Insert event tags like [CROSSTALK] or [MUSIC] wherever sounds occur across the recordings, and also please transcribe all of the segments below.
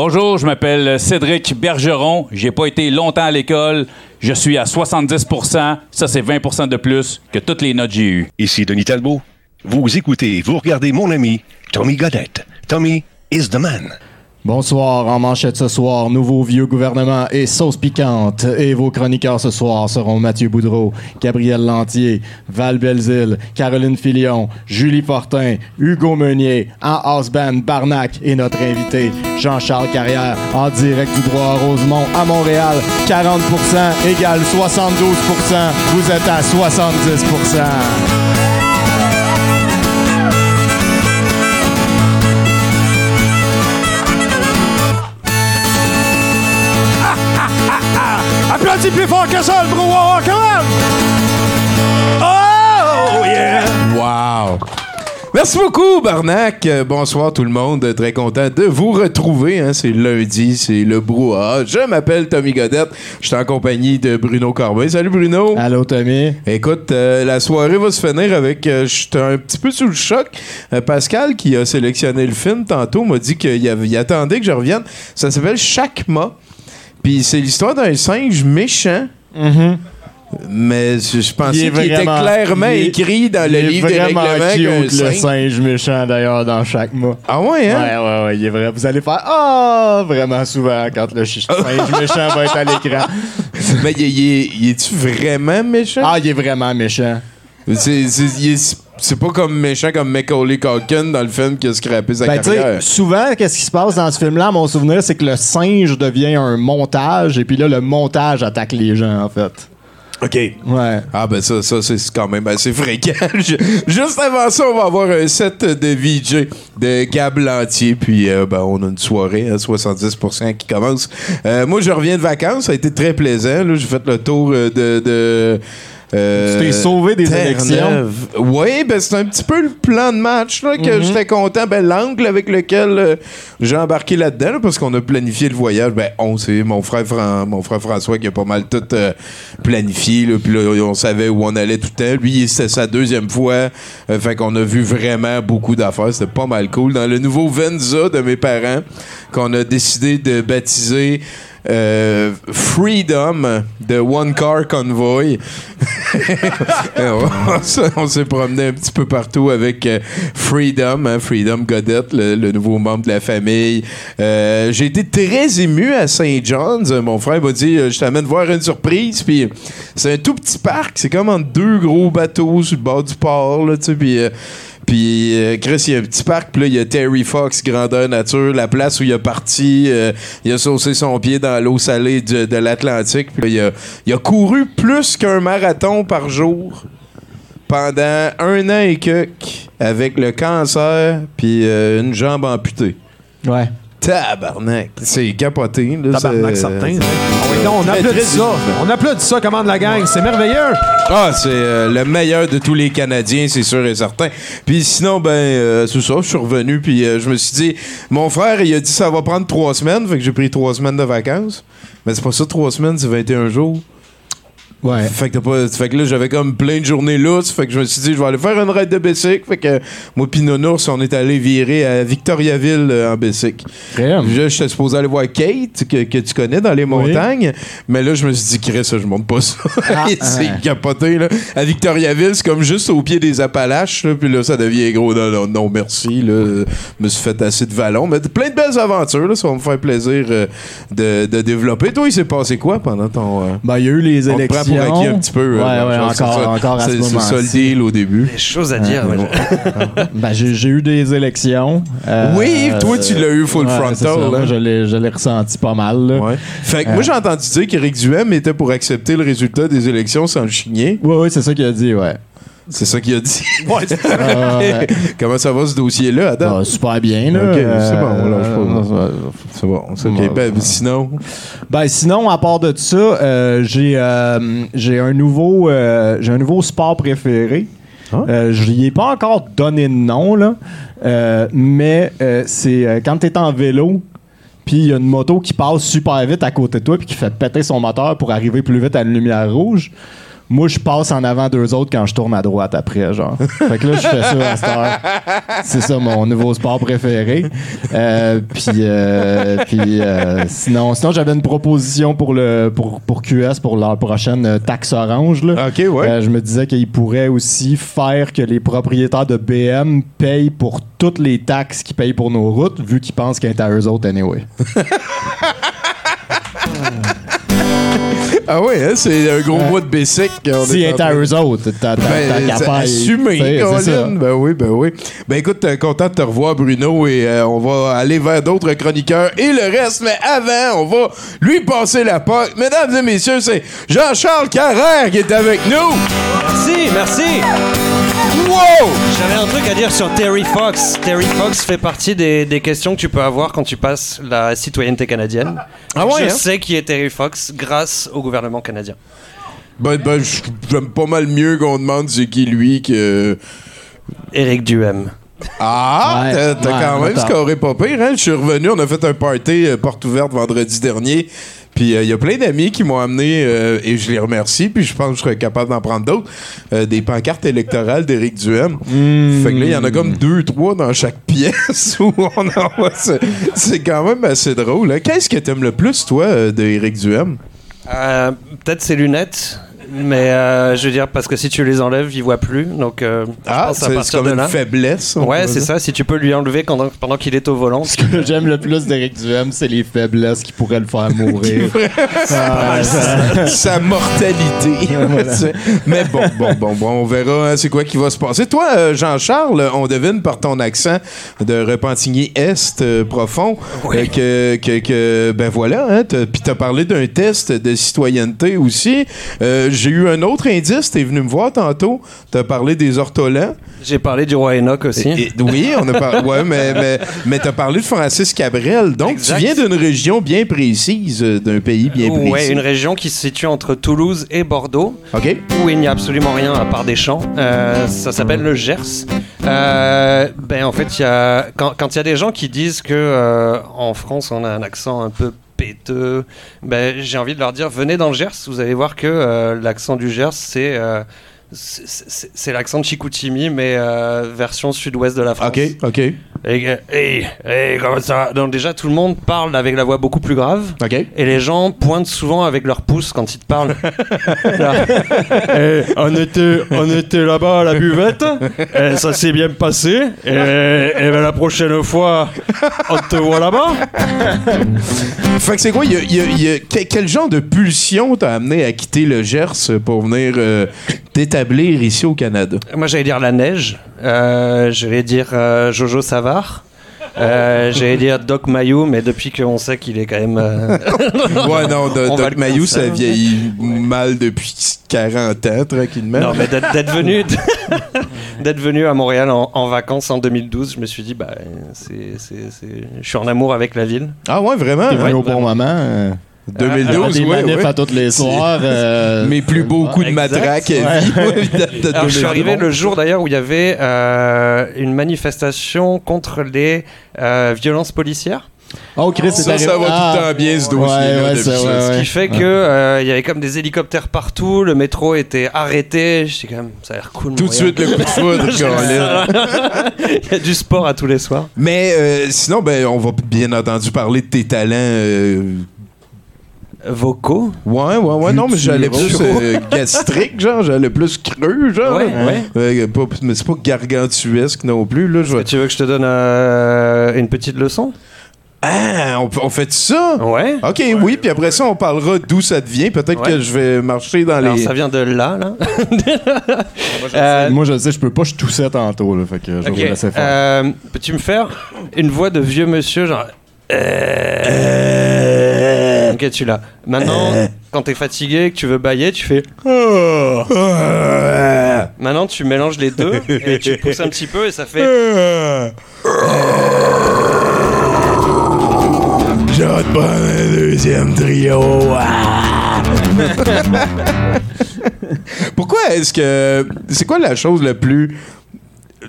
Bonjour, je m'appelle Cédric Bergeron. J'ai pas été longtemps à l'école. Je suis à 70 Ça, c'est 20 de plus que toutes les notes que j'ai eues. Ici Denis Talbot. Vous écoutez, vous regardez mon ami Tommy Godette. Tommy is the man. Bonsoir, en manchette ce soir, nouveau vieux gouvernement et sauce piquante. Et vos chroniqueurs ce soir seront Mathieu Boudreau, Gabriel Lantier, Val Belzile, Caroline Filion, Julie Fortin, Hugo Meunier, en band Barnac et notre invité Jean-Charles Carrière en direct du droit à Rosemont à Montréal. 40% égale 72% Vous êtes à 70 Applaudis plus fort que ça, le brouhaha, quand même! Oh, yeah! Wow! Merci beaucoup, Barnac. Euh, bonsoir tout le monde. Très content de vous retrouver. hein. C'est lundi, c'est le brouhaha. Je m'appelle Tommy Godette. Je suis en compagnie de Bruno Corbin. Salut Bruno. Allô, Tommy. Écoute, euh, la soirée va se finir avec. euh, Je suis un petit peu sous le choc. Euh, Pascal, qui a sélectionné le film tantôt, m'a dit qu'il attendait que je revienne. Ça s'appelle Chakma. Puis c'est l'histoire d'un singe méchant. Mais je, pensais Il est qu'il était clairement est- écrit dans le est livre des règlements cute, le singe- singe méchant, d'ailleurs, dans chaque mois. Ah ouais, hein? Ouais, ouais, ouais, il est vrai. Vous allez faire Ah vraiment souvent quand le singe méchant va être à l'écran. [LAUGHS] Mais il, il est- il est-tu vraiment méchant? Ah, il est vraiment méchant. C'est, c'est- il est- c'est pas comme méchant comme Macaulay Culkin dans le film qui a scrappé sa Ben, tu sais, carrière. souvent, qu'est-ce qui se passe dans ce film-là, mon souvenir, c'est que le singe devient un montage, et puis là, le montage attaque les gens, en fait. OK. Ouais. Ah ben ça, ça c'est quand même assez fréquent. [LAUGHS] Ju- Juste avant ça, on va avoir un set de VJ de Gab Lantier, puis euh, ben, on a une soirée à 70% qui commence. Euh, moi, je reviens de vacances, ça a été très plaisant. là. J'ai fait le tour euh, de... de euh, Tu t'es sauvé des élections. Oui, ben c'est un petit peu le plan de match là, Mhm. que j'étais content. Ben, l'angle avec lequel euh, j'ai embarqué là-dedans, là, parce qu'on a planifié le voyage. Ben, on c'est mon frère Fran- mon frère François qui a pas mal tout euh, planifié. Là, puis là, on savait où on allait tout le temps. Lui, c'était sa deuxième fois. Fait qu'on a vu vraiment beaucoup d'affaires. C'était pas mal cool. Dans le nouveau Venza de mes parents, qu'on a décidé de baptiser euh, Freedom de One Car Convoy. [LAUGHS] on s'est- promené un petit peu partout avec euh, Freedom, hein, Freedom Godette, le, nouveau membre de la famille. Euh, J'ai été très ému à St. John's. Mon frère m'a dit Je t'amène voir une surprise. Puis c'est un tout petit parc. C'est comme entre deux gros bateaux sur le bord du port. Là, puis, puis euh, Chris, il y a un petit parc, puis là, il y a Terry Fox, grandeur nature, la place où il a parti, euh, il a saucé son pied dans l'eau salée de, l'Atlantique, puis il a, il a couru plus qu'un marathon par jour pendant un an et quelques avec le cancer, puis euh, une jambe amputée. Ouais. Tabarnak, c'est capoté. Là, Tabarnak, c'est- certain. hein. Ah oui, donc, on Très, applaudit très ça. On applaudit ça, commande la gang. C'est merveilleux. Ah, c'est euh, le meilleur de tous les Canadiens, c'est sûr et certain. Puis sinon, ben, euh, c'est ça, je suis revenu, puis euh, je me suis dit, mon frère, il a dit ça va prendre trois semaines, fait que j'ai pris trois semaines de vacances. Mais c'est pas ça, trois semaines, c'est 21 jours. Ouais. Fait que, t'as pas, fait que là, j'avais comme plein de journées lousses. Fait que je me suis dit, je vais aller faire une raid de bicycle. Fait que moi, pis Nounours, on est allé virer à Victoriaville euh, en. Puis Là, j'étais supposé aller voir Kate, que, que tu connais dans les montagnes. Mais là, je me suis dit, Chris, ça, je monte pas ça. [LAUGHS] [LAUGHS] c'est ouais. capoté, là. À Victoriaville, c'est comme juste au pied des Appalaches, là. Puis là, ça devient gros. Non, non, non, merci, là. Je me suis fait assez de vallons. Mais plein de belles aventures, là. Ça va me faire plaisir euh, de, de développer. Toi, il s'est passé quoi pendant ton. euh, Ben, il y a eu les élections. Acquis un petit peu. Ouais, euh, ouais, genre, c'est encore, ça. encore à ce C'est ça le deal au début. Des choses à dire. ouais. [LAUGHS] Ben, j'ai eu des élections. Euh, Oui, toi, tu l'as eu full ouais, frontal, là. Moi, je l'ai je l'ai ressenti pas mal. là. Ouais. Fait que moi, j'ai entendu dire qu'Éric Duhem était pour accepter le résultat des élections sans le chigner. Ouais, ouais, c'est ça qu'il a dit, ouais. C'est ça qu'il a dit. [LAUGHS] Ouais, c'est. Ah, ouais. Comment ça va ce dossier-là, Adam? Ah, super bien, là. C'est Euh, bon, là, je pense- euh, C'est bon, c'est ok. Ouais. Ben, sinon, Ben sinon, à part de ça, euh, j'ai euh, j'ai un nouveau euh, j'ai un nouveau sport préféré. Ah. Euh, je n'y ai pas encore donné de nom là, Euh, mais euh, c'est euh, quand tu es en vélo. Puis il y a une moto qui passe super vite à côté de toi puis qui fait péter son moteur pour arriver plus vite à une lumière rouge. Moi, je passe en avant d'eux autres quand je tourne à droite après, genre. fait que là, je fais ça à cette heure. C'est ça mon nouveau sport préféré. Euh, puis, euh, puis euh, sinon, sinon j'avais une proposition pour le pour, pour QS pour leur prochaine euh, taxe orange. Là. ok, ouais. Euh, je me disais qu'ils pourraient aussi faire que les propriétaires de BM payent pour toutes les taxes qu'ils payent pour nos routes, vu qu'ils pensent qu'elles est à eux autres anyway. [LAUGHS] Ah ouais, hein, c'est un gros mois de basic. qu'on Si est à eux autres, t'as t'as- Ben, assumé. Colin. Ben oui, ben oui. Ben écoute, euh, content de te revoir, Bruno, et euh, on va aller vers d'autres chroniqueurs et le reste. Mais avant, on va lui passer la porte. Mesdames et messieurs, c'est Jean-Charles Carrère qui est avec nous. Merci, merci. Wow! J'avais un truc à dire sur Terry Fox. Terry Fox fait partie des, des questions que tu peux avoir quand tu passes la citoyenneté canadienne. Ah ouais, Je hein? sais qui est Terry Fox grâce au gouvernement canadien. Ben, ben j'aime pas mal mieux qu'on demande c'est qui lui que. Éric Duhem. Ah, Ouais, t'as ouais, quand même attends. scoré pas pire, hein? Je suis revenu, on a fait un party euh, porte ouverte vendredi dernier. Puis il y a plein d'amis qui m'ont amené, euh, et je les remercie, puis je pense que je serais capable d'en prendre d'autres, euh, des pancartes électorales d'Éric Duhem. Fait que là, il y en a comme deux, trois dans chaque pièce [LAUGHS] où on envoie ça. C'est quand même assez drôle. hein. Qu'est-ce que t'aimes le plus, toi, euh, d'Éric Duhem? Euh, Peut-être ses lunettes, mais euh, je veux dire, parce que si tu les enlèves, il voit plus. Donc, euh, je Ah, c'est comme de une là. faiblesse. Ouais, c'est ça. Si tu peux lui enlever pendant, pendant qu'il est au volant. Ce que j'aime le plus d'Éric Duhem, c'est les faiblesses qui pourraient le faire mourir. Ah, [LAUGHS] ça- sa mortalité. [LAUGHS] C'est- Mais bon, bon, bon, bon, on verra hein, c'est quoi qui va se passer. Toi, euh, Jean-Charles, on devine par ton accent de Repentigny-Est euh, profond euh, que, que, que, ben voilà, hein, puis t'as parlé d'un test de citoyenneté aussi. Euh, J'ai eu un autre indice, t'es venu me voir tantôt, t'as parlé des ortolans. J'ai parlé du roi Enoch aussi. Et- oui, on a parlé, ouais, mais, mais, mais t'as parlé de Francis Cabrel. Donc, Exact. tu viens d'une région bien précise, euh, d'un pays bien précis. Ouais, une région qui se situe entre Toulouse et Bordeaux. OK? où il n'y a absolument rien à part des champs. Euh, ça s'appelle le Gers. Euh, ben en fait, y a quand quand il y a des gens qui disent que euh, en France on a un accent un peu péteux, ben j'ai envie de leur dire venez dans le Gers, vous allez voir que euh, l'accent du Gers c'est euh, c'est- l'accent de Chicoutimi, mais euh, version sud-ouest de la France. OK, OK, Et, hey, hey, comment ça Donc déjà, tout le monde parle avec la voix beaucoup plus grave. OK. Et les gens pointent souvent avec leur pouce quand ils te parlent. [LAUGHS] Eh, on était, on était là-bas à la buvette, et ça s'est bien passé. Et, et ben, la prochaine fois, on te voit là-bas. Fait que c'est quoi? il y a- il y a- il y a- que- quel genre de pulsion t'a amené à quitter le Gers pour venir euh, t'établir ici au Canada? Moi, j'allais dire la neige. Euh, j'allais dire euh, Jojo Savard. Euh, j'allais dire Doc Mayou, mais depuis qu'on sait qu'il est quand même. euh, ouais, non, [LAUGHS] de- Doc Mayou, ça vieillit mal depuis 40 ans, tranquillement. Non, mais d'être d'être venu, [LAUGHS] d'être venu à Montréal en, en vacances en 2012, je me suis dit, bah, c'est, c'est, c'est- je suis en amour avec la ville. Ah ouais, vraiment? T'es venu Ouais. au bon moment. Euh, 2012, des ouais, manifs ouais. à tous les soirs. euh, [LAUGHS] Mes plus beaux coups de Exact. matraque Ouais. à vie. de- de Alors, je suis 2012. arrivé le jour d'ailleurs où il y avait euh, une manifestation contre les euh, violences policières. Oh, Chris, c'est Ça, ça va Ah. tout le temps bien, ce ouais, ouais, Ce qui fait que euh, il y avait comme des hélicoptères partout, le métro était arrêté. J'étais quand même, ça a l'air cool. Tout de suite, le coup de foudre. [LAUGHS] [LAUGHS] Il y a du sport à tous les soirs. Mais euh, sinon, ben, on va bien entendu parler de tes talents. euh, Vocaux? Ouais, ouais, ouais. Non, mais j'allais plus euh, gastrique, genre. J'allais plus creux, genre. Ouais, ouais. Euh, pas- mais c'est pas gargantuesque non plus, là. Je Tu veux que je te donne euh, une petite leçon? Ah, on, on fait ça? Ouais. Ok, oui, puis après ça, on parlera d'où ça devient. Peut-être Ouais. que je vais marcher dans Alors les. ça vient de là, là. [LAUGHS] Euh, Moi, je sais, je peux pas, je toussais tantôt, là, fait que je vais Ok. vous laisser faire. Euh, Peux-tu me faire une voix de vieux monsieur, genre. Euh, T'inquiète, tu l'as. Maintenant, [LAUGHS] quand t'es fatigué et que tu veux bailler, tu fais. [LAUGHS] Maintenant, tu mélanges les deux et tu pousses un petit peu et ça fait. [LAUGHS] Je vais te prendre un deuxième trio. Pourquoi est-ce que. C'est quoi la chose la plus.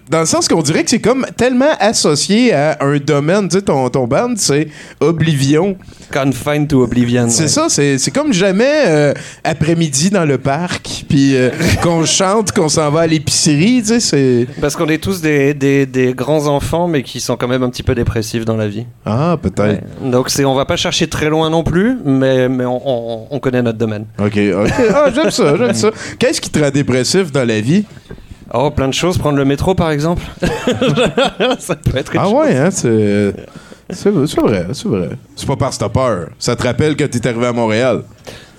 Dans le sens qu'on dirait que c'est comme tellement associé à un domaine, tu sais, ton, ton band, c'est Oblivion. Confined to Oblivion. C'est ouais. ça, c'est comme jamais euh, après-midi dans le parc, puis euh, [LAUGHS] qu'on chante, qu'on s'en va à l'épicerie, tu sais, c'est... Parce qu'on est tous des, des, des grands enfants, mais qui sont quand même un petit peu dépressifs dans la vie. Ah, peut-être. Ouais. Donc on va pas chercher très loin non plus, mais, mais on, on- on connaît notre domaine. OK, OK. Ah, j'aime ça, j'aime ça. Qu'est-ce qui te rend dépressif dans la vie? Oh, plein de choses. Prendre le métro, par exemple. [LAUGHS] ça peut être une Ah chose. ouais, hein, c'est... C'est c'est vrai, c'est vrai. C'est pas parce que t'as peur. Ça te rappelle que t'es arrivé à Montréal.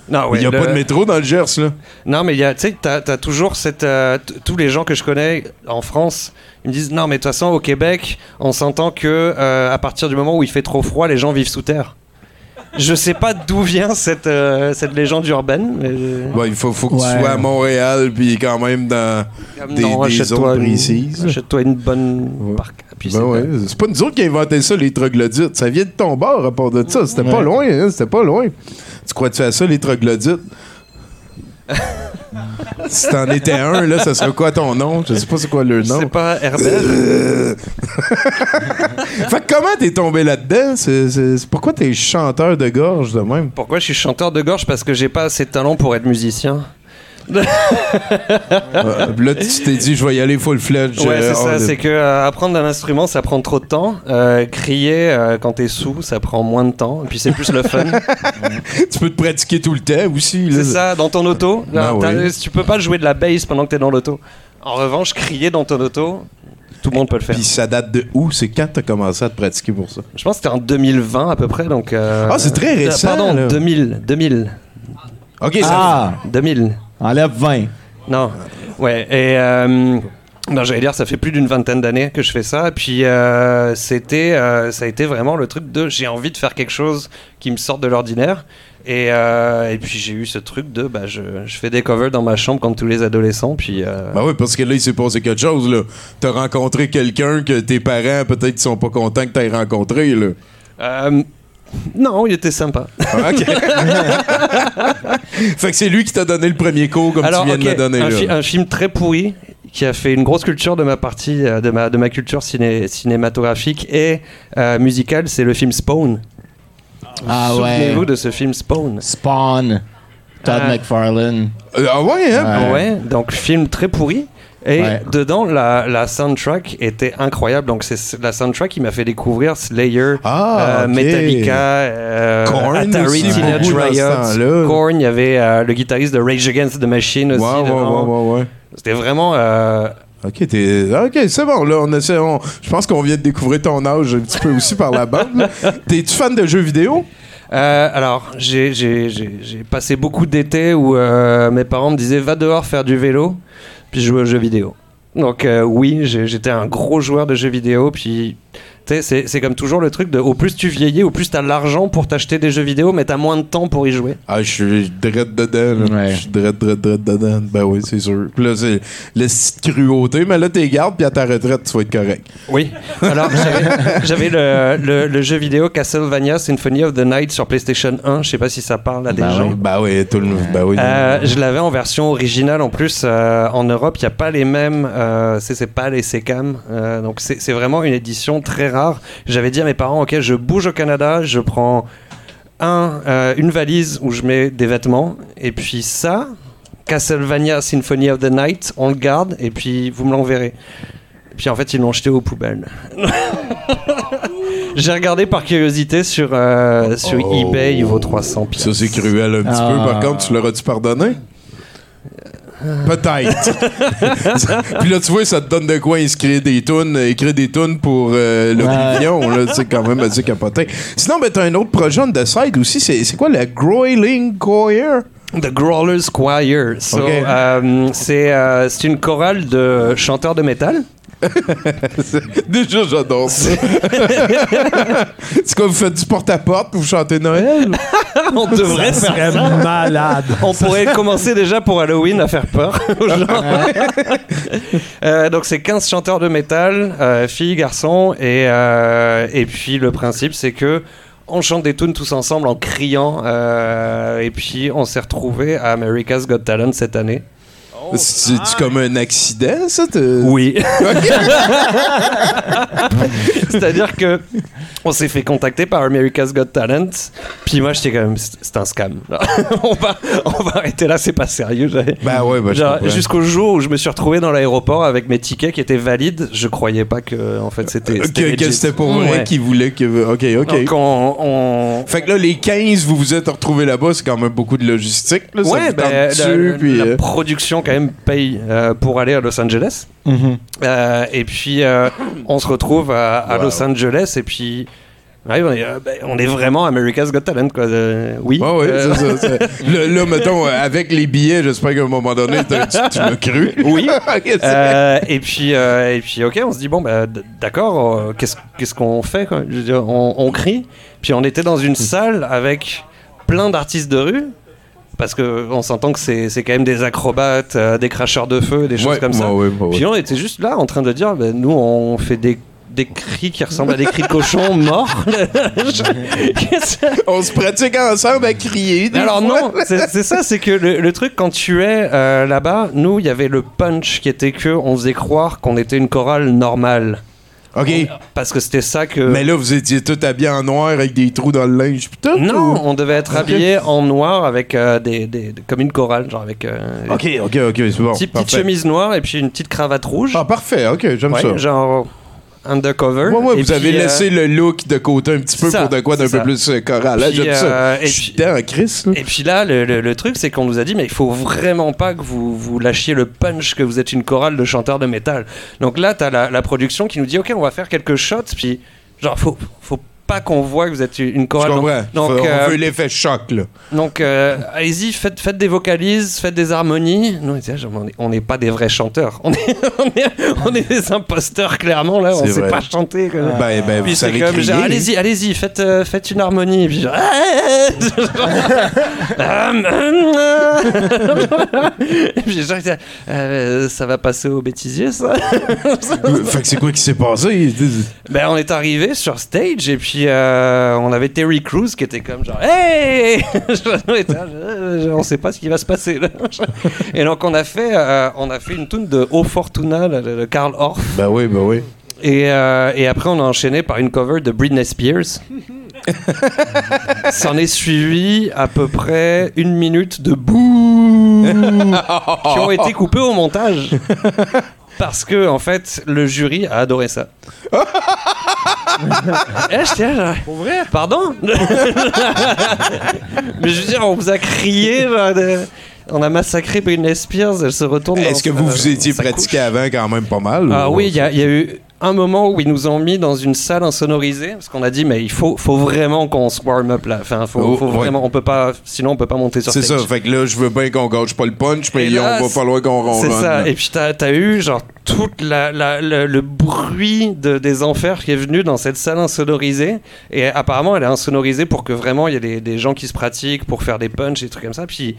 Non, ouais, Il y a le- pas de métro dans le Gers, là. Non, mais il y a, tu sais, t'as, t'as toujours cette. euh, t- tous les gens que je connais en France, ils me disent non, mais de toute façon, au Québec, on s'entend que euh, à partir du moment où il fait trop froid, les gens vivent sous terre. Je sais pas d'où vient cette, euh, cette légende urbaine, mais. Bon, il faut, faut que Ouais. tu sois à Montréal, puis quand même dans des, non, des achète-toi zones une- précises. Achète-toi une bonne Ouais. Puis Ben c'est- ouais. C'est pas nous autres qui avons inventé ça, les troglodytes. Ça vient de ton bord à part de ça. C'était pas loin, hein, C'était pas loin. Tu crois-tu à ça, les troglodytes? [LAUGHS] si t'en étais un, là, ça serait quoi ton nom? Je sais pas c'est quoi leur nom. C'est pas Herbert? Euh. [LAUGHS] fait que comment t'es tombé là-dedans? C'est- pourquoi t'es chanteur de gorge de même? Pourquoi je suis chanteur de gorge? Parce que j'ai pas assez de talent pour être musicien. Euh, là, tu t'es dit, je vais y aller full fledge. Ouais, euh, c'est ça. C'est que euh, apprendre un instrument, ça prend trop de temps. Crier quand t'es sous, ça prend moins de temps. Et puis c'est plus le fun. [LAUGHS] tu peux te pratiquer tout le temps aussi. c'est ça, dans ton auto. Ah. Tu peux pas jouer de la bass pendant que t'es dans l'auto. En revanche, crier dans ton auto, tout le monde peut le faire. Puis ça date de où? C'est quand t'as commencé à te pratiquer pour ça? Je pense que c'était en 2020 à peu près. Donc, euh, Ah, c'est très récent, Pardon, là. 2000. 2000. OK, ça Ah! 2000. Enlève 20. Non. Ouais. Et. euh, non, j'allais dire, ça fait plus d'une vingtaine d'années que je fais ça. Et puis, euh, c'était, euh, ça a été vraiment le truc de j'ai envie de faire quelque chose qui me sorte de l'ordinaire. Et, euh, et puis, j'ai eu ce truc de bah, je, je fais des covers dans ma chambre comme tous les adolescents. Puis, euh, Ben oui, parce que là, il s'est passé quelque chose, là. T'as rencontré quelqu'un que tes parents, peut-être, sont pas contents que t'aies rencontré, là. euh, non, il était sympa. Ah, OK. [LAUGHS] fait que c'est lui qui t'a donné le premier cours, comme Alors, tu viens ok, de me donner, un, là. fi- un film très pourri qui a fait une grosse culture de ma partie, euh, de ma, de ma culture ciné- cinématographique et euh, musicale, c'est le film Spawn. Ah ouais. Souvenez-vous de ce film Spawn. Spawn. Todd Ah. McFarlane. Euh, ah ouais, hein? Ouais. Ouais, donc film très pourri. Et Ouais. dedans, la, la soundtrack était incroyable. Donc, c'est la soundtrack qui m'a fait découvrir Slayer, Ah, euh. Metallica, euh, Korn Atari Teenage Riot. Korn. Il y avait euh, le guitariste de Rage Against the Machine aussi. Ouais, ouais, dedans. ouais, ouais, ouais. C'était vraiment. Ok, t'es. Ok, c'est bon, là, on essaie. on- Je pense qu'on vient de découvrir ton âge un petit peu aussi par la bande. [LAUGHS] T'es-tu fan de jeux vidéo? Euh, alors, j'ai- passé beaucoup d'été où euh, mes parents me disaient va dehors faire du vélo, puis jouer aux jeux vidéo. Donc euh, oui, j'étais un gros joueur de jeux vidéo, puis c'est- c'est comme toujours le truc de au plus tu vieillis, au plus t'as l'argent pour t'acheter des jeux vidéo, mais t'as moins de temps pour y jouer. Ah, je suis dread dedans. Ouais. Je suis dread, dread, dread dedans. Ben oui, c'est sûr. Puis là, c'est le site cruauté, mais là, t'es garde, puis à ta retraite, tu vas être correct. Oui. Alors j'avais- j'avais le, le- le jeu vidéo Castlevania Symphony of the Night sur PlayStation 1. Je sais pas si ça parle à des Bah gens. oui. Ben oui, tout le monde. Ben oui. Euh, je l'avais en version originale en plus. euh, en Europe, il n'y a pas les mêmes. Euh, c'est c'est pas les SECAM. euh, donc c'est c'est vraiment une édition très rare. J'avais dit à mes parents Ok, je bouge au Canada, je prends un, euh, une valise où je mets des vêtements. Et puis ça, Castlevania Symphony of the Night, on le garde et puis vous me l'enverrez. Et puis en fait, ils l'ont jeté aux poubelles. [LAUGHS] J'ai regardé par curiosité sur, euh, sur Oh. eBay, il vaut 300 pièces. Ça, c'est cruel un petit Ah. peu. Par contre, tu l'auras-tu pardonné? Peut-être. [LAUGHS] Puis là, tu vois, ça te donne de quoi inscrire des tunes, écrire des tunes pour euh, l'opinion. là, C'est quand même assez capoté. Sinon, ben, t'as un autre projet de side aussi. C'est quoi, la Groiling Choir? The Growlers Choir. So, Ok. euh, c'est euh, c'est une chorale de chanteurs de métal. Déjà, j'adore ça. C'est quoi, vous faites du porte-à-porte pour vous chanter Noël? [LAUGHS] On devrait faire ça. malade. On pourrait commencer déjà pour Halloween à faire peur aux gens. Euh, donc c'est 15 chanteurs de métal, euh, filles, garçons, et, euh, et puis le principe c'est que on chante des tunes tous ensemble en criant, euh, et puis on s'est retrouvés à America's Got Talent cette année. C'est-tu comme un accident, ça? Oui. [LAUGHS] [LAUGHS] C'est-à-dire que on s'est fait contacter par America's Got Talent, puis moi j'étais quand même c'est c'est un scam. [LAUGHS] on va on va arrêter là, c'est pas sérieux. Ben ouais, comprends. Jusqu'au jour où je me suis retrouvé dans l'aéroport avec mes tickets qui étaient valides, je croyais pas que en fait c'était. Que, c'était que c'était pour vrai Ouais. qui voulait que. Ok, ok. Donc on, on- Fait que là, les 15, vous vous êtes retrouvés là-bas, c'est quand même beaucoup de logistique. Là, Ouais, tente la, dessus, puis, la euh, production quand même paye euh, pour aller à Los Angeles. Euh, et puis euh, on se retrouve à, à Wow. Los Angeles et puis ouais, on, est, ben, on est vraiment America's Got Talent quoi. Euh, oui. Euh, ça. Là, mettons, avec les billets, j'espère qu'à un moment donné, tu, tu m'as cru. Oui. [LAUGHS] Euh, et puis et puis ok on se dit bon bah, d'accord qu'est-ce qu'on fait quoi? Je veux dire, on, on crie puis on était dans une salle avec plein d'artistes de rue parce que on s'entend que c'est quand même des acrobates euh, des cracheurs de feu des choses Ouais, comme ça ouais, ouais, puis on était juste là en train de dire bah, nous on fait des des cris qui ressemblent à des cris de. [LAUGHS] [LAUGHS] Qu'est-ce que- On se pratique ensemble à crier. alors fois. non, c'est c'est ça, c'est que le, le truc quand tu es euh, là-bas, nous il y avait le punch qui était que on faisait croire qu'on était une chorale normale. OK. Parce que c'était ça que. Mais là, vous étiez tout habillés en noir avec des trous dans le linge. tout, non, ou- on devait être habillé en noir avec euh, des, des- des- comme une chorale, genre avec euh, OK, OK, OK, c'est bon. une petite, petite chemise noire et puis une petite cravate rouge. Ah, parfait, OK, j'aime Ouais, ça. genre undercover. Ouais, vous avez euh, laissé le look de côté un petit peu ça, pour de quoi d'un peu plus euh, choral. Là, j'aime euh, ça. Je suis là. Et puis là, le, le- le truc, c'est qu'on nous a dit, mais il faut vraiment pas que vous, vous lâchiez le punch que vous êtes une chorale de chanteurs de métal. Donc là, t'as la, la production qui nous dit, ok, on va faire quelques shots, puis genre, faut, faut pas qu'on voit que vous êtes une Je chorale. comprends. Donc, Faut- euh, on veut l'effet choc, là. donc euh, allez-y, faites, faites des vocalises, faites des harmonies. Nous, on on on n'est pas des vrais chanteurs. [LAUGHS] On est, on est, on est des imposteurs, clairement, là. On C'est sait pas chanter. quoi. Ben, ben, Puis vous c'est savez comme, allez-y, allez-y, faites, euh, faites une harmonie. Et puis genre, Et [LAUGHS] puis genre, euh, ça va passer au bêtisier, ça. [LAUGHS] fait que c'est quoi qui s'est passé? Ben, on est arrivé sur stage et puis euh, on avait Terry Crews qui était comme genre Hey [LAUGHS] On sait pas ce qui va se passer. là. [LAUGHS] Et donc on a fait, euh, on a fait une tune de O Fortuna de Karl Orff. Ben oui, ben oui. Et, euh, et après, on a enchaîné par une cover de Britney Spears. [LAUGHS] S'en est suivi à peu près une minute de bouh qui ont été coupés au montage. Parce que, en fait, le jury a adoré ça. [LAUGHS] Eh, j'étais là, genre, Pardon? [LAUGHS] Mais je veux dire, on vous a crié. genre, de- On a massacré Britney Spears, elle se retourne. Est-ce que dans vous sa- vous étiez sa pratiqué couche. avant quand même pas mal? Ah ou- oui, il y, a- il y a eu un moment où ils nous ont mis dans une salle insonorisée parce qu'on a dit mais il faut, faut vraiment qu'on se warm up là. Enfin, faut, Oh, faut ouais. vraiment, on peut pas, sinon on peut pas monter sur C'est ça, fait que là, je veux bien qu'on gâche pas le punch, mais là, on va falloir qu'on ronronne. C'est ça. Et puis t'as as eu genre tout la, le bruit de, des enfers qui est venu dans cette salle insonorisée. Et apparemment, elle est insonorisée pour que vraiment il y ait des, des gens qui se pratiquent pour faire des punchs et des trucs comme ça. Puis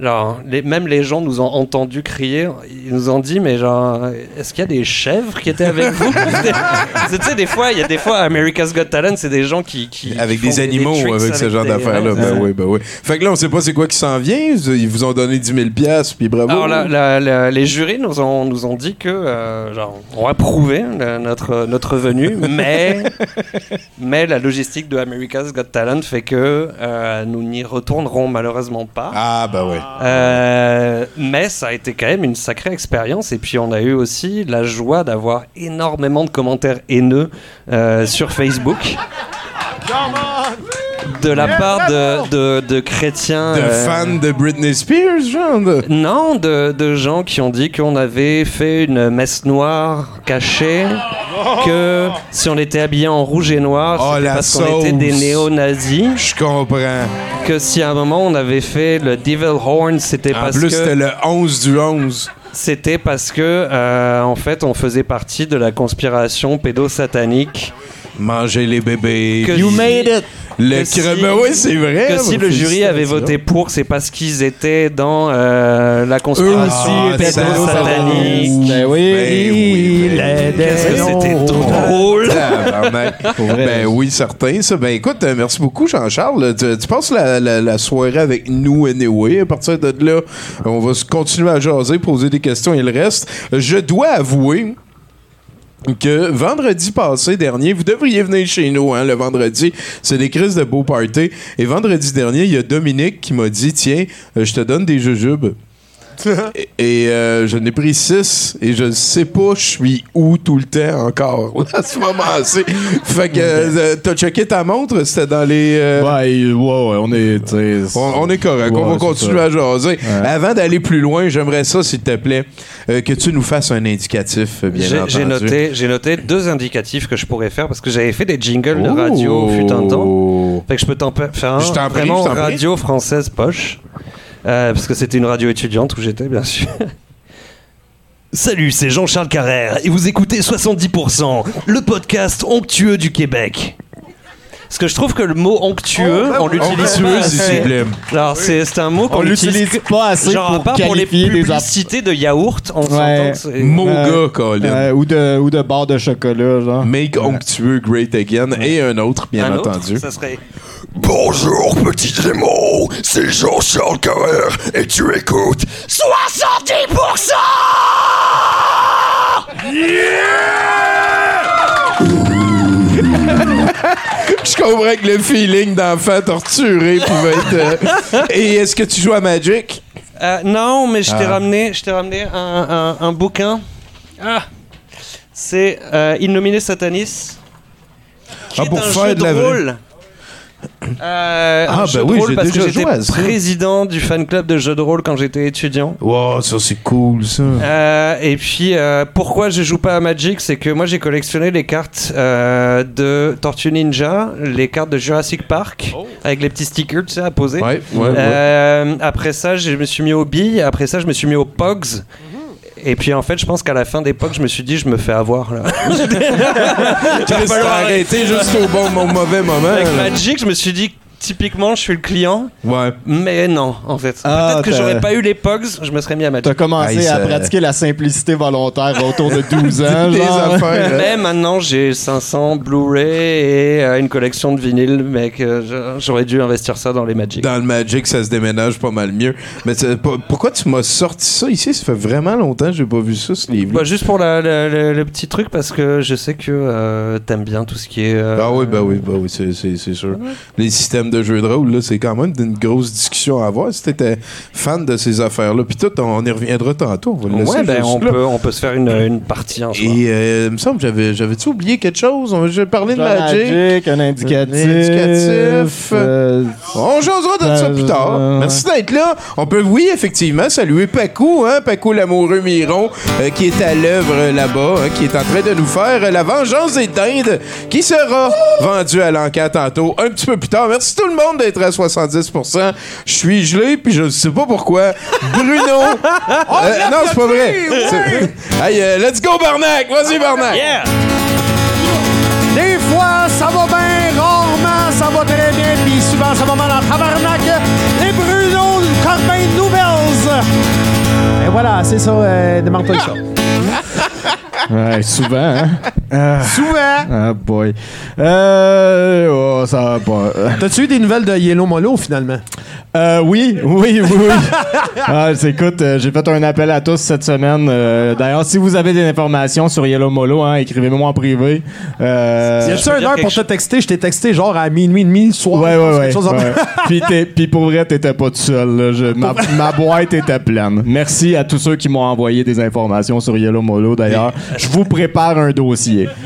genre, les, même les gens nous ont entendu crier. Ils nous ont dit, mais genre, est-ce qu'il y a des chèvres qui étaient avec vous? [LAUGHS] Tu sais, des fois, il y a des fois America's Got Talent, c'est des gens qui, qui Avec des animaux, tricks avec ce genre des- d'affaires-là. Ben oui, ben oui. Fait que là, on sait pas c'est quoi qui s'en vient. Ils vous ont donné 10 000 piastres, puis bravo. Alors, la- la- la- les jurys nous ont, nous ont dit que, euh, genre, on approuvait notre, notre venue, mais, [LAUGHS] mais la logistique de America's Got Talent fait que euh, nous n'y retournerons malheureusement pas. Ah, ben oui. Euh, mais ça a été quand même une sacrée expérience. Et puis, on a eu aussi la joie d'avoir énormément de commentaires haineux euh, sur Facebook. De la part de, de, de chrétiens. De euh, fans de Britney Spears, genre. de- non, de, de gens qui ont dit qu'on avait fait une messe noire cachée, que si on était habillé en rouge et noir, Oh, c'était la parce qu'on était des néo-nazis, Je comprends. que si à un moment on avait fait le Devil Horn, c'était En parce plus, que... c'était le 11 du 11. c'était parce que, euh, en fait, on faisait partie de la conspiration pédosatanique. Manger les bébés. Que You si- made it! Le si-. Ben oui, c'est vrai. Que si le jury avait voté pour, c'est parce qu'ils étaent dans euh, la conspiration Ah, ça, pédosatanique. Ben oui, Ben oui, ben Qu'est-ce que c'était drôle! Ben oui, certain. Ça. Ben écoute, euh, merci beaucoup, Jean-Charles. Tu, tu passes la, la- la soirée avec nous anyway. À partir de là, on va continuer à jaser, poser des questions et le reste. Je dois avouer que vendredi passé dernier, vous devriez venir chez nous, hein, le vendredi. C'est des crises de beau party. Et vendredi dernier, il y a Dominique qui m'a dit Tiens, euh, je te donne des jujubes. Et et, euh, je n'ai pris six et je ne sais pas je suis où tout le temps encore [LAUGHS] à ce moment-ci. Fait que euh, t'as checké ta montre, c'était dans les. euh, Ouais, ouais, ouais, on est. on, on est correct, on Ouais, va c'est continuer ça. à jaser. Avant d'aller plus loin, j'aimerais ça, s'il te plaît, euh, que tu nous fasses un indicatif, bien J'ai entendu. j'ai noté, j'ai noté deux indicatifs que je pourrais faire parce que j'avais fait des jingles de radio fut un temps. Oh. Fait que je peux t'en faire un Je t'en prie, vraiment je t'en prie. radio française poche. Euh, parce que c'était une radio étudiante où j'étais, bien sûr. [LAUGHS] Salut, c'est Jean-Charles Carrère et vous écoutez 70%, le podcast onctueux du Québec. Parce que je trouve que le mot onctueux, on l'utilise pas assez. Alors, c'est c'est un mot qu'on On l'utilise utilise pas assez Genre, pour part pour les qualifier des app- publicités de yaourt, on Ouais. s'entend que c'est- Mon Euh, gars, Colin. Euh, ou, de, ou de barre de chocolat, genre. Make Onctueux Great Again et un autre, bien un autre, entendu. ça serait Bonjour, petit Raymond. C'est Jean-Charles Carrère et tu écoutes 70%! [LAUGHS] Je comprends que le feeling d'enfant torturé pouvait être. euh, Et est-ce que tu joues à Magic? Euh, non, mais je t'ai Ah. ramené, je t'ai ramené un, un- un bouquin. Ah, c'est euh, Innominé Satanis. Qui Ah, est pour un faire jeu de la vraie-. Euh, Ah, un jeu ben de oui, rôle j'ai parce que déjà j'étais joué à ça. président du fan club de jeux de rôle quand j'étais étudiant. Wow, ça c'est cool ça. Euh, et puis, euh, pourquoi je joue pas à Magic C'est que moi j'ai collectionné les cartes euh, de Tortue Ninja, les cartes de Jurassic Park, avec les petits stickers tu sais, à poser. Ouais, ouais, ouais. Euh, après ça, je me suis mis aux billes. Après ça, je me suis mis aux Pogs. Et puis en fait, je pense qu'à la fin Pogs, je me suis dit, je me fais avoir là. Chris, t'as arrêté juste au bon au mauvais moment. Avec là. Magic, je me suis dit, typiquement, je suis le client. Ouais. Mais non, en fait. Ah, Peut-être que j'aurais pas eu les Pogs, je me serais mis à Magic. T'as commencé à pratiquer la simplicité volontaire autour de [LAUGHS] 12 ans. Des genre. affaires. Mais maintenant, j'ai 500 Blu-ray et euh, une collection de vinyles, mec. euh, J'aurais dû investir ça dans les Magic. Dans le Magic, ça se déménage pas mal mieux. Mais pourquoi tu m'as sorti ça ici? Ça fait vraiment longtemps que j'ai pas vu ça, ce livre. Bah, juste pour la- la- la- le petit truc, parce que je sais que euh, t'aimes bien tout ce qui est. euh, Ah oui, bah oui, bah oui, c'est, c'est, c'est sûr. Les systèmes de jeux de rôle, là, c'est quand même une grosse discussion à avoir si t'étais fan de ces affaires-là. Puis tout, on y reviendra tantôt. On va Ouais, ben, on, là. peut, on peut se faire une, une partie soir. Et euh, il me semble que j'avais, j'avais-tu oublié quelque chose? On- J'ai parlé de Genre Magic. Magic, un indicatif. indicatif. euh, On jasera de ça plus tard. euh, Merci d'être là. On peut, oui, effectivement, saluer Paco, hein, Paco l'amoureux Miron, euh, qui est à l'œuvre là-bas, hein, qui est en train de nous faire la vengeance des dindes, qui sera vendue à l'enquête tantôt, un petit peu plus tard. Merci tout le monde d'être à 70%. Je suis gelé, puis je ne sais pas pourquoi. Bruno. [LAUGHS] Euh, non, c'est pas vrai. C'est- [LAUGHS] Hey, euh, let's go, Barnac. Vas-y, Barnac. Yeah! Des fois, ça va bien, rarement, ça va très bien, puis souvent, ça va mal en tabarnak. Les Bruno Corbin Nouvelles. Et voilà, c'est ça, euh, demande-toi ça. Ouais, souvent, hein? Souvent. Ah, boy. Euh. Oh, ça va pas. T'as-tu eu des nouvelles de Yellow Molo, finalement? Euh, oui, oui, oui, oui. [LAUGHS] ah, écoute, euh, j'ai fait un appel à tous cette semaine. Euh, D'ailleurs, si vous avez des informations sur Yellow Molo, hein, écrivez-moi en privé. Euh, y a-tu peux un dire heure pour te texter? Je t'ai texté genre à minuit et demi le soir. Ouais, ouais, ouais. chose puis, pour vrai, t'étais pas tout seul. là. Je- ma, ma boîte était pleine. Merci à tous ceux qui m'ont envoyé des informations sur Yellow Molo, d'ailleurs. Je vous prépare un dossier. [LAUGHS]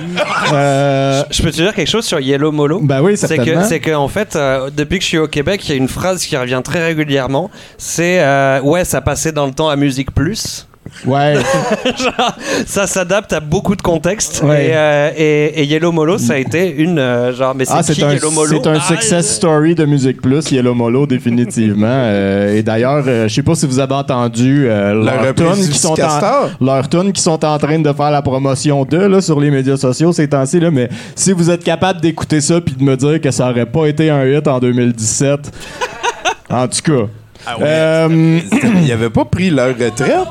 Euh, Je peux te dire quelque chose sur Yellow Molo? Ben oui, C'est que, c'est que en fait, euh, depuis que je suis au Québec, il y a une phrase qui revient très régulièrement. C'est euh, ouais, ça passait dans le temps à Musique Plus. Ouais. [LAUGHS] Genre, ça s'adapte à beaucoup de contextes. Ouais. Et, euh, et- et Yellow Molo, ça a été une. euh, genre, mais c'est Ah, qui c'est un, Yellow Molo? c'est un Ah, success story de Musique Plus, Yellow Molo, définitivement. [LAUGHS] Euh, et d'ailleurs, euh, je sais pas si vous avez entendu euh, tunes du qui sont en, tunes qui sont en train de faire la promotion de là, sur les médias sociaux ces temps-ci. là, Mais si vous êtes capable d'écouter ça puis de me dire que ça aurait pas été un hit en 2017, [LAUGHS] en tout cas. Ah Euh, Ils avaient pas pris leur retraite?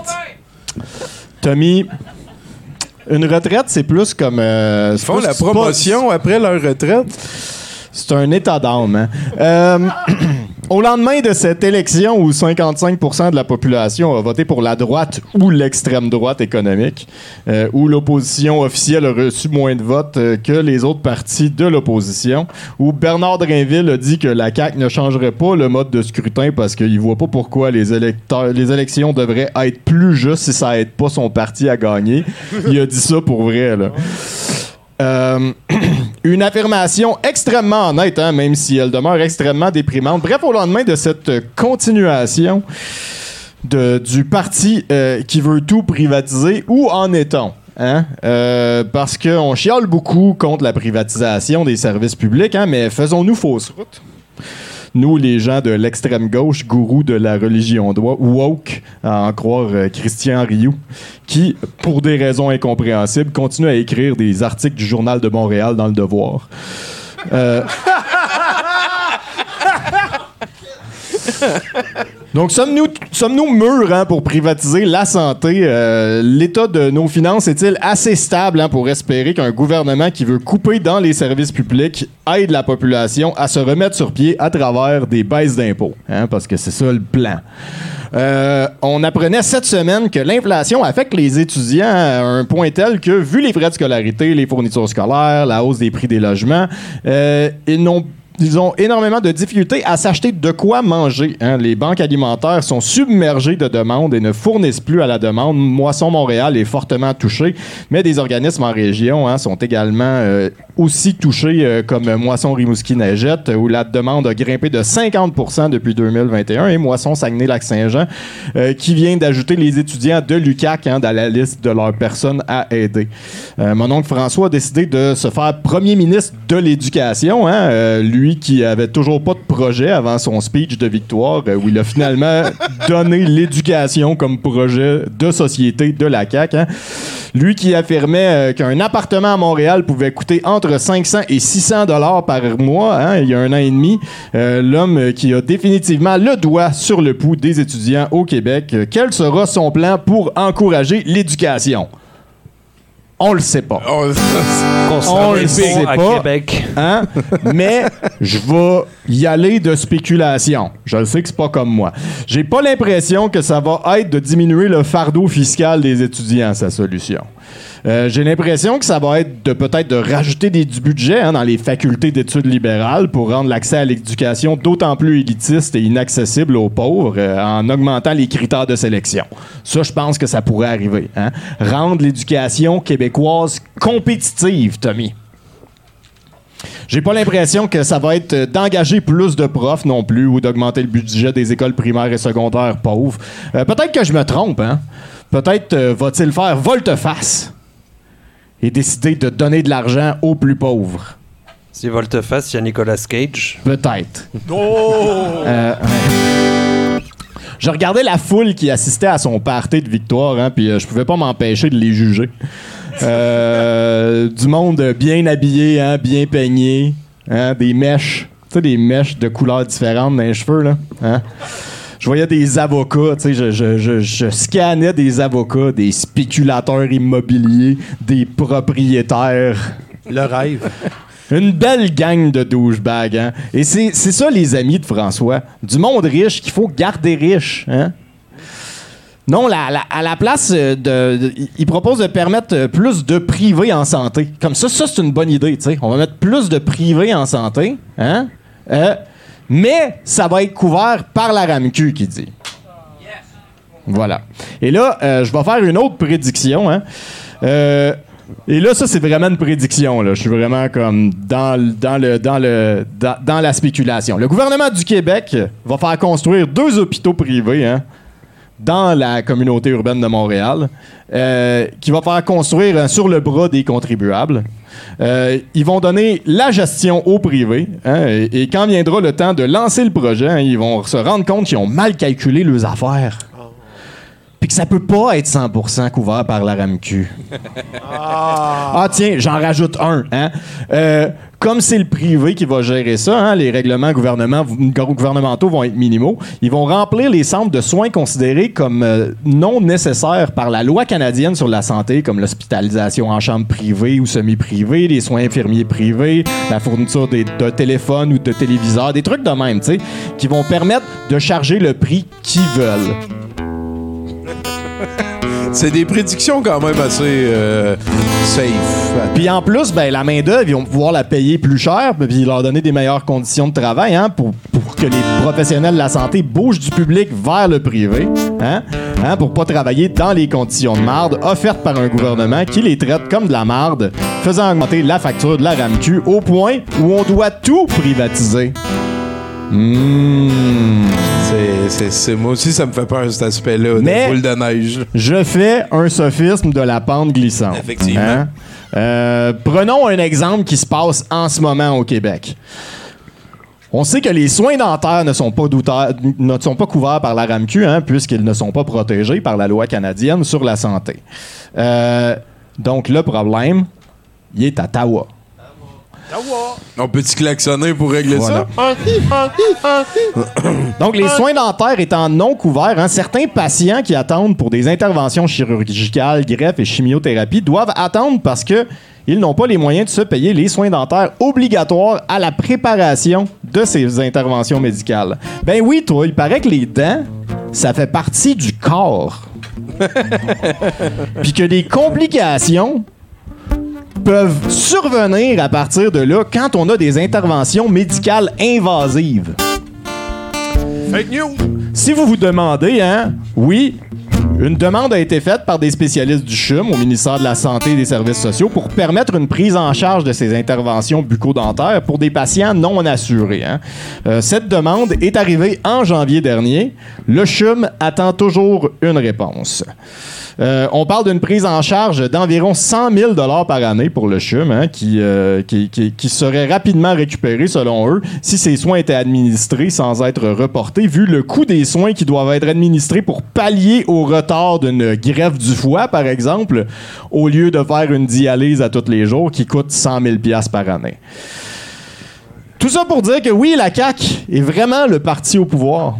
Tommy, une retraite, c'est plus comme. euh, Ils font la pas- promotion après leur retraite. C'est un état d'âme. hein. Euh, [CLEARS THROAT] au lendemain de cette élection où 55% de la population a voté pour la droite ou l'extrême droite économique, euh, où l'opposition officielle a reçu moins de votes euh, que les autres partis de l'opposition, où Bernard Drinville a dit que la CAQ ne changerait pas le mode de scrutin parce qu'il voit pas pourquoi les élections devraient être plus justes si ça aide pas son parti à gagner. Il a dit ça pour vrai, là. Euh, [CLEARS THROAT] une affirmation extrêmement honnête, hein, même si elle demeure extrêmement déprimante. Bref, au lendemain de cette continuation du parti euh, qui veut tout privatiser, où en est-on? Hein? Euh, parce qu'on chiale beaucoup contre la privatisation des services publics, hein, mais faisons-nous fausse route. Nous, les gens de l'extrême gauche, gourou de la religion droit, woke, à en croire euh, Christian Rioux, qui, pour des raisons incompréhensibles, continue à écrire des articles du Journal de Montréal dans le Devoir. Euh, [LAUGHS] [LAUGHS] [LAUGHS] Donc, sommes-nous sommes-nous mûrs hein, pour privatiser la santé? Euh, L'état de nos finances est-il assez stable hein, pour espérer qu'un gouvernement qui veut couper dans les services publics aide la population à se remettre sur pied à travers des baisses d'impôts? hein, parce que c'est ça le plan. Euh, on apprenait cette semaine que l'inflation affecte les étudiants à un point tel que, vu les frais de scolarité, les fournitures scolaires, la hausse des prix des logements, euh, ils n'ont ils ont énormément de difficultés à s'acheter de quoi manger. hein. Les banques alimentaires sont submergées de demandes et ne fournissent plus à la demande. Moisson Montréal est fortement touché, mais des organismes en région hein, sont également euh, aussi touchés, euh, comme Moisson Rimouski Neigette, où la demande a grimpé de 50 depuis 2021, et Moisson Saguenay-Lac-Saint-Jean, euh, qui vient d'ajouter les étudiants de l'UCAC hein, dans la liste de leurs personnes à aider. Mon oncle François a décidé de se faire premier ministre de l'éducation, euh, lui qui avait toujours pas de projet avant son speech de victoire, euh, où il a finalement [LAUGHS] donné l'éducation comme projet de société de la CAQ. hein. Lui qui affirmait euh, qu'un appartement à Montréal pouvait coûter entre 500 et 600 dollars par mois, hein, il y a un an et demi, euh, l'homme qui a définitivement le doigt sur le pouls des étudiants au Québec. Quel sera son plan pour encourager l'éducation? On le sait pas. Concernant On le sait à pas. Québec. Hein? Mais je vais y aller de spéculation. Je le sais que c'est pas comme moi. J'ai pas l'impression que ça va être de diminuer le fardeau fiscal des étudiants, sa solution. Euh, J'ai l'impression que ça va être de peut-être de rajouter des, du budget hein, dans les facultés d'études libérales pour rendre l'accès à l'éducation d'autant plus élitiste et inaccessible aux pauvres euh, en augmentant les critères de sélection. Ça, je pense que ça pourrait arriver. Hein? Rendre l'éducation québécoise compétitive, Tommy. J'ai pas l'impression que ça va être euh, d'engager plus de profs non plus ou d'augmenter le budget des écoles primaires et secondaires pauvres. Peut-être que je me trompe, hein? Peut-être euh, va-t-il faire volte-face et décider de donner de l'argent aux plus pauvres. Si volte-face, il y a Nicolas Cage. Peut-être. Euh, je regardais la foule qui assistait à son party de victoire, hein, puis euh, je pouvais pas m'empêcher de les juger. Euh, du monde bien habillé, hein, bien peigné, hein, des mèches, tu sais, des mèches de couleurs différentes dans les cheveux, là. Hein? Je voyais des avocats, tu sais, je, je, je, je scannais des avocats, des spéculateurs immobiliers, des propriétaires. Le rêve. Une belle gang de douchebags, hein? Et c'est ça, les amis de François. Du monde riche qu'il faut garder riche, hein? Non, la- la- à la place euh, de, de- il- il propose de permettre euh, plus de privés en santé. Comme ça, ça c'est une bonne idée, tu sais. On va mettre plus de privés en santé, hein? Euh, mais ça va être couvert par la RAMQ, qui dit. Voilà. Et là, euh, je vais faire une autre prédiction, hein? Euh, et là, ça, c'est vraiment une prédiction. Je suis vraiment comme dans, la spéculation. Le gouvernement du Québec va faire construire deux hôpitaux privés, hein, dans la communauté urbaine de Montréal, euh, qui va faire construire sur le bras des contribuables. Euh, ils vont donner la gestion au privé. hein, et, quand viendra le temps de lancer le projet, hein, ils vont se rendre compte qu'ils ont mal calculé leurs affaires. Puis que ça peut pas être 100% couvert par la RAMQ. Ah, tiens, j'en rajoute un. Hein? Euh, comme c'est le privé qui va gérer ça, hein, les règlements gouvernement- gouvernementaux vont être minimaux. Ils vont remplir les centres de soins considérés comme euh, non nécessaires par la loi canadienne sur la santé, comme l'hospitalisation en chambre privée ou semi-privée, les soins infirmiers privés, la fourniture des- de téléphones ou de téléviseurs, des trucs de même, tu sais, qui vont permettre de charger le prix qu'ils veulent. C'est des prédictions quand même assez euh, safe. Puis en plus, ben, la main-d'œuvre, ils vont pouvoir la payer plus cher, puis leur donner des meilleures conditions de travail hein, pour, que les professionnels de la santé bougent du public vers le privé, hein, hein, pour pas travailler dans les conditions de marde offertes par un gouvernement qui les traite comme de la marde, faisant augmenter la facture de la RAMQ au point où on doit tout privatiser. Mmh. C'est, moi aussi, ça me fait peur cet aspect-là, Mais- de boule de neige. Je fais un sophisme de la pente glissante. Effectivement. Hein? Euh, prenons un exemple qui se passe en ce moment au Québec. On sait que les soins dentaires ne sont pas, douta- ne sont pas couverts par la RAMQ, hein, puisqu'ils ne sont pas protégés par la loi canadienne sur la santé. Euh, donc, le problème, il est à Ottawa. On peut-tu klaxonner pour régler Voilà. ça? [COUGHS] Donc, les soins dentaires étant non couverts, hein, certains patients qui attendent pour des interventions chirurgicales, greffes et chimiothérapie doivent attendre parce que ils n'ont pas les moyens de se payer les soins dentaires obligatoires à la préparation de ces interventions médicales. Ben oui, toi, il paraît que les dents, ça fait partie du corps. [LAUGHS] Puis que des complications peuvent survenir à partir de là quand on a des interventions médicales invasives. Fake news! Si vous vous demandez, hein, oui, une demande a été faite par des spécialistes du CHUM au ministère de la Santé et des Services sociaux pour permettre une prise en charge de ces interventions bucco-dentaires pour des patients non assurés. hein. Euh, cette demande est arrivée en janvier dernier. Le CHUM attend toujours une réponse. Euh, on parle d'une prise en charge d'environ 100 000 par année pour le CHUM, hein, qui, euh, qui, serait rapidement récupéré selon eux si ces soins étaient administrés sans être reportés, vu le coût des soins qui doivent être administrés pour pallier au retard d'une greffe du foie, par exemple, au lieu de faire une dialyse à tous les jours qui coûte 100 000 par année. Tout ça pour dire que oui, la CAQ est vraiment le parti au pouvoir.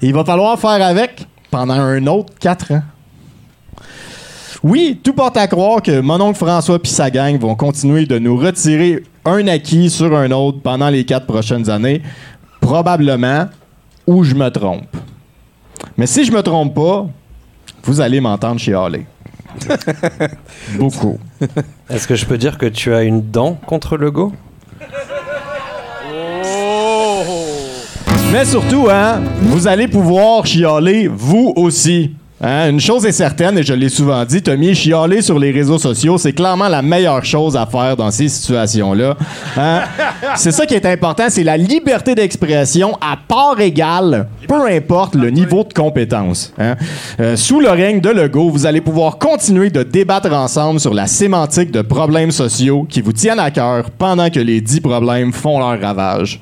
Il va falloir faire avec pendant un autre quatre ans. Oui, tout porte à croire que mon oncle François et sa gang vont continuer de nous retirer un acquis sur un autre pendant les quatre prochaines années. Probablement, ou je me trompe. Mais si je me trompe pas, vous allez m'entendre chialer. [LAUGHS] Beaucoup. Est-ce que je peux dire que tu as une dent contre le go Mais surtout, hein, vous allez pouvoir chialer vous aussi. Hein, une chose est certaine, et je l'ai souvent dit, Tommy, chialer sur les réseaux sociaux, c'est clairement la meilleure chose à faire dans ces situations-là. Hein? [LAUGHS] c'est ça qui est important, c'est la liberté d'expression à part égale, peu importe le niveau de compétence. hein? Euh, sous le règne de Legault, vous allez pouvoir continuer de débattre ensemble sur la sémantique de problèmes sociaux qui vous tiennent à cœur pendant que les dix problèmes font leur ravage.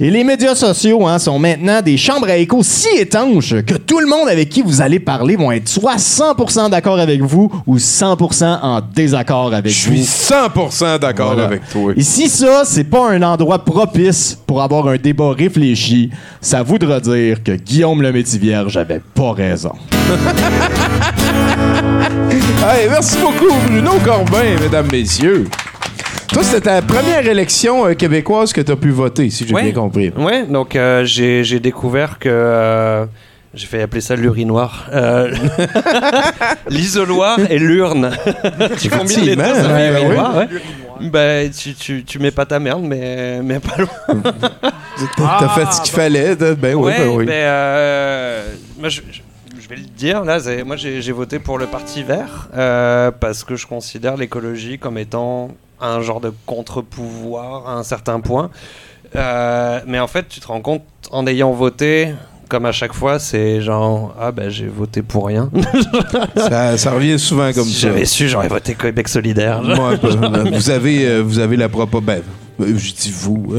Et les médias sociaux hein, sont maintenant des chambres à écho si étanches que tout le monde avec qui vous allez parler vont être soit 100% d'accord avec vous ou 100% en désaccord avec Je vous. suis 100% d'accord Voilà. avec toi. Et si ça, c'est pas un endroit propice pour avoir un débat réfléchi, ça voudra dire que Guillaume le Métis-Vierge avait pas raison. [LAUGHS] Hey, merci beaucoup, Bruno Corbin, mesdames, messieurs. Toi, c'était ta première élection euh, québécoise que tu as pu voter, si j'ai Ouais. bien compris. Ouais, donc euh, j'ai découvert que. euh, j'ai fait appeler ça l'urinoir. Euh, [LAUGHS] L'isoloir et l'urne. [LAUGHS] tu combines les deux, ça Effectivement, fait ouais, urinoir, ouais. Ben, tu, tu, tu mets pas ta merde, mais, mais pas loin. [LAUGHS] T'as fait ce qu'il fallait. Ben oui, ouais, ben oui. ben, euh, moi, je, je- je vais le dire, là, moi j'ai j'ai voté pour le Parti vert euh, parce que je considère l'écologie comme étant un genre de contre-pouvoir à un certain point. Euh, mais en fait, tu te rends compte en ayant voté comme à chaque fois, c'est genre ah ben j'ai voté pour rien. [LAUGHS] ça, ça revient souvent comme si ça. j'avais su, j'aurais voté Québec solidaire. Moi, [LAUGHS] vous avez, euh, vous avez la propre. Ben, euh, je dis vous,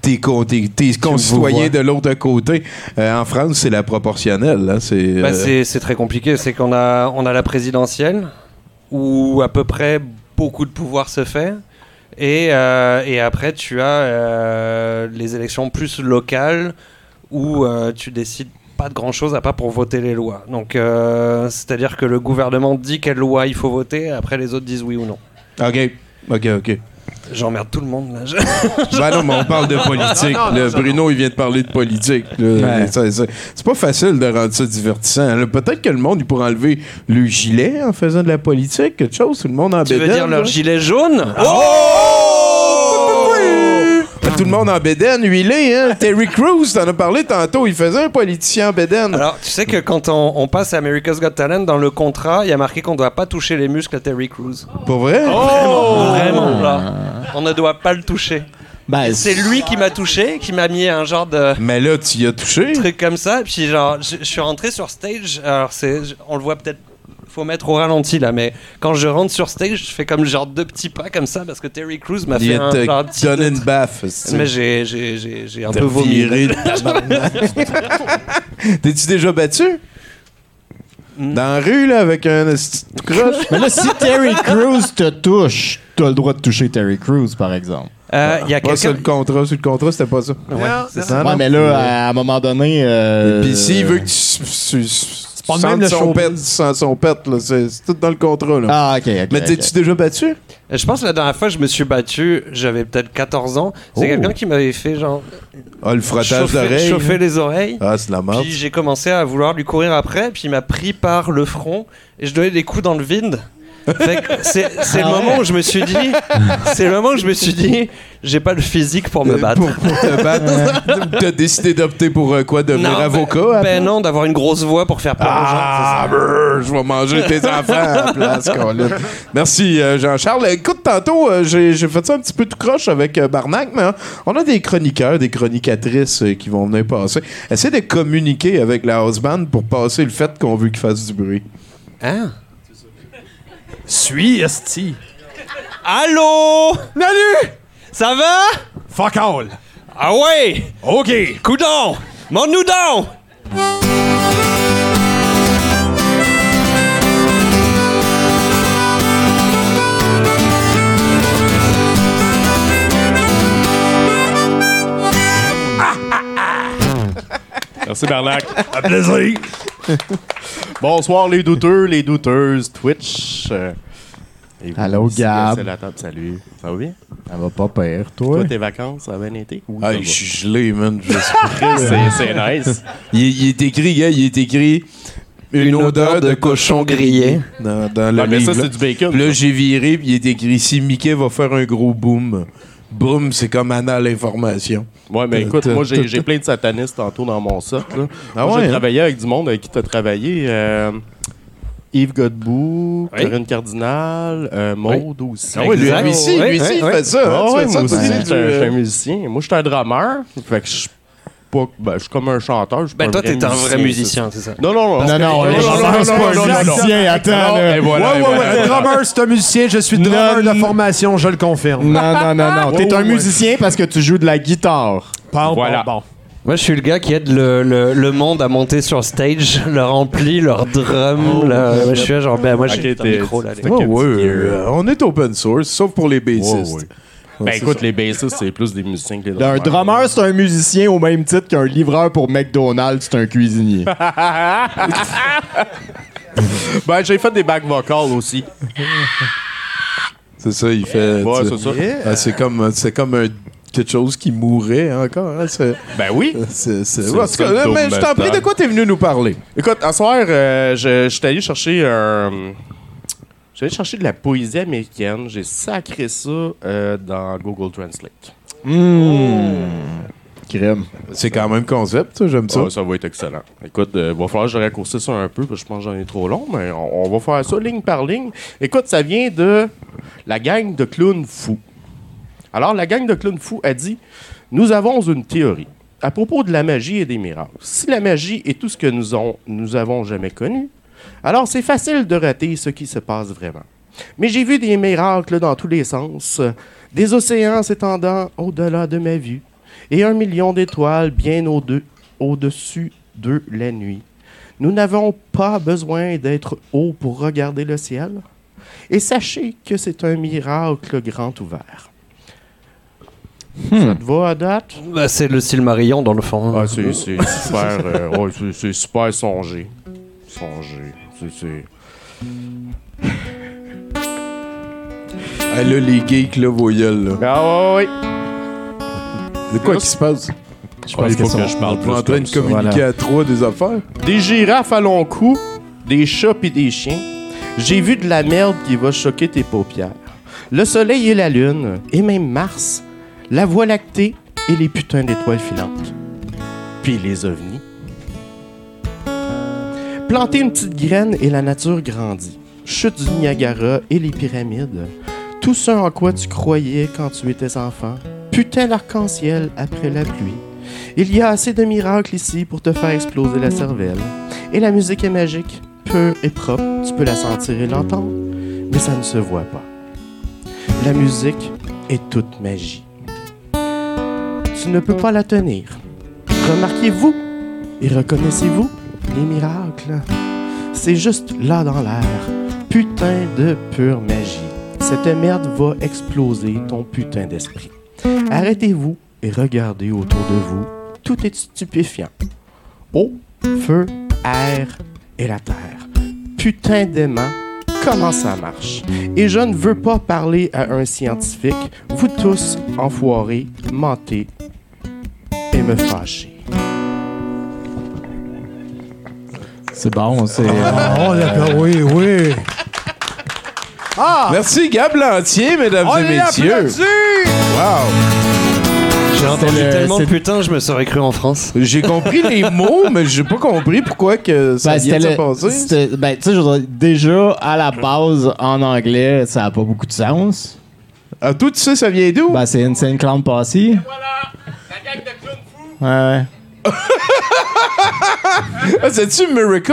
tes, tes- tes concitoyens de l'autre côté. Euh, en France, c'est la proportionnelle. C'est, euh, c'est c'est très compliqué. C'est qu'on a, on a la présidentielle où à peu près beaucoup de pouvoir se fait. Et, euh, et après, tu as euh, les élections plus locales où euh, tu décides pas de grand chose à part pour voter les lois. Donc, c'est-à-dire que le gouvernement dit quelle loi il faut voter, après les autres disent oui ou non. OK. OK, OK. J'emmerde tout le monde là. Je- [LAUGHS] Ben non, mais on parle de politique. Bruno, il vient de parler de politique. C'est pas facile de rendre ça divertissant. Peut-être que le monde, il pourrait enlever le gilet en faisant de la politique, quelque chose. Tout le monde en tu veux dire leur gilet jaune? Oh! Tout le monde en bédaine, huilé, hein? [LAUGHS] Terry Crews, t'en as parlé tantôt, il faisait un politicien en bédaine. Alors, tu sais que quand on, on passe à America's Got Talent, dans le contrat, il y a marqué qu'on ne doit pas toucher les muscles à Terry Crews. Pour vrai? Vraiment, vraiment, là. On ne doit pas le toucher. Ben, C'est lui qui m'a touché, qui m'a mis un genre de Mais là, tu y as touché? truc comme ça. Puis genre, je, je suis rentré sur stage. Alors c'est, on le voit peut-être. Faut mettre au ralenti là, mais quand je rentre sur stage, je fais comme genre deux petits pas comme ça parce que Terry Crews m'a fait a un genre petit- une baffe. Mais j'ai, j'ai, j'ai, j'ai un peu vomi. [LAUGHS] T'es-tu déjà battu? Hmm. Dans la rue, là, avec un croche? Mais là, si Terry Crews te touche, t'as le droit de toucher Terry Crews, par exemple. Euh, Il y a Pas sur quelqu'un. le contrat, sur le contrat, c'était pas ça. Ouais, c'est ça. ouais, mais là, à un moment donné. euh, Puis s'il veut que tu, tu, tu pas même, le son pet, tu sens son pet, là, c'est tout dans le contrat. Là. Ah, ok, ok. mais t'es-tu déjà battu? Je pense que la dernière fois que je me suis battu, j'avais peut-être 14 ans. C'est Oh. quelqu'un qui m'avait fait genre Ah, le frottage d'oreilles. chauffer les oreilles. Ah, c'est la merde. Puis j'ai commencé à vouloir lui courir après, puis il m'a pris par le front et je donnais des coups dans le vide. C'est le moment où je me suis dit, c'est le moment où je me suis dit, j'ai pas le physique pour me Euh, battre. Pour, pour te battre. [LAUGHS] T'as décidé d'opter pour euh, quoi? Devenir Non, avocat? ben, ben non, d'avoir une grosse voix pour faire peur Ah, aux gens. brr, je vais manger tes enfants à la place, [LAUGHS] Colin. Merci, euh, Jean-Charles. Écoute, tantôt, euh, j'ai fait ça un petit peu tout croche avec Barnac, mais hein, on a des chroniqueurs, des chronicatrices qui vont venir passer. Essaye de communiquer avec la house band pour passer le fait qu'on veut qu'ils fassent du bruit. ça. Suis, esti. Allô? Salut! Ça va? Fuck all. Ah ouais! OK. Coudon! Monte-nous donc! [LAUGHS] Merci, Barnac. À plaisir. [LAUGHS] Bonsoir les douteux, les douteuses, Twitch. euh, et vous Allô, Gab. euh, C'est la table, salut. Ça va bien? Ça va pas pire, toi? Toi, tes vacances, ça a bien été? Oui, Ah, je va. suis gelé, man. Je suis- [LAUGHS] c'est, c'est nice. [LAUGHS] il, il est écrit, gars, il est écrit une, odeur de cochon grillé dans, dans le Ah, mais ça, c'est là. du bacon. Puis là, j'ai viré, puis il est écrit ici Mickey va faire un gros boom. Boom, c'est comme Anna l'information. Ouais, mais écoute, moi, j'ai, plein de satanistes tantôt dans mon sac. Là. Ah moi, ouais, j'ai hein? travaillé avec du monde avec qui tu as travaillé. euh, Yves Godbout, Oui. Corinne Cardinal, euh, Maude aussi. Ah ouais, lui, lui lui aussi, ouais, il fait ça. Ah hein, ouais, moi aussi, aussi, je suis un- musicien. Moi, je suis un drummer. Fait que je suis pas. Ben, je suis comme un chanteur. je suis Ben pas toi, t'es un vrai musicien, c'est ça. ça. Non, non, non. Non, non, non, le non, c'est non, pas non, un non, non. musicien. Attends, Ouais, drummer, c'est un musicien. Je suis drummer Non. de formation, je le confirme. Non, non, non, non. T'es un musicien parce que tu joues de la guitare. Voilà. bon. Moi, je suis le gars qui aide le, le, le monde à monter sur stage, [LAUGHS] leur ampli, leur drum. là. Moi, je suis là, genre, ben moi, j'ai Ok, un micro là. Ouais, euh, on est open source, sauf pour les bassistes. Ouais. Ben écoute, les bassistes, c'est plus des musiciens que les Un drummers. drummer, c'est un musicien au même titre qu'un livreur pour McDonald's, c'est un cuisinier. [LAUGHS] [LAUGHS] Ben, j'ai fait des back vocals aussi. C'est ça, il fait. Ouais, c'est ça. Ah, c'est comme, c'est comme un- quelque chose qui mourrait encore. hein, c'est- Ben oui. [LAUGHS] c'est- ouais, en tout cas, mais je t'en prie, de quoi t'es venu nous parler? Écoute, un soir, euh, je, je suis allé chercher un. Je allé chercher de la poésie américaine. J'ai sacré ça euh, dans Google Translate. Crème. C'est quand même concept, ça, j'aime ça. Ça, ça va être excellent. Écoute, il va falloir que je raccourcisse ça un peu, parce que je pense que j'en ai trop long, mais on, on va faire ça ligne par ligne. Écoute, ça vient de la gang de clowns fous. Alors, la gang de clowns fous a dit Nous avons une théorie. à propos de la magie et des miracles. Si la magie est tout ce que nous avons jamais connu, alors c'est facile de rater ce qui se passe vraiment. Mais j'ai vu des miracles dans tous les sens, des océans s'étendant au-delà de ma vue, et un million d'étoiles bien au-de- au-dessus de la nuit. Nous n'avons pas besoin d'être haut pour regarder le ciel. Et sachez que c'est un miracle grand ouvert. Ça te va à date? Bah, c'est le Silmarillion dans le fond. Ah, c'est c'est super, euh, ouais, c'est- c'est super songé. Songé. C'est- c'est- Ah, là, les geeks, là, vos gueules, là. Ah ouais, ouais. De quoi qui se passe? Je Ah, pense il faut que que je parle On est en train de communiquer voilà. à trois des affaires. Des girafes à long cou, des chats et des chiens. J'ai vu de la merde qui va choquer tes paupières. Le soleil et la lune, et même Mars, la voie lactée et les putains d'étoiles filantes. Puis les ovnis. Planter une petite graine et la nature grandit. Chute du Niagara et les pyramides. Tout ce en quoi tu croyais quand tu étais enfant. Putain l'arc-en-ciel après la pluie. Il y a assez de miracles ici pour te faire exploser la cervelle. Et la musique est magique, pure et propre, tu peux la sentir et l'entendre, mais ça ne se voit pas. La musique est toute magie. Tu ne peux pas la tenir. Remarquez-vous et reconnaissez-vous les miracles. C'est juste là dans l'air. Putain de pure magie. Cette merde va exploser ton putain d'esprit. Arrêtez-vous et regardez autour de vous. Tout est stupéfiant. Eau, feu, air et la terre. Putain d'aimant, comment ça marche? Et je ne veux pas parler à un scientifique. Vous tous, enfoirés, mentez et me fâchez. C'est bon, c'est. Oh, d'accord, oui, oui. Merci, Gab Lantier, mesdames On et messieurs. Wow! J'ai entendu le- tellement de c'est- putain, je me serais cru en France. J'ai compris les [LAUGHS] mots, mais j'ai pas compris pourquoi que ça Ben, vient de c'était se le- passer. c'était- ben, tu sais, je veux dire, déjà, à la base, en anglais, ça a pas beaucoup de sens. Ah, tout ça, ça vient d'où? Ben, c'est Insane Clown Posse. voilà! La gang de clown fou! Ouais, Ah, [LAUGHS] c'est-tu Miracles?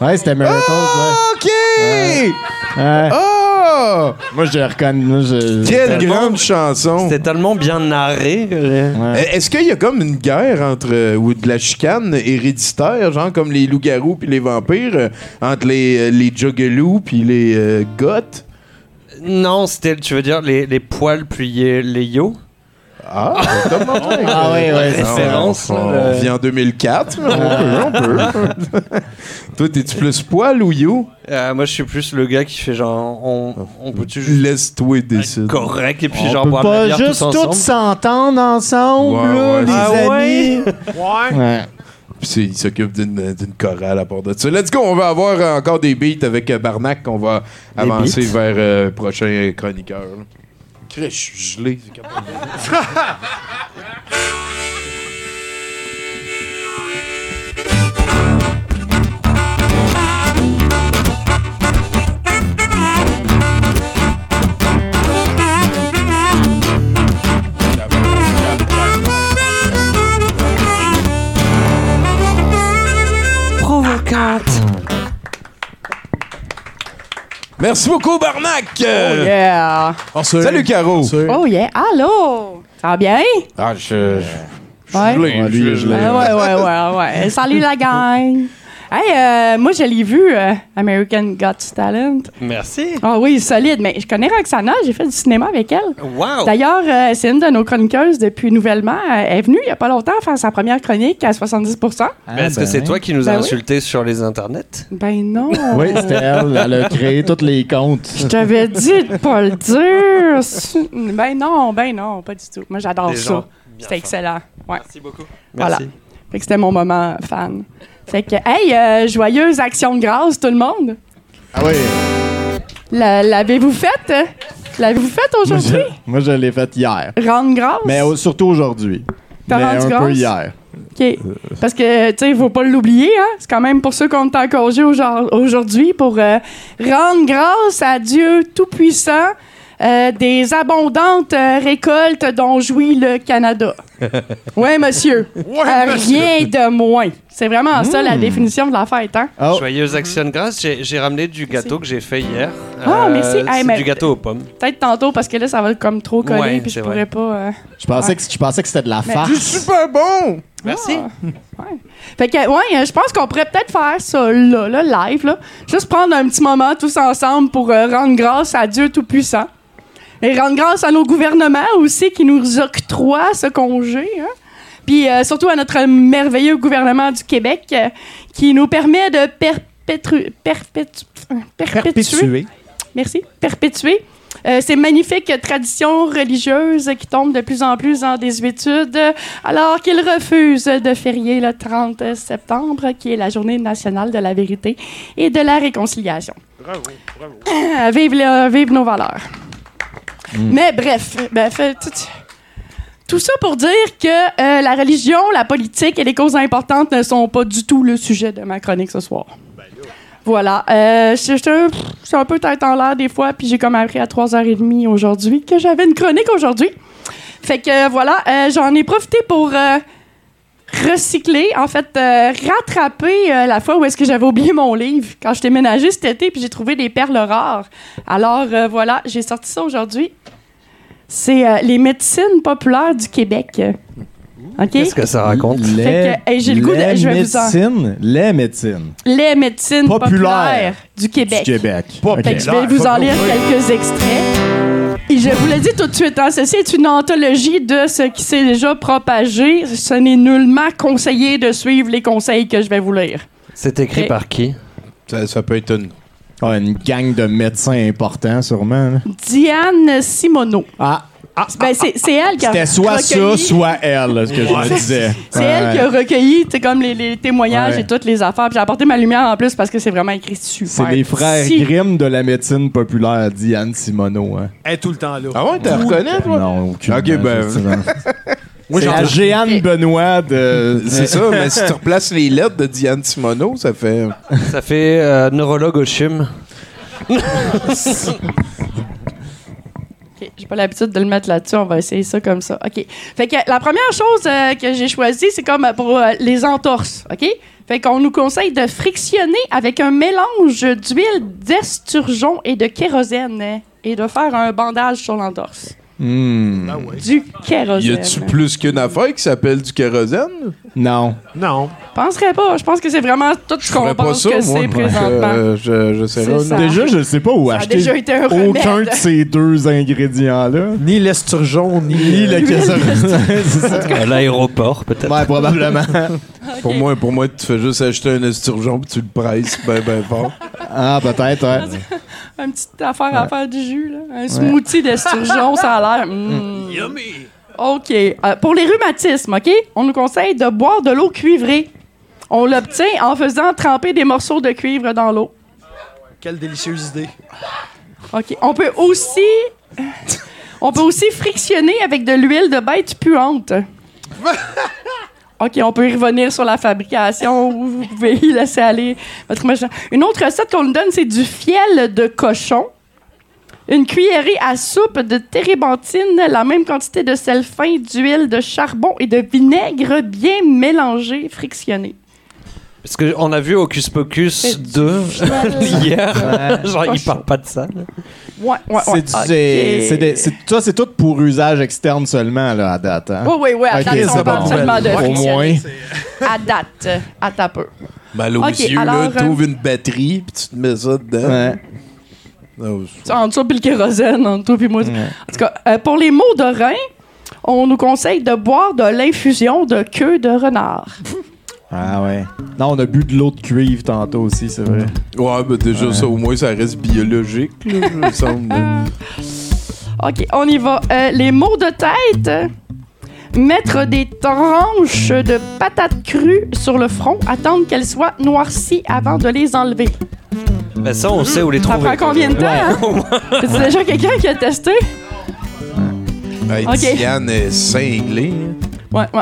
ouais. Ouais, c'était Miracles, Ah, OK! ouais. Ouais. Ah! Moi, je reconnais. moi, je- Quelle grande chanson! C'était tellement bien narré Ouais. Est-ce qu'il y a comme une guerre entre euh, ou de la chicane héréditaire, genre comme les loups-garous puis les vampires, euh, entre les, euh, les juggalos puis les euh, goths? Non, c'était, tu veux dire, les, les poils pliés, les yo Ah, comment Ah, ouais, ouais. Référence, On, là, on le- vit en 2004, là, on peut, on peut. [LAUGHS] Toi, t'es-tu plus poil ou yo? Euh, Moi, je suis plus le gars qui fait genre, on, on peut-tu juste Laisse-toi décider. correct et puis On genre peut boire de la pas bière juste tous tous ensemble. s'entendre ensemble, Ouais, là, ouais, les Ah amis. ouais? Ouais. Ouais. Puis il s'occupe d'une d'une chorale à part de ça. Let's go, on va avoir encore des beats avec euh, Barnac. On va avancer beats? vers euh, prochain chroniqueur. là. Je suis gelé. c'est capable. Provocante. Merci beaucoup, Barnac! Euh, Yeah! Salut, Caro! Oh yeah! Allô! Ça va bien? Ah, je. je Ouais. suis gelé, Ouais, je lui, suis je gelé. l'ai. Ouais, ouais, ouais, ouais. Salut la gang! Hey, euh, moi, je l'ai vu, euh, American Got Talent. Merci. Ah oui, solide. Mais je connais Roxana, j'ai fait du cinéma avec elle. Wow. D'ailleurs, euh, c'est une de nos chroniqueuses depuis nouvellement. Elle est venue il n'y a pas longtemps faire sa première chronique à 70 Mais est-ce que c'est toi qui nous as Ben oui. insultés sur les internets? Ben non! [LAUGHS] Oui, c'était elle. Elle a créé tous les comptes. Je t'avais dit de pas le dire! [LAUGHS] Ben non, ben non, pas du tout. Moi, j'adore ça. C'était excellent. Ouais. Merci beaucoup. Voilà. Merci. Fait que c'était mon moment fan. Fait que, hey, euh, joyeuse action de grâce, tout le monde! Ah oui. La- L'avez-vous faite? L'avez-vous faite aujourd'hui? moi, je l'ai faite hier. Rendre grâce? Mais au- surtout aujourd'hui. T'as rendu un peu hier. OK. Parce que, tu sais, il faut pas l'oublier, hein? C'est quand même pour ça qu'on en congé aujourd- aujourd'hui, pour euh, rendre grâce à Dieu Tout-Puissant euh, des abondantes récoltes dont jouit le Canada. [LAUGHS] Oui, monsieur. Euh, rien de moins. C'est vraiment ça la définition de la fête, hein? Oh. Joyeuse action de grâce. J'ai j'ai ramené du gâteau que j'ai fait hier. Ah, merci. Hey, c'est mais- du gâteau aux pommes. Peut-être tantôt parce que là, ça va comme trop coller Ouais, puis je c'est pourrais vrai. pas. euh, Je pensais, que, je pensais que c'était de la Mais- farce. Super bon! Merci. Ouais. Fait que, ouais, euh, je pense qu'on pourrait peut-être faire ça là, là, live, là. Juste prendre un petit moment tous ensemble pour euh, rendre grâce à Dieu Tout-Puissant. Et rendre grâce à nos gouvernements aussi qui nous octroient ce congé, hein. Puis euh, surtout à notre merveilleux gouvernement du Québec euh, qui nous permet de perpétru- perpétu- perpétuer. Merci. Perpétuer. euh, ces magnifiques traditions religieuses qui tombent de plus en plus en désuétude, alors qu'ils refusent de férier le 30 septembre, qui est la journée nationale de la vérité et de la réconciliation. Bravo, bravo. vive, le- vive nos valeurs. Mais bref, bref, euh, tout, ça pour dire que euh, la religion, la politique et les causes importantes ne sont pas du tout le sujet de ma chronique ce soir. Voilà. Euh, je- suis un peu tête en l'air des fois, puis j'ai comme appris à 3h30 aujourd'hui que j'avais une chronique aujourd'hui. Fait que voilà, euh, j'en ai profité pour euh, recycler, en fait, euh, rattraper euh, la fois où est-ce que j'avais oublié mon livre quand je t'ai ménagé cet été, puis j'ai trouvé des perles rares. Alors euh, voilà, j'ai sorti ça aujourd'hui. C'est euh, les médecines populaires du Québec. OK? Qu'est-ce que ça raconte? Les, Fait que, hey, j'ai le goût de- je vais vous en- médecines, les médecines Les médecines Populaires populaires du Québec. du Québec. Fait que je vais vous en lire quelques extraits. Et je vous le dis tout de suite, hein, ceci est une anthologie de ce qui s'est déjà propagé. Ce n'est nullement conseillé de suivre les conseils que je vais vous lire. C'est écrit Et- par qui? Ça, ça peut être une. Une gang de médecins importants, sûrement. là. Diane Simoneau. Ah, Ben, c'est c'est elle qui a c'était soit ça, soit elle, ce que je me disais. C'est elle qui a recueilli comme les, les témoignages Ouais. et toutes les affaires. Puis J'ai apporté ma lumière en plus parce que c'est vraiment écrit super. C'est les frères. Grimm de la médecine populaire, Diane Simoneau. Hein. Elle est tout le temps là. Ah ouais, tu reconnais, toi? Non, aucune. Ok, ben- [LAUGHS] Moi, C'est j'ai la Jeanne Benoît de. [LAUGHS] C'est ça, mais si tu replaces les lettres de Diane Simoneau, ça fait. Ça fait euh, neurologue au CHUM. [LAUGHS] OK, J'ai pas l'habitude de le mettre là-dessus. On va essayer ça comme ça. OK. Fait que la première chose euh, que j'ai choisie, c'est comme pour euh, les entorses. OK? Fait qu'on nous conseille de frictionner avec un mélange d'huile d'esturgeon et de kérosène et de faire un bandage sur l'entorse. Hmm. Du kérosène. Y a-tu plus qu'une affaire qui s'appelle du kérosène? Non. Non. Je penserais pas. Je pense que c'est vraiment tout ce qu'on pense ça, que moi. c'est présentement. euh, je, je sais pas. Déjà, je ne sais pas où Ça a acheter déjà été un aucun de ces deux ingrédients-là. Ni l'esturgeon, ni. Ni le kérosène. [LAUGHS] C'est ça. À l'aéroport, peut-être. Ouais, probablement. [LAUGHS] Pour moi, pour moi, tu fais juste acheter un esturgeon puis tu le presses ben ben fort. Ah, peut-être, ouais. [LAUGHS] Une petite affaire à faire du jus, là. Un smoothie d'esturgeon, ça a l'air. mm. OK. Euh, pour les rhumatismes, OK? On nous conseille de boire de l'eau cuivrée. On l'obtient en faisant tremper des morceaux de cuivre dans l'eau. Quelle délicieuse idée. OK. On peut aussi. [LAUGHS] On peut aussi frictionner avec de l'huile de bête puante. [LAUGHS] OK, on peut y revenir sur la fabrication. ou Vous pouvez y laisser aller votre imagination. Une autre recette qu'on nous donne, c'est du fiel de cochon. Une cuillerée à soupe de térébenthine, la même quantité de sel fin, d'huile, de charbon et de vinaigre bien mélangé, frictionné. Parce qu'on a vu Hocus Pocus C'est 2 [LAUGHS] hier. [LAUGHS] Genre, il Cochon. parle pas de ça. Ouais, ouais, ouais. C'est du- OK. c'est- c'est des- c'est- ça, c'est tout pour usage externe seulement, là, à date. Hein? Oui, oui, oui. À Ok, date, on c'est parle bon. seulement de Au moins. [LAUGHS] À date, à ta peu. Mal aux Ok, yeux, alors, là, euh, t'ouvres une batterie puis tu te mets ça dedans. Ouais. Sais, Entre ça puis le kérosène, entre toi puis moi. En tout cas, euh, pour les maux de rein, on nous conseille de boire de l'infusion de queue de renard. Ah ouais. Non, on a bu de l'eau de cuivre tantôt aussi, c'est vrai. Ouais, ben déjà, ça, au moins, ça reste biologique, là, je me semble. [LAUGHS] OK, on y va. Euh, les maux de tête. Mettre des tranches de patates crues sur le front, attendre qu'elles soient noircies avant de les enlever. Ben ça, on sait où les Ça trouver. prend combien de temps? hein? [LAUGHS] C'est déjà quelqu'un qui a testé? Hey, Ok. Diane est cinglée.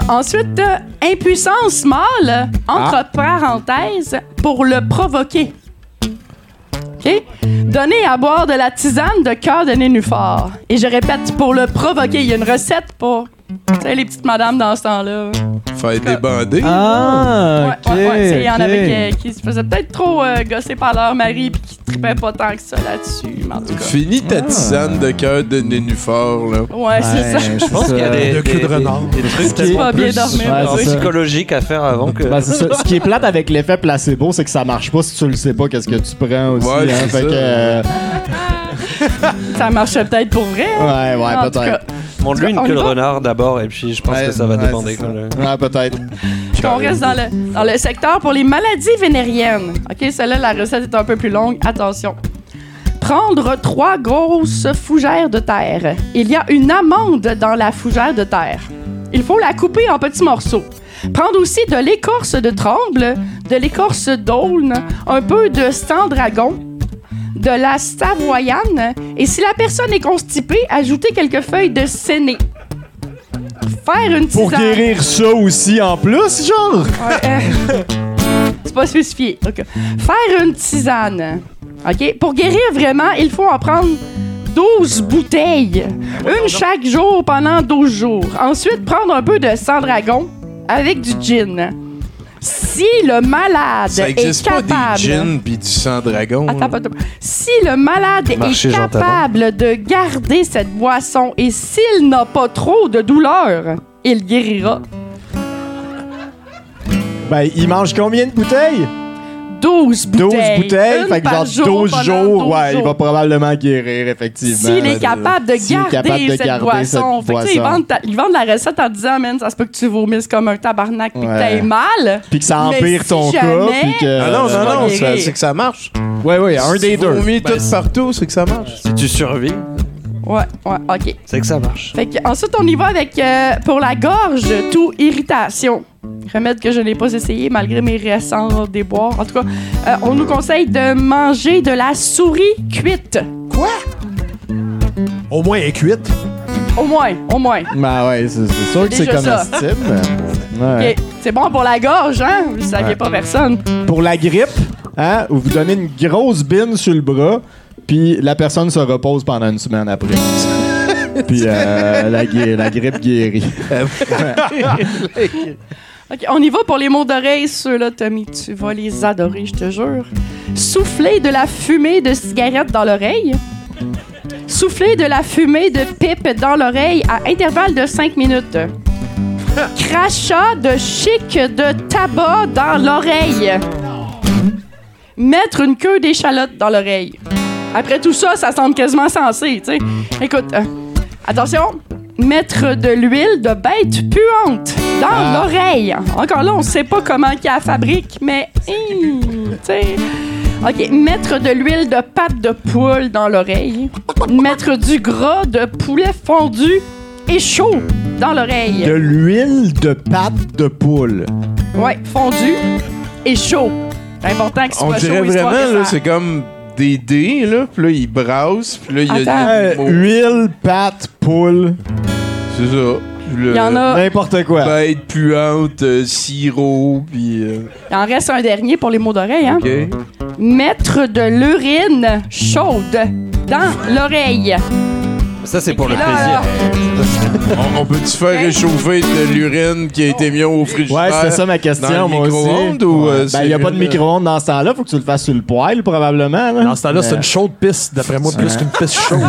Ensuite, euh, impuissance mâle, entre parenthèses, pour le provoquer. OK? Donner à boire de la tisane de cœur de nénuphar. Et je répète, pour le provoquer. Il y a une recette pour Tu sais, les petites madames dans ce temps-là. Faire débander. Ah, Ouais, ouais, ouais. Il y en ok. avait qui, qui se faisaient peut-être trop euh, gosser par leur mari puis qui tripaient pas tant que ça là-dessus. Mais en tout cas. Fini ta tisane de cœur de nénuphar, là. Ouais, c'est ça. je pense qu'il y a des, Le des, cul de des- renard. des trucs Tu tellement vas bien plus dormir. Ouais, c'est ça. psychologiques à faire avant que. Ben, c'est ça. Ce qui est plate avec l'effet placebo, c'est que ça marche pas si tu le sais pas qu'est-ce que tu prends aussi. Ouais, hein. c'est Fait ça. que, euh, Ça peut-être pour vrai. hein. ouais, ouais, En tout peut-être. cas, Montre-lui une On y queue de va? renard d'abord, et puis je pense Ouais, que ça va ouais, dépendre. ça. Ouais, peut-être. on reste dans le, dans le secteur pour les maladies vénériennes. OK, celle-là, la recette est un peu plus longue. Attention. Prendre trois grosses fougères de terre. Il y a une amande dans la fougère de terre. Il faut la couper en petits morceaux. Prendre aussi de l'écorce de tremble, de l'écorce d'aulne, un peu de sang dragon, de la savoyane, et si la personne est constipée, ajouter quelques feuilles de séné. Faire une Pour tisane. guérir ça aussi en plus, genre? Ouais, euh, [LAUGHS] c'est pas spécifié. Faire une tisane. OK? Pour guérir vraiment, il faut en prendre 12 bouteilles. Une chaque jour pendant 12 jours. Ensuite, prendre un peu de sang dragon avec du gin. Si le malade Ça est existe pas capable... des gins pis du sang dragon. Attends, attends, attends. Si le malade Marché est capable de garder cette boisson et s'il n'a pas trop de douleur, il guérira. Ben, il mange combien de bouteilles? 12 12 bouteilles. bouteilles. Une Fait que par genre jour 12 pendant jours, 12 ouais, il va probablement guérir, effectivement. S'il est capable de garder, capable de cette, garder boisson. cette Fait que, tu sais, ils, vendent ta- ils vendent la recette en disant, man, ça se peut que tu vomisses comme un tabarnak puis que t'aies mal. Puis que ça empire si ton cas. que... Ah non, tu non, non, c'est que ça marche. Ouais, ouais, un des deux. Vomi Ben, tout c'est- partout, c'est que ça marche. Si tu survis, Ouais, ouais, OK. c'est que ça marche. Fait que, ensuite, on y va avec, euh, pour la gorge, tout irritation. Remède que je n'ai pas essayé malgré mes récents déboires. En tout cas, euh, on nous conseille de manger de la souris cuite. Au moins, elle est cuite. Au moins, au moins. Ben ouais, c'est c'est sûr que c'est Déjà ça. comestible. Ouais. OK. C'est bon pour la gorge, hein? Vous ne saviez pas personne. Pour la grippe, hein, vous donnez une grosse bine sur le bras, puis la personne se repose pendant une semaine après. [LAUGHS] puis euh, la, la grippe guérit. [LAUGHS] OK, on y va pour les mots d'oreille. Ceux-là, Tommy, tu vas les adorer, je te jure. Souffler de la fumée de cigarette dans l'oreille. Souffler de la fumée de pipe dans l'oreille à intervalle de 5 minutes. Crachat de chic de tabac dans l'oreille. Mettre une queue d'échalote dans l'oreille. Après tout ça, ça semble quasiment sensé, tu sais. Écoute, euh, attention, mettre de l'huile de bête puante dans Ah. l'oreille. Encore là, on sait pas comment qu'il la fabrique, mais hum, tu sais. OK, mettre de l'huile de pâte de poule dans l'oreille. mettre du gras de poulet fondu et chaud dans l'oreille. De l'huile de pâte de poule. Ouais, fondu et chaud. C'est important que ce On soit dirait chaud, histoire vraiment, là, c'est comme des dés, là, puis là, ils brassent, puis là, il y a. Euh, des mots. huile, pâte, poule, C'est ça. Il y en a. n'importe quoi. Bête puante, euh, sirop, puis... euh, Il en reste un dernier pour les mots d'oreille, hein? OK. Mettre de l'urine chaude dans l'oreille. Ça, c'est pour le plaisir. alors, On, on peut-tu faire réchauffer de l'urine qui a été mis au frigidaire? Ouais, c'était ça ma question, Dans le moi aussi. euh, ben, il n'y a pas de micro-ondes dans ce temps-là. Faut que tu le fasses sur le poêle, probablement. là. Dans ce temps-là, c'est une chaude piste, d'après moi, plus qu'une piste chaude. [LAUGHS]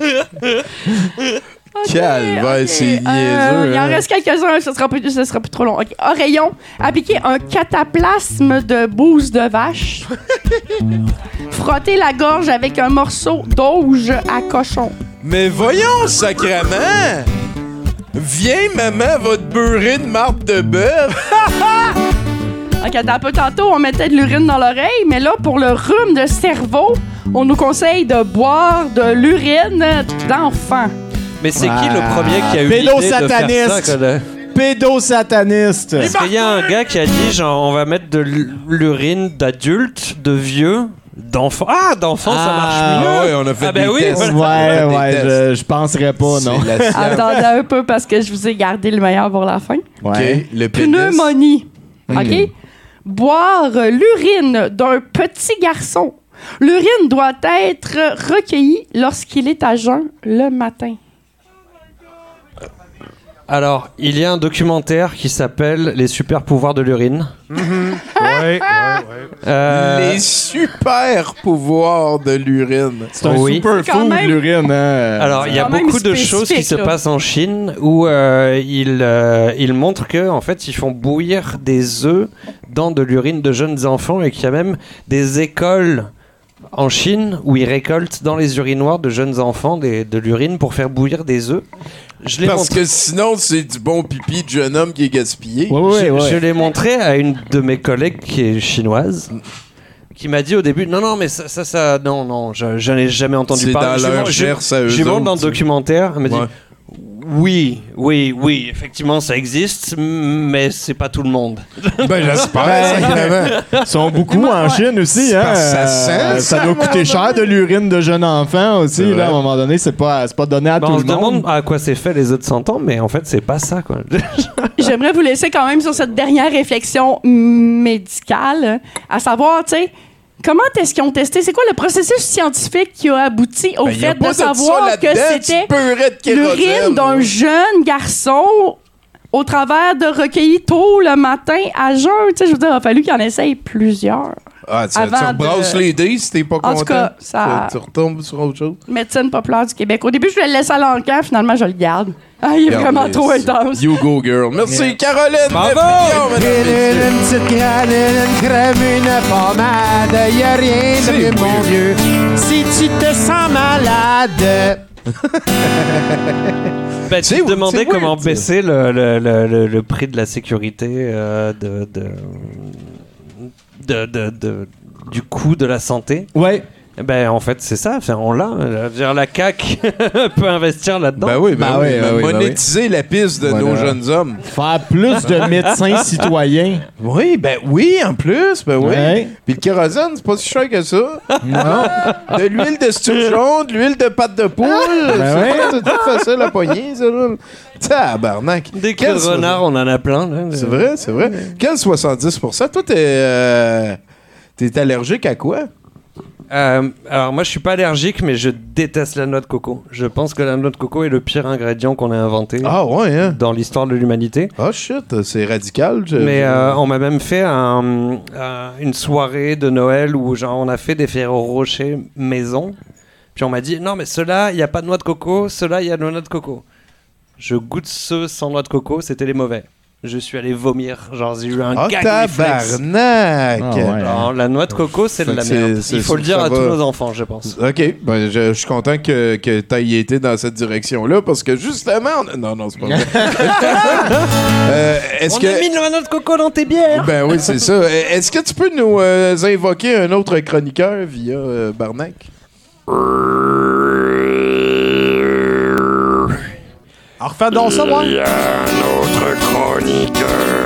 [LAUGHS] Calvaire, ok. c'est Euh. Il en hein. reste quelques-uns, ce sera, plus, ce sera plus trop long. OK. Oreillon, appliquer un cataplasme de bouse de vache. [LAUGHS] Frotter la gorge avec un morceau d'auge à cochon. Mais voyons, sacrement! Viens, maman, va te beurrer de marde de bœuf! [LAUGHS] OK, attends un peu tantôt, on mettait de l'urine dans l'oreille, mais là, pour le rhume de cerveau, on nous conseille de boire de l'urine d'enfant. Mais c'est qui le Ah. premier qui a eu l'idée de faire ça? Pédosataniste. Pédosataniste. Est-ce qu'il y a un gars qui a dit, genre, on va mettre de l'urine d'adulte, de vieux, d'enfant? Ah, d'enfant, ça marche mieux. Ah ouais, on a fait Ah ben des oui, tests. voilà. Ouais, ouais, tests. je, je penserais pas, non. C'est la science. Attendez un peu parce que je vous ai gardé le meilleur pour la fin. Ouais. OK, le pénis. Pneumonie. OK? Boire l'urine d'un petit garçon. L'urine doit être recueillie lorsqu'il est à jeun le matin. Alors, il y a un documentaire qui s'appelle Les super pouvoirs de l'urine. Ouais, ouais, ouais. Euh, Les super pouvoirs de l'urine. C'est un Oui. super food, même- l'urine. Hein? Alors, il y a beaucoup de choses qui se passent en Chine où euh, ils, euh, ils montrent que en fait, ils font bouillir des œufs dans de l'urine de jeunes enfants et qu'il y a même des écoles en Chine où ils récoltent dans les urinoirs de jeunes enfants des- de l'urine pour faire bouillir des œufs. Je l'ai Parce montré, que sinon, c'est du bon pipi de jeune homme qui est gaspillé. Ouais, ouais, je, ouais. je l'ai montré à une de mes collègues qui est chinoise. Qui m'a dit au début, non, non, mais ça, ça, ça non, non, je, je n'ai jamais entendu C'est parler. dans Je- leur Je montre dans le documentaire, elle m'a dit. Oui, oui, oui, effectivement, ça existe, mais c'est pas tout le monde. [LAUGHS] Ben, j'espère. Ils sont beaucoup en Chine aussi. Hein? ça Euh, ça, ça doit coûter cher de l'urine de jeunes enfants aussi. Là, à un moment donné, c'est pas, c'est pas donné à Bon, tout on le se demande monde. à quoi c'est fait les autres 100 ans, mais en fait, c'est pas ça, quoi. [LAUGHS] [LAUGHS] J'aimerais vous laisser quand même sur cette dernière réflexion médicale, à savoir, tu sais, comment est-ce qu'ils ont testé? C'est quoi le processus scientifique qui a abouti au Ben, fait de savoir que c'était l'urine d'un jeune garçon au travers de recueillis tôt le matin à jeun? Tu sais, je veux dire, il a fallu qu'il en essaye plusieurs. Ah, tu, tu Avant rebrasses de- les dés si t'es pas En content. tout cas, ça- Tu, tu retombes sur autre chose. Médecine populaire du Québec. Au début, je le laisser à l'encan, finalement, je le garde. Ah, il est vraiment trop intense. You go, girl. Merci, Caroline. Bravo! Une petite granule, une crème, une pommade, y a rien de mieux, mon vieux. Si tu te sens malade, [LAUGHS] Ben, tu te demandais comment baisser le, le- le- le- le prix de la sécurité euh, de, de, de- de- de- du coût de la santé. Ouais. Ben, en fait, c'est ça. Enfin, on l'a. Dire, La CAQ [LAUGHS] peut investir là-dedans. Ben oui, ben, Ben oui, oui, ben ben oui, ben monétiser la piste de Voilà. nos jeunes hommes. Faire plus de médecins [LAUGHS] citoyens. Oui, ben oui, en plus, ben oui. Ouais. Puis le kérosène, c'est pas si cher que ça. Non. De l'huile de sturgeon, de l'huile de pâte de poule. Ben c'est ouais. tout- c'est tout facile à pogner, ça, là. Tabarnak. Des Quel on en a plein. C'est vrai, c'est vrai. Quel 70% Toi, t'es euh, t'es allergique à quoi? Euh, alors, moi, je suis pas allergique, mais je déteste la noix de coco. Je pense que la noix de coco est le pire ingrédient qu'on ait inventé Ah ouais, hein? dans l'histoire de l'humanité. Ah shit, c'est radical. je- Mais euh, on m'a même fait un- un- une soirée de Noël où genre on a fait des Ferrero Rocher maison. Puis on m'a dit non mais ceux-là il y a pas de noix de coco, ceux-là il y a de la noix de coco. Je goûte ceux sans noix de coco, c'était les mauvais. Je suis allé vomir, genre j'ai eu un gag réflexe. tabarnak! Ah ouais. Genre, la noix de coco c'est de la merde. Il faut le dire à va. tous nos enfants, je pense. OK, ben, je, je suis content que, que tu aies été dans cette direction-là parce que justement... on a- Non, non, c'est pas vrai. [LAUGHS] Euh, est-ce On que... a mis de la noix de coco dans tes bières. Ben oui, c'est ça. [LAUGHS] Euh, Est-ce que tu peux nous euh, invoquer un autre chroniqueur via euh, Barnac? alors refais donc ça, moi? Il y a un autre chroniqueur.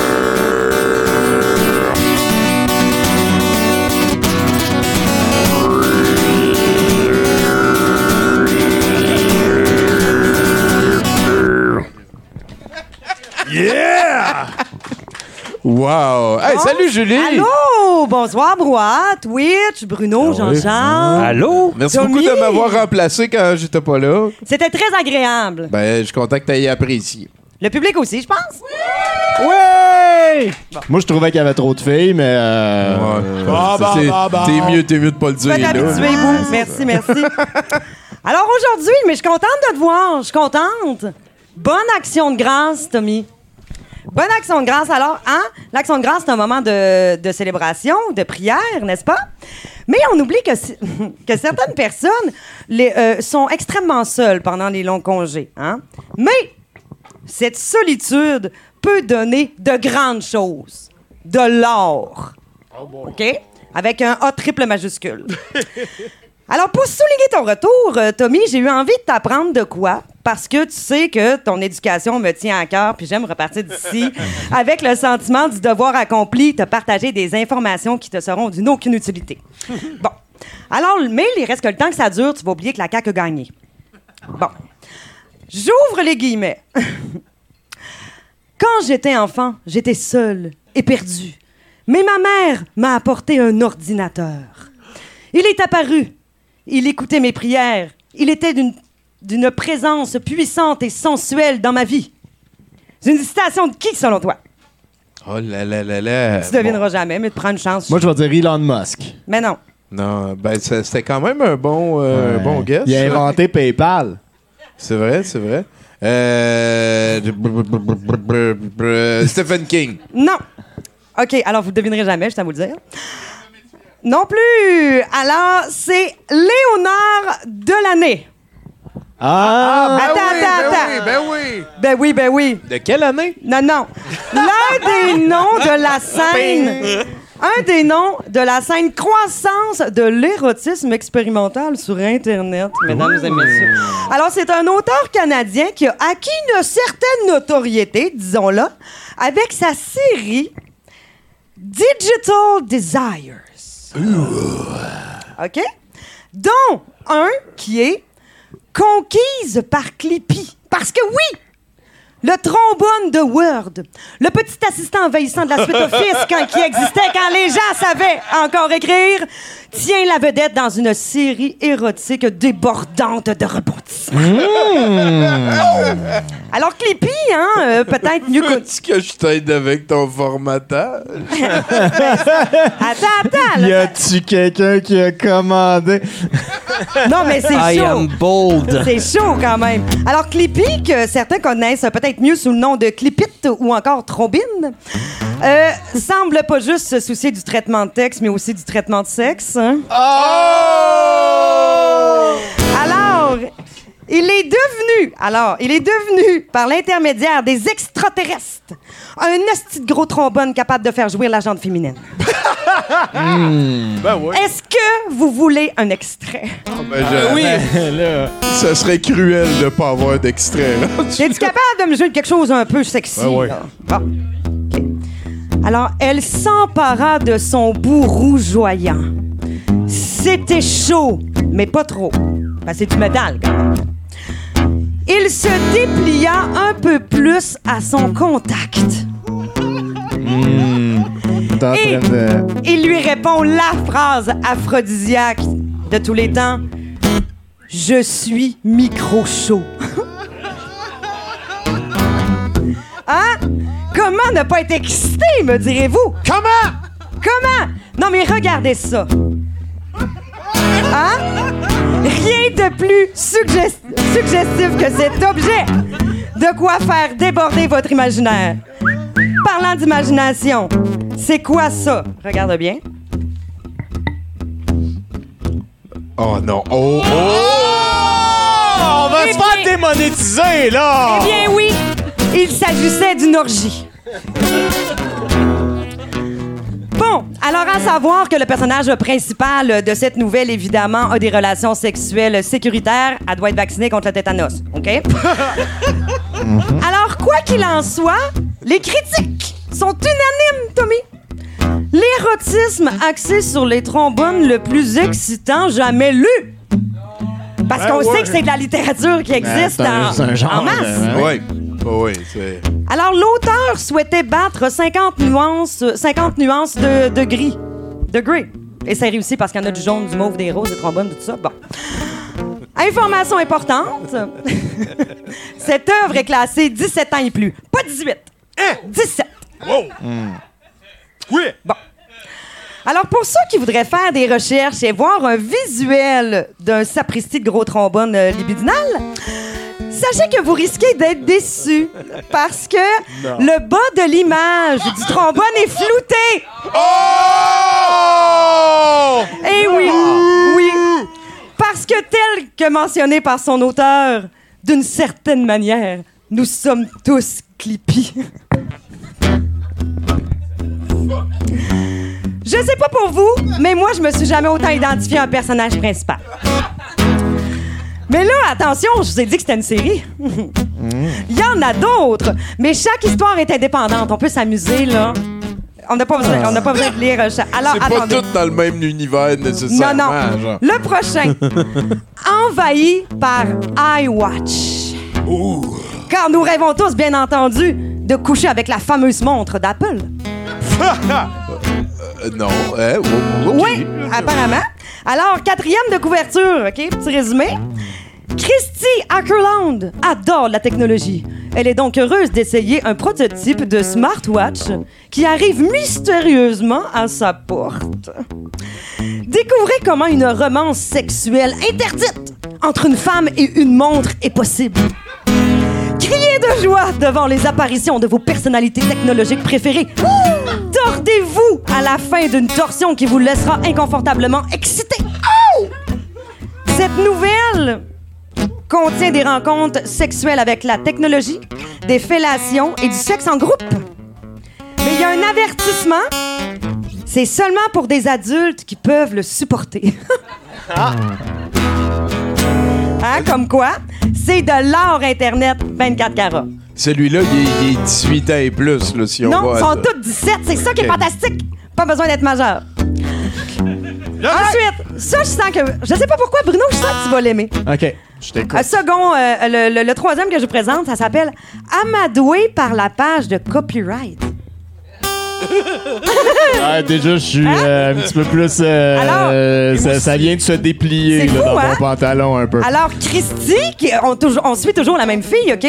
Wow! Hey, salut Julie! Allô! Bonsoir, Brouhaha, Twitch, Bruno, Jean-Jean. Allô? Merci Tommy? beaucoup de m'avoir remplacé quand j'étais pas là. C'était très agréable. Ben, je suis content que tu aies apprécié. Le public aussi, je pense. Ouais! Moi, je trouvais qu'il y avait trop de filles, mais. euh, Ouais. bah, Ça, c'est- bah, bah. T'es mieux, t'es mieux de pas le dire. vas là. t'habituer, vous. Merci, merci. [LAUGHS] Alors aujourd'hui, mais je suis contente de te voir. Je suis contente. Bonne action de grâce, Tommy. Bonne action de grâce. Alors, hein? L'action de grâce, c'est un moment de, de célébration, de prière, n'est-ce pas? Mais on oublie que, si- [LAUGHS] que certaines personnes les, euh, sont extrêmement seules pendant les longs congés. Hein? Mais cette solitude peut donner de grandes choses. De l'or. OK? Avec un A triple majuscule. [LAUGHS] Alors, pour souligner ton retour, euh, Tommy, j'ai eu envie de t'apprendre de quoi? Parce que tu sais que ton éducation me tient à cœur, puis j'aime repartir d'ici [LAUGHS] avec le sentiment du devoir accompli, te partager des informations qui te seront d'une aucune utilité. [LAUGHS] Bon. Alors, mais il reste que le temps que ça dure, tu vas oublier que la CAQ a gagné. Bon. J'ouvre les guillemets. Quand j'étais enfant, j'étais seule et perdue. Mais ma mère m'a apporté un ordinateur. Il est apparu. Il écoutait mes prières. Il était d'une, d'une présence puissante et sensuelle dans ma vie. C'est une citation de qui, selon toi? Oh là là là là. Tu devineras jamais, mais tu prends une chance. Moi, je vais dire Elon Musk. Mais non. Non, ben c'était quand même un bon, euh, un bon guess. Il a inventé [LAUGHS] PayPal. C'est vrai, c'est vrai. Euh... Stephen King. Non. OK, alors vous ne devinerez jamais, je tiens à vous le dire. Non plus. Alors, c'est Léonard de l'année. Ah! attends, attends, attends. ben oui. Ben oui, ben oui. De quelle année? Non, non. L'un des noms de la scène. Un des noms de la scène croissance de l'érotisme expérimental sur Internet, mesdames et messieurs. Alors, c'est un auteur canadien qui a acquis une certaine notoriété, disons-le, avec sa série Digital Desires. OK? Dont un qui est Conquise par Clippy. Parce que oui! Le trombone de Word, le petit assistant envahissant de la suite Office quand, qui existait quand les gens savaient encore écrire, tient la vedette dans une série érotique débordante de rebondissements. Alors Clippy, hein, euh, peut-être mieux connu. Est-ce que je t'aide avec ton formatage? [LAUGHS] Attends, attends. Y a-tu quelqu'un qui a commandé? Non, mais c'est I chaud. am bold. C'est chaud quand même. Alors, Clippy, que certains connaissent peut-être mieux sous le nom de Clipit ou encore Trombine, euh, semble pas juste se soucier du traitement de texte, mais aussi du traitement de sexe. hein. Alors, il est devenu, alors, il est devenu, par l'intermédiaire des extraterrestres, un esti de gros trombone capable de faire jouer la jante féminine. Ben oui. Est-ce que vous voulez un extrait? Ben, je- oui! là. Ça serait cruel de pas avoir d'extrait. là. Es-tu capable de me jouer de quelque chose un peu sexy? Ouais, ouais. là? Bon. OK. Alors, elle s'empara de son bout rougeoyant. C'était chaud, mais pas trop. Ben, c'est du métal, quand même. Il se déplia un peu plus à son contact. Et- de. Il lui répond la phrase aphrodisiaque de tous les temps. Je suis micro-chaud. [LAUGHS] hein? Comment ne pas être excité, me direz-vous? Comment? Comment? Non, mais regardez ça. Hein? Rien de plus suggest- suggestif que cet objet. De quoi faire déborder votre imaginaire. Parlant d'imagination, c'est quoi ça? Regarde bien. Oh non. Oh, oh! on va Eh se faire bien- démonétiser, là! Eh bien oui, il s'agissait d'une orgie. Bon, alors à savoir que le personnage principal de cette nouvelle, évidemment, a des relations sexuelles sécuritaires. Elle doit être vaccinée contre le tétanos, OK? [LAUGHS] Alors, quoi qu'il en soit, les critiques sont unanimes, Tommy. L'érotisme axé sur les trombones le plus excitant jamais lu. Parce qu'on sait que c'est de la littérature qui existe c'est un- en, c'est un genre, en masse. euh, Oui. Oh, oui, c'est. Alors, l'auteur souhaitait battre 50 nuances, 50 nuances de, de gris. De gris. Et ça réussit parce qu'il y en a du jaune, du mauve, des roses, des trombones, tout ça. Bon. Information importante. [LAUGHS] Cette œuvre est classée 17 ans et plus. Pas 18. 17. Oui! Bon. Alors, pour ceux qui voudraient faire des recherches et voir un visuel d'un sapristi de gros trombone euh, libidinal, sachez que vous risquez d'être déçus parce que le bas de l'image du trombone est flouté. Oh! Eh oui, oui. Parce que tel que mentionné par son auteur, d'une certaine manière, nous sommes tous clippy. Je sais pas pour vous, mais moi, je me suis jamais autant identifié à un personnage principal. Mais là, attention, je vous ai dit que c'était une série. Il y en a d'autres, mais chaque histoire est indépendante. On peut s'amuser, là. On n'a pas, besoin- on n'a pas besoin de lire euh. Alors, C'est pas attendez. tout dans le même univers Non, nécessairement. non. genre. Le prochain. [LAUGHS] Envahi par iWatch. Car nous rêvons tous, bien entendu, de coucher avec la fameuse montre d'Apple. [LAUGHS] Euh, non. Eh, oh, ok. Oui, apparemment. Alors, quatrième de couverture, OK? Petit résumé. Christy Ackerland adore la technologie. Elle est donc heureuse d'essayer un prototype de smartwatch qui arrive mystérieusement à sa porte. Découvrez comment une romance sexuelle interdite entre une femme et une montre est possible. Criez de joie devant les apparitions de vos personnalités technologiques préférées. Tordez-vous à la fin d'une torsion qui vous laissera inconfortablement excité. Cette nouvelle contient des rencontres sexuelles avec la technologie, des fellations et du sexe en groupe. Mais il y a un avertissement. C'est seulement pour des adultes qui peuvent le supporter. [LAUGHS] Hein, comme quoi, c'est de l'art Internet 24 carats. Celui-là, il est, il est 18 ans et plus, là, si on Non, ils sont tous 17. C'est ça qui est fantastique. Pas besoin d'être majeur. Ensuite, ça, je sens que. Je sais pas pourquoi, Bruno, je sens que tu vas l'aimer. OK, je t'écoute. Second, euh, le, le- le troisième que je vous présente, ça s'appelle Amadoué par la page de copyright. [LAUGHS] Ah, déjà, je suis euh, un petit peu plus. euh, Hein? Alors, euh, ça, ça vient de se déplier C'est là, fou, dans hein? mon pantalon un peu. Alors, Christy, qui, on, toujours- on suit toujours la même fille, OK,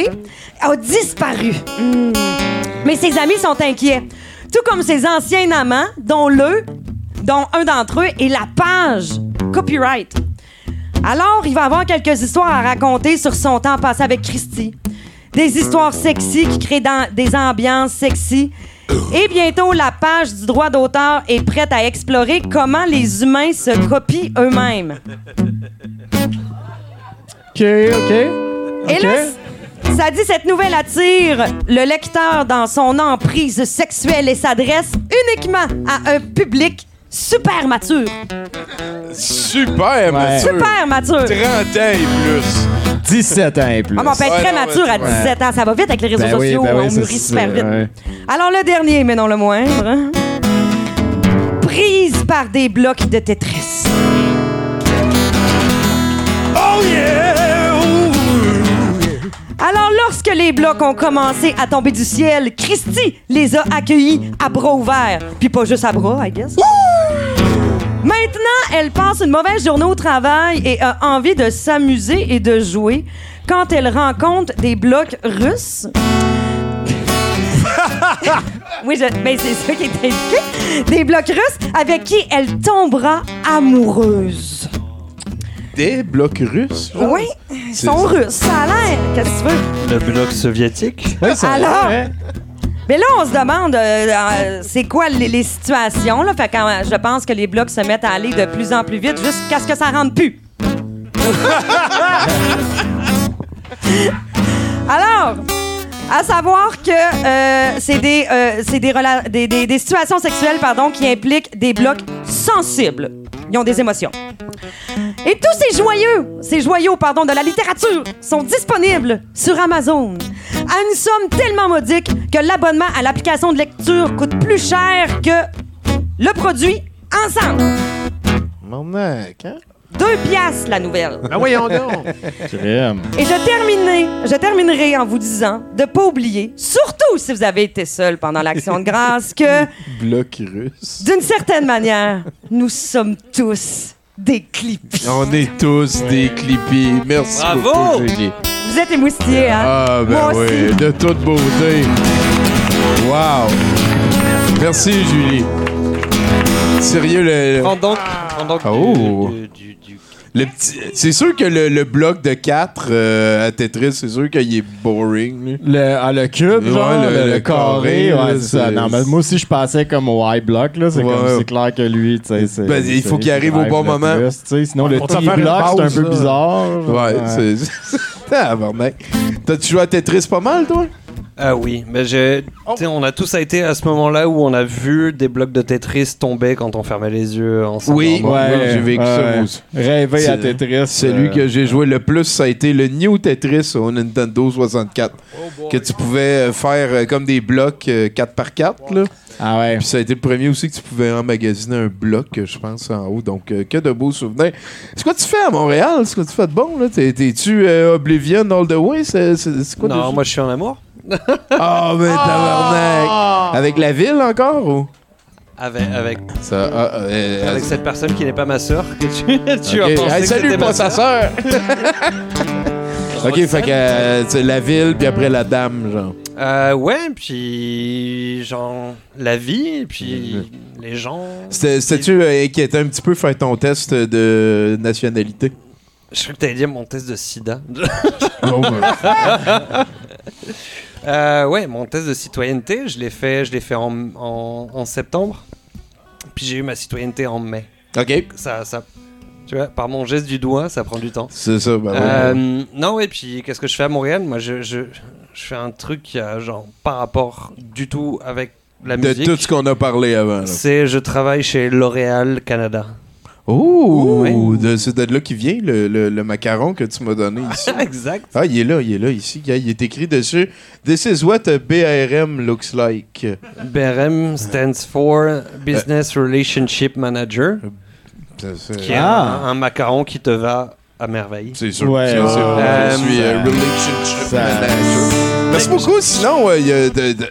a disparu. Hmm. Mais ses amis sont inquiets. Tout comme ses anciens amants, dont le, dont un d'entre eux est la page copyright. Alors, il va avoir quelques histoires à raconter sur son temps passé avec Christy. Des histoires sexy qui créent dans- des ambiances sexy. Et bientôt, la page du droit d'auteur est prête à explorer comment les humains se copient eux-mêmes. OK, OK. Et là, ça dit cette nouvelle attire le lecteur dans son emprise sexuelle et s'adresse uniquement à un public super mature. Super mature. Super mature. 30 ans et plus. 17 ans et plus. Ah, mais on peut être Ouais, très non, mais mature à tu- 17 ans. Ça va vite avec les réseaux Ben oui, sociaux. ben oui, on c'est mûrit ça, super vite. ouais. Alors, le dernier, mais non le moindre. Prise par des blocs de Tetris. Alors, lorsque les blocs ont commencé à tomber du ciel, Christy les a accueillis à bras ouverts. Puis pas juste à bras, I guess. Maintenant, elle passe une mauvaise journée au travail et a envie de s'amuser et de jouer quand elle rencontre des blocs russes. [LAUGHS] oui, je, mais c'est ça qui est indiqué. Des blocs russes avec qui elle tombera amoureuse. Des blocs russes? genre? Oui, ils sont russes, ça a l'air. Qu'est-ce que tu veux? Le bloc soviétique. Oui, ça Alors, ouais. Mais là, on se demande, euh, euh, c'est quoi les, les situations? Là? Fait que, euh, je pense que les blocs se mettent à aller de plus en plus vite jusqu'à ce que ça rentre plus. [LAUGHS] Alors, à savoir que euh, c'est des, euh, c'est des, rela- des, des- des situations sexuelles pardon, qui impliquent des blocs sensibles. Ils ont des émotions. Et tous ces joyeux, ces joyaux, pardon, de la littérature sont disponibles sur Amazon à une somme tellement modique que l'abonnement à l'application de lecture coûte plus cher que le produit ensemble. Mon mec, hein? Deux piastres, la nouvelle. Ben voyons donc. Et je terminerai, je terminerai en vous disant de pas oublier, surtout si vous avez été seul pendant l'action de grâce, que Bloc russe. d'une certaine manière, nous sommes tous des clips. On est tous des clippés. Merci Bravo! beaucoup, Julie. Vous êtes émoustillés, hein? Ah, ben Moi oui, aussi. de toute beauté. Wow. Merci, Julie. Sérieux, le... le- Prends donc, prends donc Oh. du- du- du- le petit... C'est sûr que le, le bloc de 4 à Tetris, c'est sûr qu'il est boring. lui. Le, ah, le cube, Ouais, genre, le- le, le le carré, carré, ouais, là, c'est ça. c'est- Non, mais moi aussi, je pensais comme au high block, là. C'est Ouais. comme, c'est clair que lui, tu sais, c'est... Ben, il faut c'est- qu'il arrive au bon moment. plus, tu sais. Sinon, le Faut-tu petit faire une bloc, c'est un pause, peu là? bizarre. Ouais, c'est... [LAUGHS] Tabarnak. [LAUGHS] T'as-tu joué à Tetris pas mal, toi? Ah oui, mais j'ai, sais, on a tous été à ce moment-là où on a vu des blocs de Tetris tomber quand on fermait les yeux ensemble. Oui. En- Ouais, j'ai vécu ça. Rêver à C'est- Tetris. Celui euh, que j'ai joué le plus, ça a été le New Tetris au Nintendo 64. que tu pouvais euh, faire euh, comme des blocs euh, 4x4. Là. Ah ouais. Puis ça a été le premier aussi que tu pouvais emmagasiner un bloc, je pense, en haut. Donc, euh, que de beaux souvenirs. C'est quoi tu fais à Montréal? C'est quoi tu fais de bon? là? T'es- T'es-tu euh, Oblivion all the way? C'est quoi Non, moi je suis en amour. Ah, mais tabarnak! Avec la ville encore? Ou? Avec, avec, Ça, ah, euh, avec cette personne qui n'est pas ma sœur que tu, [LAUGHS] tu ok. as pensé Hey, que salut, c'était ma pas sa sœur. [LAUGHS] Ok, fait que euh, la ville, puis après la dame, genre. Euh, ouais, puis genre la vie, puis les gens. C'était- C'était-tu euh, inquiétant un petit peu faire ton test de nationalité? Je crois que t'allais dire mon test de sida. Oh. [LAUGHS] Euh, ouais, mon test de citoyenneté, je l'ai fait, je l'ai fait en, en, en septembre. Puis j'ai eu ma citoyenneté en mai. OK. Ça, ça, tu vois, par mon geste du doigt, ça prend du temps. C'est ça, ouais. Euh, non, et puis qu'est-ce que je fais à Montréal? Moi, je, je, je fais un truc qui a genre pas rapport du tout avec la De musique. tout ce qu'on a parlé avant. C'est je travaille chez L'Oréal Canada. Oh! Ouais. de- C'est de là qui vient le, le- le macaron que tu m'as donné ici. [LAUGHS] exact. Ah, il est là, il est là, ici. Il est écrit dessus. This is what a BRM looks like. BRM stands for Business Relationship Manager, qui est Ah. un, un macaron qui te va à merveille. C'est sûr. Ouais, je suis euh, Ça- relationship ça- manager. Merci beaucoup. Sinon, euh, il y a de- de-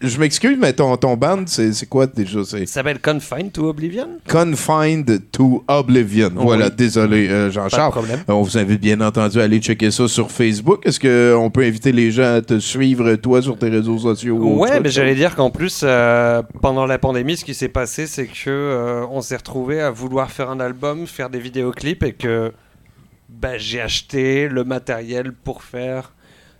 je m'excuse, mais ton, ton band, c'est c'est quoi déjà? C'est Ça s'appelle Confined to Oblivion? Confined to Oblivion. Voilà, Oui. désolé, euh, Pas de Jean-Charles. problème. Euh, On vous invite bien entendu à aller checker ça sur Facebook. Est-ce qu'on peut inviter les gens à te suivre, toi, sur tes réseaux sociaux? ou Ouais, mais j'allais dire qu'en plus, euh, pendant la pandémie, ce qui s'est passé, c'est que euh, on s'est retrouvé à vouloir faire un album, faire des vidéoclips, et que bah, j'ai acheté le matériel pour faire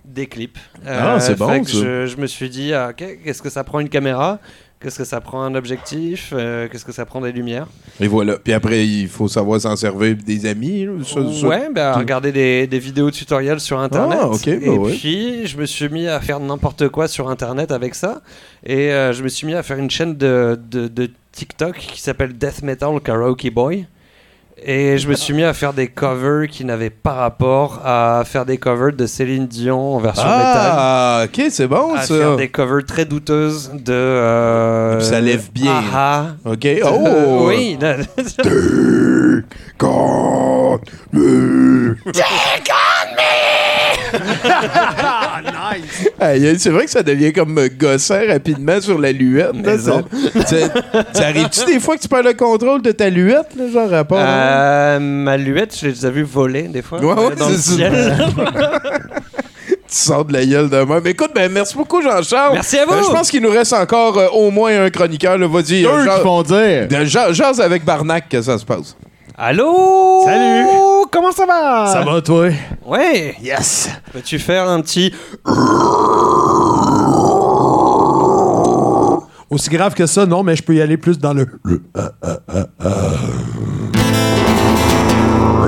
des clips. Euh, Ah, c'est bon, fait que. Je, je me suis dit, ah, qu'est-ce que ça prend une caméra? Qu'est-ce que ça prend un objectif? Euh, Qu'est-ce que ça prend des lumières? Et voilà. Puis après, il faut savoir s'en servir des amis. là, ça- ça- Ouais, bah, regarder des, des vidéos tutoriels sur internet. Ah, ok, bah et ouais. puis, je me suis mis à faire n'importe quoi sur internet avec ça. Et euh, je me suis mis à faire une chaîne de, de, de TikTok qui s'appelle Death Metal Karaoke Boy. Et je me suis mis à faire des covers qui n'avaient pas rapport à faire des covers de Céline Dion en version métal. Ah, ok, c'est bon, À ça. faire des covers très douteuses de. euh, ça lève bien. Ah Ok. ah. Oh! [LAUGHS] oui. [LAUGHS] God, Aïe, c'est vrai que ça devient comme euh, gossant rapidement sur la luette. là, ça, ça- ça arrive-tu des fois que tu perds le contrôle de ta luette, là, genre rapport? Euh, ma luette, je les ai vus voler des fois Ouais, ouais, dans le c'est ça. ciel. [LAUGHS] Tu sors de la gueule de même. Mais écoute, ben, merci beaucoup, Jean-Charles. Merci à vous. Euh, je pense qu'il nous reste encore euh, au moins un chroniqueur. Là, vas-y. Deux euh, qui dire. de- Jase avec Barnac que ça se passe. Allô? Salut. Comment ça va? Ça va, toi? Ouais. Yes! Peux-tu faire un petit. Aussi grave que ça, non, mais je peux y aller plus dans le. le-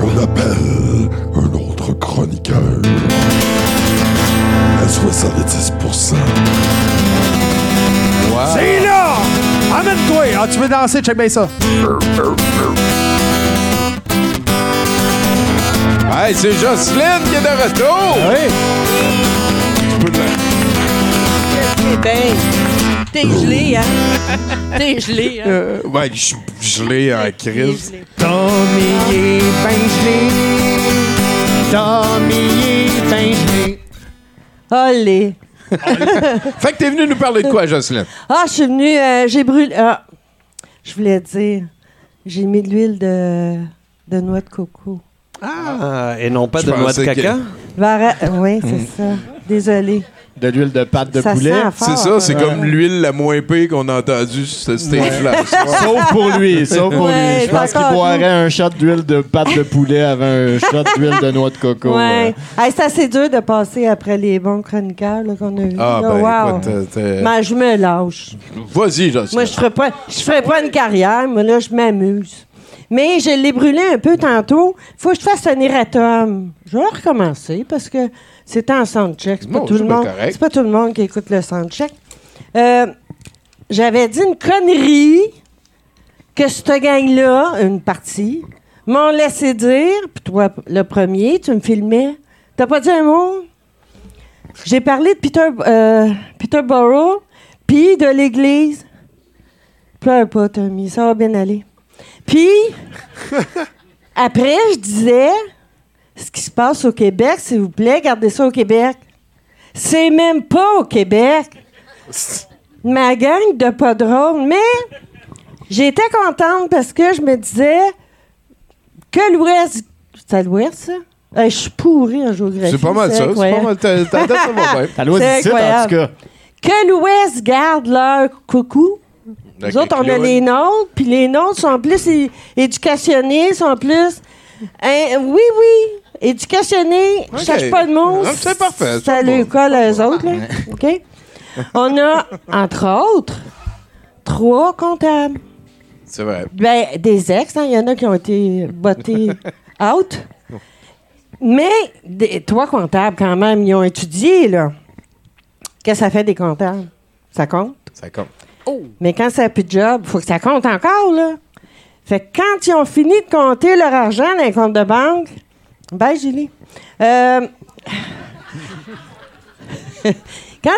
On appelle un autre chroniqueur. À 70%. C'est là! Amène-toi! Ah, tu veux danser? Check bien ça. Hey, c'est Jocelyne qui est de retour! Oui! Tu peux C'est bien. T'es gelé, hein? [LAUGHS] T'es gelé, hein? Euh, ouais, je je l'ai en crise. gelé. Tommy est ben gelé. Tommy est ben gelé. Olé. Fait que t'es venu nous parler de quoi, Jocelyne? Ah, je suis venue, euh, j'ai brûlé. Ah, je voulais dire, j'ai mis de l'huile de, de noix de coco. Ah, et non pas Je de noix de que- caca? Vara- oui, c'est ça. Désolée. De l'huile de pâte de Ça poulet? C'est ça, c'est Ouais. comme l'huile la moins pire qu'on a entendue sur ce stage-là. [LAUGHS] Sauf pour lui, sauf pour Ouais, lui. Je pense qu'il boirait un shot d'huile de pâte de poulet avant un shot d'huile de noix de coco. Ouais. Hey, c'est assez dur de passer après les bons chroniqueurs qu'on a vus. Ah, là. ben, Wow. écoute, euh, Mais je me lâche. Vas-y. Moi, je ferais pas, je ferais pas une carrière, mais là, je m'amuse. Mais je l'ai brûlé un peu tantôt. Faut que je fasse un erratum. Je vais recommencer parce que c'était en soundcheck. C'est pas, Non, tout c'est le monde- c'est pas tout le monde qui écoute le soundcheck. Euh, J'avais dit une connerie que cette gang-là, une partie, m'ont laissé dire. Puis toi, le premier, tu me filmais. T'as pas dit un mot? J'ai parlé de Peter, euh, Peterborough, puis de l'Église. Pleure pas, Tommy, ça va bien aller. Puis, après, je disais, ce qui se passe au Québec, s'il vous plaît, gardez ça au Québec. C'est même pas au Québec. Ma gang de pas drôle, mais j'étais contente parce que je me disais que l'Ouest, c'est l'Ouest, ça? Je suis pourri en géographie. C'est pas mal ça. C'est pas mal. ta- ta- ta- ça va bien. Ta loi C'est du titre, en tout cas. Que l'Ouest garde leur coucou. Nous autres, on a les nôtres, puis les nôtres sont plus éducationnés, sont plus. Hein, oui, oui, éducationnés, je Ok. cherche pas de mots. Ah, c'est parfait, Ça lui colle autres, là. OK? On a, entre autres, trois comptables. C'est vrai. Ben, des ex, hein, il y en a qui ont été bottés [LAUGHS] out. Mais des, trois comptables, quand même, ils ont étudié, là. Qu'est-ce que ça fait des comptables? Ça compte? Ça compte. Mais quand ça n'a plus de job, il faut que ça compte encore, là. Fait que quand ils ont fini de compter leur argent dans les comptes de banque, ben, Julie. Euh, [LAUGHS] quand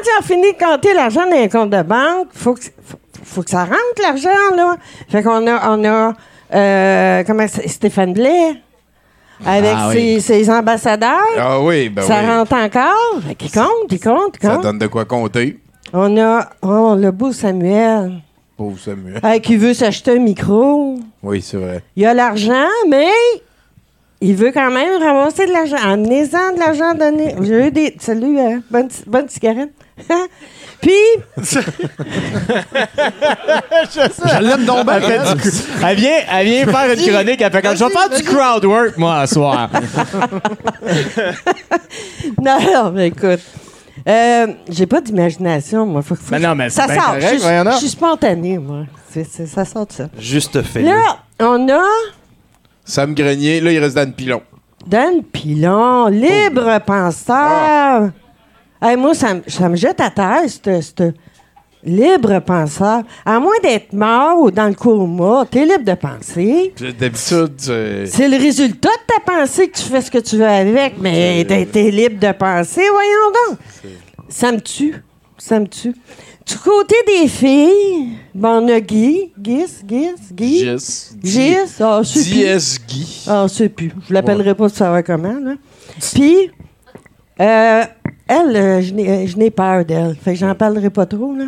ils ont fini de compter l'argent dans les comptes de banque, il faut que, faut, faut que ça rentre, l'argent, là. Fait qu'on a, on a euh, comment Stéphane Blais, avec Ah ses, oui. ses ambassadeurs. Ah oui, ben ça oui. rentre encore. Fait qu'il compte, il compte, il Ça compte. donne de quoi compter. On a oh, le beau Samuel. Pauvre Samuel. Hey, qui veut s'acheter un micro. Oui, c'est vrai. Il a l'argent, mais il veut quand même ramasser de l'argent. Amenez-en de l'argent donné. J'ai eu des. Salut, euh, bonne, bonne cigarette. [LAUGHS] Puis. Je l'aime donc bien. Elle, du- elle vient, elle vient faire une chronique. Elle fait comme je vais faire du crowd work, moi, ce soir. [LAUGHS] non, non, mais écoute. Euh, j'ai pas d'imagination, moi. Faut, faut Ben non, mais ça sort. correct, je, je suis spontané, moi. C'est- c'est- ça sort de ça. Juste fait. Là, on a Sam Grenier, là, il reste Dan Pilon. Dan Pilon, libre penseur. Hey, moi, ça, me- ça me jette à terre, ce ce libre penseur. À moins d'être mort ou dans le coma, t'es libre de penser. D'habitude, c'est. C'est le résultat de ta pensée que tu fais ce que tu veux avec, mais t'es t'es libre de penser, voyons donc. Ça me tue. Ça me tue. Du côté des filles, ben, on a Guy, Gis, Gis, Guy. Gis. Gis, ah, c'est plus. Guy. Ah, c'est plus. Je l'appellerai pas pour savoir comment, là. Puis, euh, elle, euh, je n'ai- euh, je n'ai peur d'elle. Fait que j'en parlerai pas trop, là.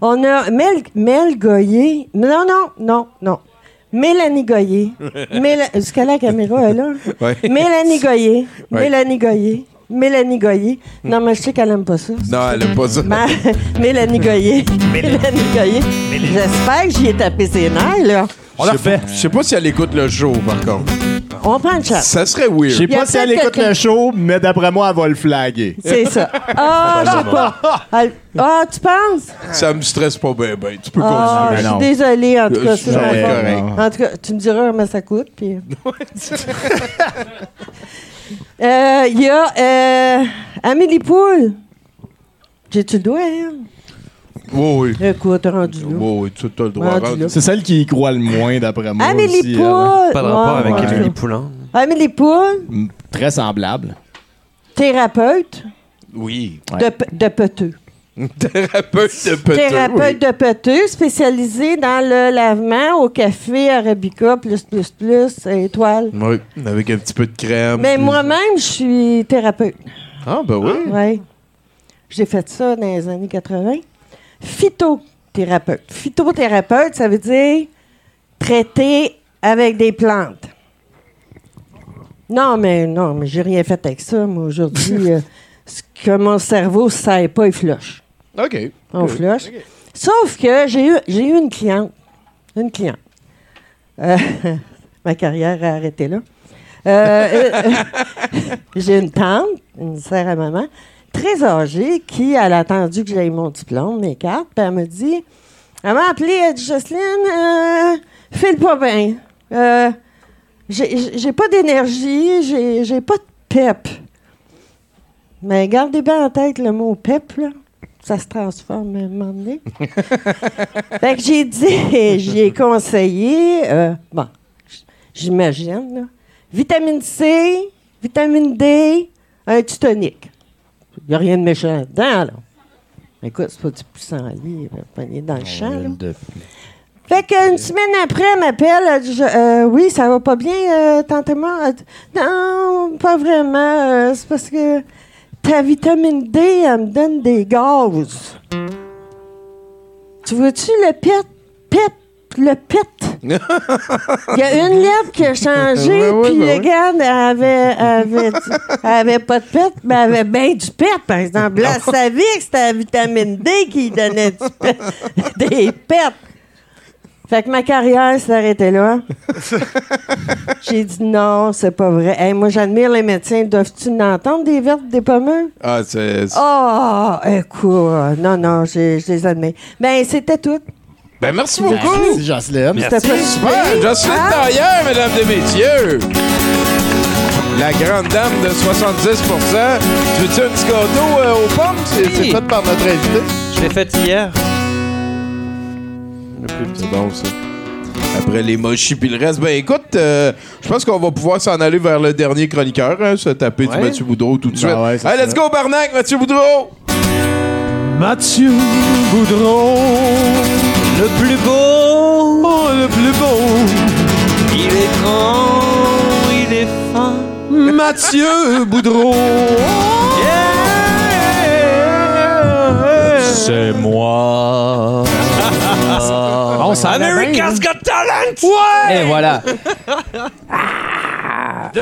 On a Mel, Mel Goyer. Non, non, non, non. Mélanie Goyer. Méla- Est-ce que la caméra est là? Ouais. Mélanie Goyer. Ouais. Mélanie Goyer. Mélanie Goyer. Non, mais je sais qu'elle aime pas ça. Non, elle aime pas ça. Ma- [LAUGHS] Mélanie Goyer. Mélanie Goyer. J'espère que j'y ai tapé ses nerfs, là. On l'a fait. Je sais pas si elle écoute le show, par contre. On prend une chance. Ça serait weird. Je sais pas si elle écoute le show, mais d'après moi, elle va le flaguer. C'est ça. [LAUGHS] Ah, je sais pas. Elle- Ah, tu penses? Ça me stresse pas bien, ben. Tu peux Ah, je continuer. suis désolée, en tout Euh, cas. c'est c'est ma correct. faute. En tout cas, tu me diras comment ça coûte. Puis... [LAUGHS] Euh, Il y a euh, Amélie Poul. J'ai-tu le doigt, hein? Oui, oui. Écoute, rendu là. Oui, oui, tu as le droit. Rendu. C'est celle qui y croit le moins, d'après moi. Amélie aussi, Poul. elle. Pas de rapport Ouais, avec ouais. Émilie Poulain. Amélie Poul, Mm, Très semblable. thérapeute Oui. Ouais. de, peteux. [LAUGHS] Thérapeute de peteux. Thérapeute de peteux, spécialisé dans le lavement au café, arabica, plus, plus, plus, étoile. Oui. Oui, avec un petit peu de crème. Mais moi-même, je suis thérapeute. Ah, ben oui. Oui. J'ai fait ça dans les années 80. Phytothérapeute. Phytothérapeute, ça veut dire traiter avec des plantes. Non, mais non, mais j'ai rien fait avec ça. Moi, aujourd'hui, [LAUGHS] euh, ce que mon cerveau ne sait pas, il flush. OK. On flush. Sauf que j'ai eu, j'ai eu une cliente. Une cliente. Euh, [LAUGHS] ma carrière a arrêté là. Euh, [LAUGHS] euh, j'ai une tante, une sœur à maman, très âgée, qui elle a attendu que j'aille mon diplôme, mes cartes, puis elle me dit Elle m'a appelé, elle dit Jocelyne, euh, file pas bien. Euh, j'ai pas d'énergie, j'ai pas de pep. Mais gardez bien en tête le mot pep, là. Ça se transforme à un moment donné. [LAUGHS] fait que j'ai dit, [LAUGHS] j'ai conseillé, euh, bon, j'imagine, vitamine C, vitamine D, un tutonique. Il n'y a rien de méchant là-dedans, là. Écoute, c'est pas du pissenlit, euh, pogné dans le champ, là. Fait qu'une semaine après, elle m'appelle, elle dit, Je- euh, oui, ça va pas bien, euh, tante Emma? Non, pas vraiment, euh, c'est parce que ta vitamine D, elle me donne des gaz. Tu vois-tu le pet, pet, le pet Il y a une lettre qui a changé, puis ben gars elle avait, avait, elle avait pas de pète, mais elle avait bien du pète, par exemple. Là, elle savait que c'était la vitamine D qui donnait du pète, [LAUGHS] des pètes. Fait que ma carrière s'est arrêtée là. [LAUGHS] J'ai dit non, c'est pas vrai. Hey, moi, j'admire les médecins. Doivent-tu entendre des vertes, des pommeux? Ah, c'est. Oh, écoute, non, non, je, je les admets. Ben, c'était tout. Ben, merci beaucoup. Merci, Jocelyne. C'était Super. Jocelyne Ah. Mesdames et messieurs. La grande dame de 70 Tu veux-tu un petit gâteau euh, aux pommes? C'est c'est fait par notre invité. Je l'ai fait hier. C'est bon, ça. Après les mochis puis le reste, ben écoute, euh, je pense qu'on va pouvoir s'en aller vers le dernier chroniqueur, hein, se taper du. Mathieu Boudreau tout de suite. ouais, c'est Allez, let's go, Barnac, Mathieu Boudreau! Mathieu Boudreau, Le plus beau, oh, le plus beau. il est grand, il est fin. Mathieu Boudreau. C'est moi. On s'en America's Got Talent! Et voilà.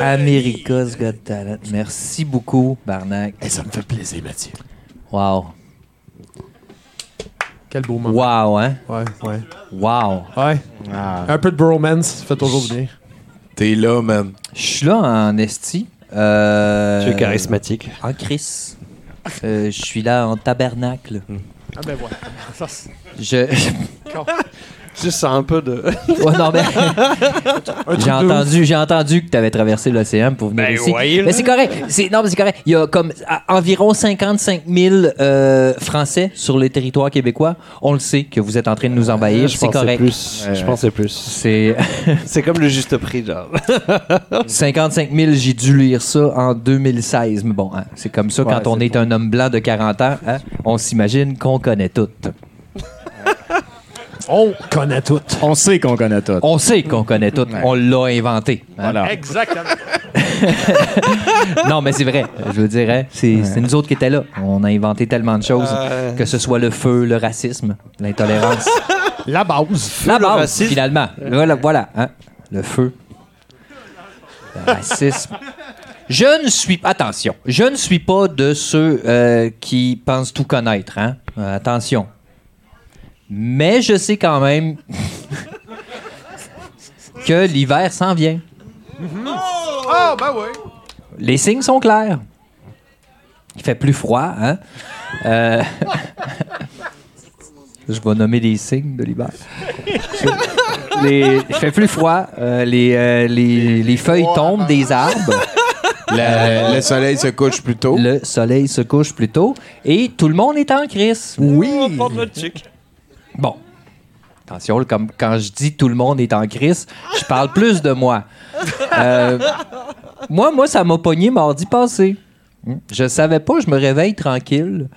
America's Got Talent. Merci beaucoup, Barnac. ça me fait plaisir, Mathieu. Wow. Quel beau moment. Wow, hein? Ouais, ouais. Wow. Ouais. Un peu de bromance fait toujours bien. T'es là, man. Je suis là en esti. Euh, Tu es charismatique. En Chris. Euh, Je suis là en tabernacle. Ah ben voilà. Ça, c'est- Je... Juste un peu de. [LAUGHS] Ouais, non, mais... [LAUGHS] J'ai entendu, j'ai entendu que tu avais traversé l'océan pour venir Ben ici. ouais, mais c'est correct. Non, mais c'est correct. Il y a comme à- environ 55 000 euh, Français sur le territoire québécois. On le sait que vous êtes en train de nous envahir. Je c'est pense que correct. plus. Je pense que c'est plus. C'est [LAUGHS] C'est comme le juste prix, genre. 55 000, j'ai dû lire ça en 2016. Mais bon, hein, c'est comme ça Ouais, quand on est un homme blanc de 40 ans. hein, on s'imagine qu'on connaît tout. On connaît tout. On sait qu'on connaît tout. On sait qu'on connaît tout. On l'a inventé. Voilà. Exactement. [LAUGHS] Non, mais c'est vrai. Je veux dire, hein, c'est nous autres qui étaient là. On a inventé tellement de choses, Euh. que ce soit le feu, le racisme, l'intolérance. [LAUGHS] La base. La le base, racisme. finalement. Voilà, voilà hein, le feu. Le racisme. Je ne suis attention, je ne suis pas de ceux euh, qui pensent tout connaître. Hein? Euh, attention. Mais je sais quand même que l'hiver s'en vient. Ah, ben oui. Les signes sont clairs. Il fait plus froid, hein? Euh, [LAUGHS] Je vais nommer des signes de l'hiver. Il fait plus froid. euh, les, euh, les, les feuilles tombent des arbres. [LAUGHS] Le, le soleil se couche plus tôt. Le soleil se couche plus tôt. Et tout le monde est en crise. Oui. Bon. Attention, comme quand je dis tout le monde est en crise, je parle plus de moi. Euh, moi, moi, ça m'a pogné mardi passé. Hmm. Je savais pas, je me réveille tranquille.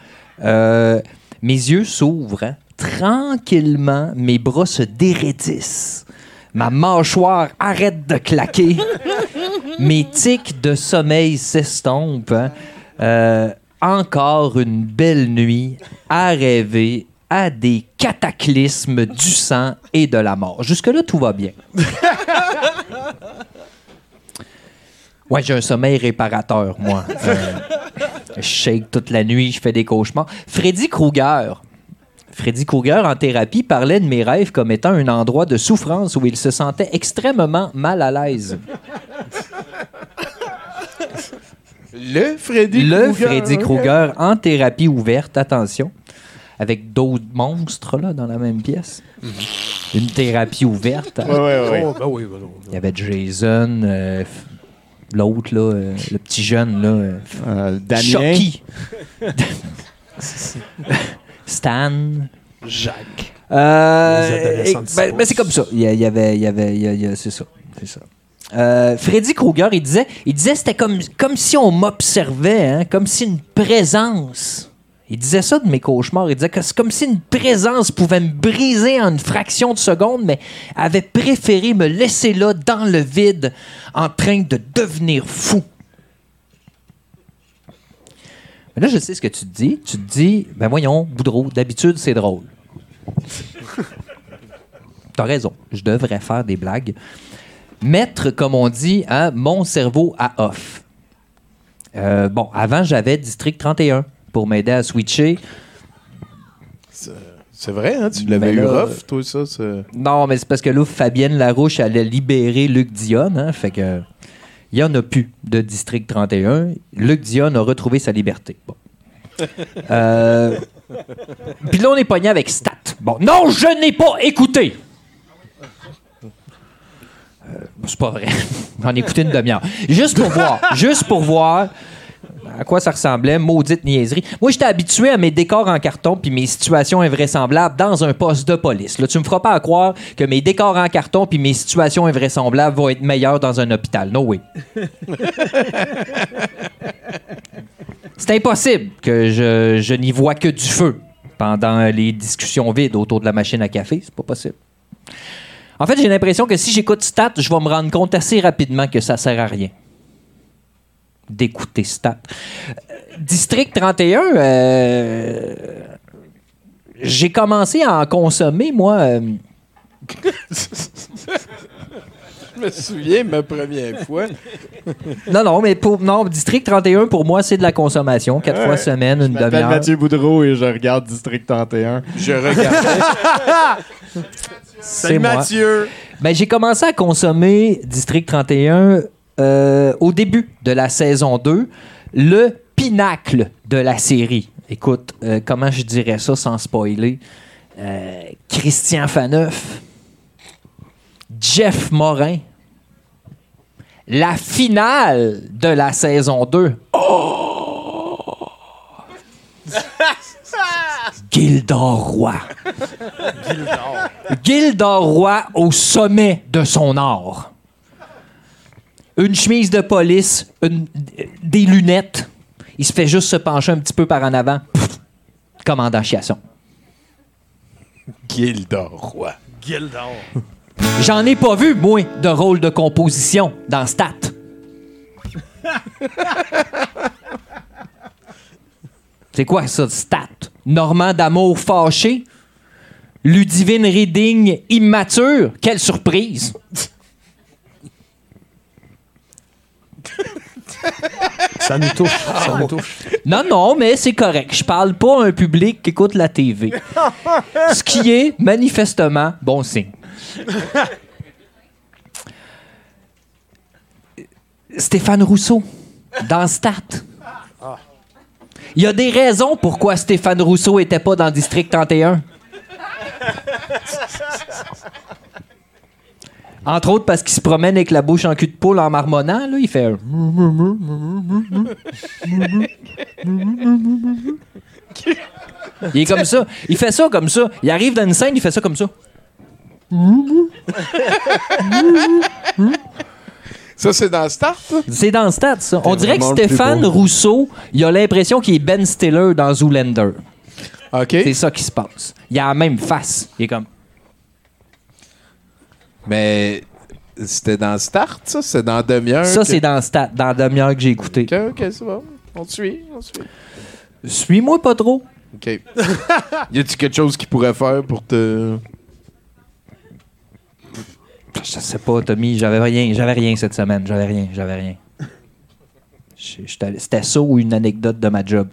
Euh, mes yeux s'ouvrent. hein. Tranquillement, mes bras se déraidissent. Ma mâchoire arrête de claquer. mes tics de sommeil s'estompent. hein. Euh, encore une belle nuit à rêver à des cataclysmes du sang et de la mort. Jusque-là, tout va bien. [LAUGHS] Ouais, j'ai un sommeil réparateur, moi. [LAUGHS] Euh, je shake toute la nuit, je fais des cauchemars. Freddy Krueger. Freddy Krueger, en thérapie, parlait de mes rêves comme étant un endroit de souffrance où il se sentait extrêmement mal à l'aise. Le Freddy Le. Freddy Krueger en thérapie ouverte, attention, avec d'autres monstres là, dans la même pièce. Une thérapie ouverte. Ouais, ouais, ouais. Oh, ben oui, ben non. Il y avait Jason, euh, f- l'autre, là, euh, le petit jeune, là, euh, Euh, Damien. Chucky. [LAUGHS] Stan. Jacques. Euh, Les adolescents et- de ben, Six. ben, c'est comme ça. Il y, a- il y avait, il y avait, il y a- il y a- c'est ça, c'est ça. Euh, Freddy Krueger, il disait, il disait, c'était comme, comme si on m'observait, hein, comme si une présence. Il disait ça de mes cauchemars. Il disait que c'est comme si une présence pouvait me briser en une fraction de seconde, mais avait préféré me laisser là dans le vide, en train de devenir fou. Mais là, je sais ce que tu te dis. Tu te dis, ben voyons, Boudreau, d'habitude, c'est drôle. [LAUGHS] T'as raison, je devrais faire des blagues. Mettre, comme on dit, hein, mon cerveau à off. Euh, bon, avant, j'avais District 31 pour m'aider à switcher. C'est vrai, hein? Tu l'avais eu rough, toi, ça? Non, mais c'est parce que là, Fabienne Larouche allait libérer Luc Dion. Hein, fait que. Il n'y en a plus de District 31. Luc Dion a retrouvé sa liberté. Bon. [LAUGHS] Euh, Puis là, on est pogné avec Stat. Bon, non, je n'ai pas écouté. Euh, c'est pas vrai. [LAUGHS] J'en ai écouté une demi-heure. Juste pour voir. Juste pour voir à quoi ça ressemblait, maudite niaiserie. Moi, j'étais habitué à mes décors en carton puis mes situations invraisemblables dans un poste de police. Là, tu me feras pas à croire que mes décors en carton puis mes situations invraisemblables vont être meilleures dans un hôpital. No way. [LAUGHS] C'est impossible que je, je n'y vois que du feu pendant les discussions vides autour de la machine à café. C'est pas possible. En fait, j'ai l'impression que si j'écoute Stat, je vais me rendre compte assez rapidement que ça sert à rien d'écouter Stat. District 31, euh, j'ai commencé à en consommer, moi. euh, Je me souviens, ma première fois. non, non, mais pour non, District 31, pour moi, c'est de la consommation. Quatre Ouais. fois semaine, une Je m'appelle demi-heure. Mathieu Boudreau et je regarde District 31. Je regardais. [LAUGHS] C'est moi. Ben, j'ai commencé à consommer District 31 euh, au début de la saison 2, le pinacle de la série. Écoute, euh, comment je dirais ça sans spoiler? Euh, Christian Faneuf, Jeff Morin, la finale de la saison 2. [LAUGHS] Gildor Roy. Gildor Roy au sommet de son art. Une chemise de police, une- des lunettes. Il se fait juste se pencher un petit peu par en avant. Pff, commandant Chiasson. Gildor Roy. Gildor. J'en ai pas vu, moi, de rôle de composition dans Stat. [LAUGHS] C'est quoi ça, Stat? Normand d'amour fâché? Ludivine Reading immature? Quelle surprise! Ça nous touche. Ça nous touche. Non, non, mais c'est correct. Je parle pas à un public qui écoute la TV. Ce qui est manifestement bon signe. Stéphane Rousseau, dans Stat. Il y a des raisons pourquoi Stéphane Rousseau était pas dans District 31. Entre autres parce qu'il se promène avec la bouche en cul de poule en marmonnant, là, il fait un... Il est comme ça. Il fait ça comme ça. Il arrive dans une scène, il fait ça comme ça. Ça, c'est dans Start? ça? C'est dans le stade, ça. On dirait que le Stéphane. Rousseau, il a l'impression qu'il est Ben Stiller dans Zoolander. OK. C'est ça qui se passe. Il a la même face. Il est comme. Mais c'était dans Start, ça? C'est dans demi-heure? Ça, que- c'est dans le stade, dans la demi-heure que j'ai écouté. OK, OK, c'est bon. On te suit, on te suit. Suis-moi pas trop. OK. y a-tu quelque chose qu'il pourrait faire pour te... Je sais pas, Tommy, j'avais rien, j'avais rien cette semaine, j'avais rien, j'avais rien. C'était ça ou une anecdote de ma job.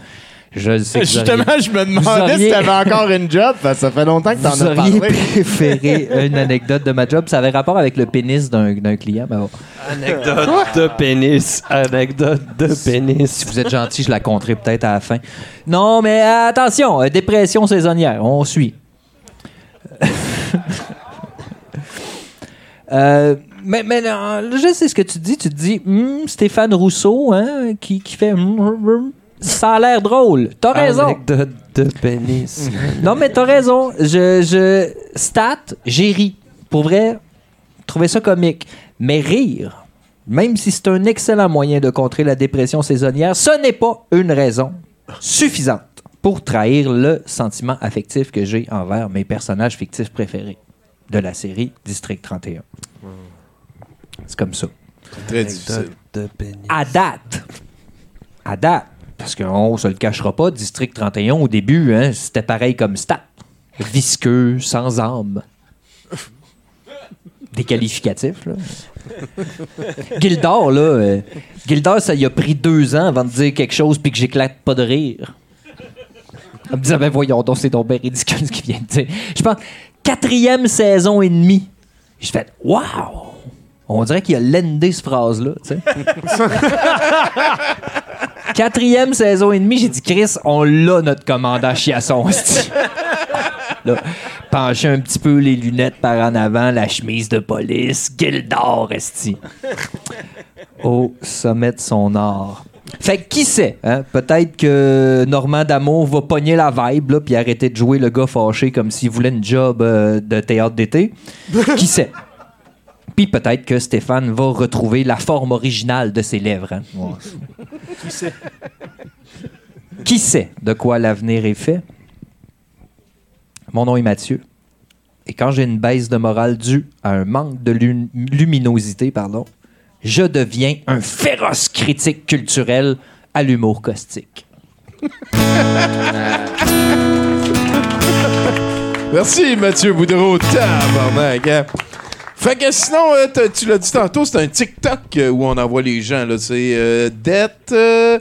Je sais que vous Justement, auriez- je me vous demandais si auriez- t'avais encore une job, parce que ça fait longtemps que t'en Vous as auriez parlé. préféré une anecdote de ma job. Ça avait rapport avec le pénis d'un d'un client. mais bon. Anecdote de pénis. Anecdote de pénis. Si vous êtes gentil, je la compterai peut-être à la fin. Non, mais euh, attention, euh, dépression saisonnière, on suit. [LAUGHS] Euh, mais, mais non, je sais ce que tu dis. Tu te dis, Hmm, Stéphane Rousseau, hein, qui, qui fait. hmm, hmm. Ça a l'air drôle. T'as raison. Anecdote de pénis. [LAUGHS] Non, mais t'as raison. Je, je stat, j'ai ri. Pour vrai, trouver ça comique. Mais rire, même si c'est un excellent moyen de contrer la dépression saisonnière, ce n'est pas une raison suffisante pour trahir le sentiment affectif que j'ai envers mes personnages fictifs préférés de la série District 31. C'est comme ça. Très difficile. De pénis. À date, à date, parce qu'on se le cachera pas, District 31 au début, hein, c'était pareil comme Stat. Visqueux, sans âme. des qualificatifs. Là. Gildor, là, euh, Gildor, ça y a pris deux ans avant de dire quelque chose puis que j'éclate pas de rire. En me disant, ben voyons donc, c'est donc bien ridicule ce qu'il vient de dire. Je pense, quatrième saison et demie. Je fais, waouh! On dirait qu'il a lendé cette phrase-là, tu sais. [LAUGHS] Quatrième saison et demie, j'ai dit, Chris, on l'a, notre commandant Chiasson. [LAUGHS] Là, pencher un petit peu les lunettes par en avant, la chemise de police, Gildor, esti. Au sommet de son art. Fait que qui sait, hein? Peut-être que Normand D'Amour va pogner la vibe, puis arrêter de jouer le gars fâché comme s'il voulait une job euh, de théâtre d'été. qui sait? Puis peut-être que Stéphane va retrouver la forme originale de ses lèvres. hein. Ouais. Qui sait? Qui sait de quoi l'avenir est fait? Mon nom est Mathieu. Et quand j'ai une baisse de morale due à un manque de lum- luminosité, pardon, je deviens un féroce critique culturel à l'humour caustique. Merci, Mathieu Boudreau. Tabarnak, hein? Fait que sinon, euh, t'as- tu l'as dit tantôt, c'est un TikTok euh, où on envoie les gens. là. C'est euh, Death... euh,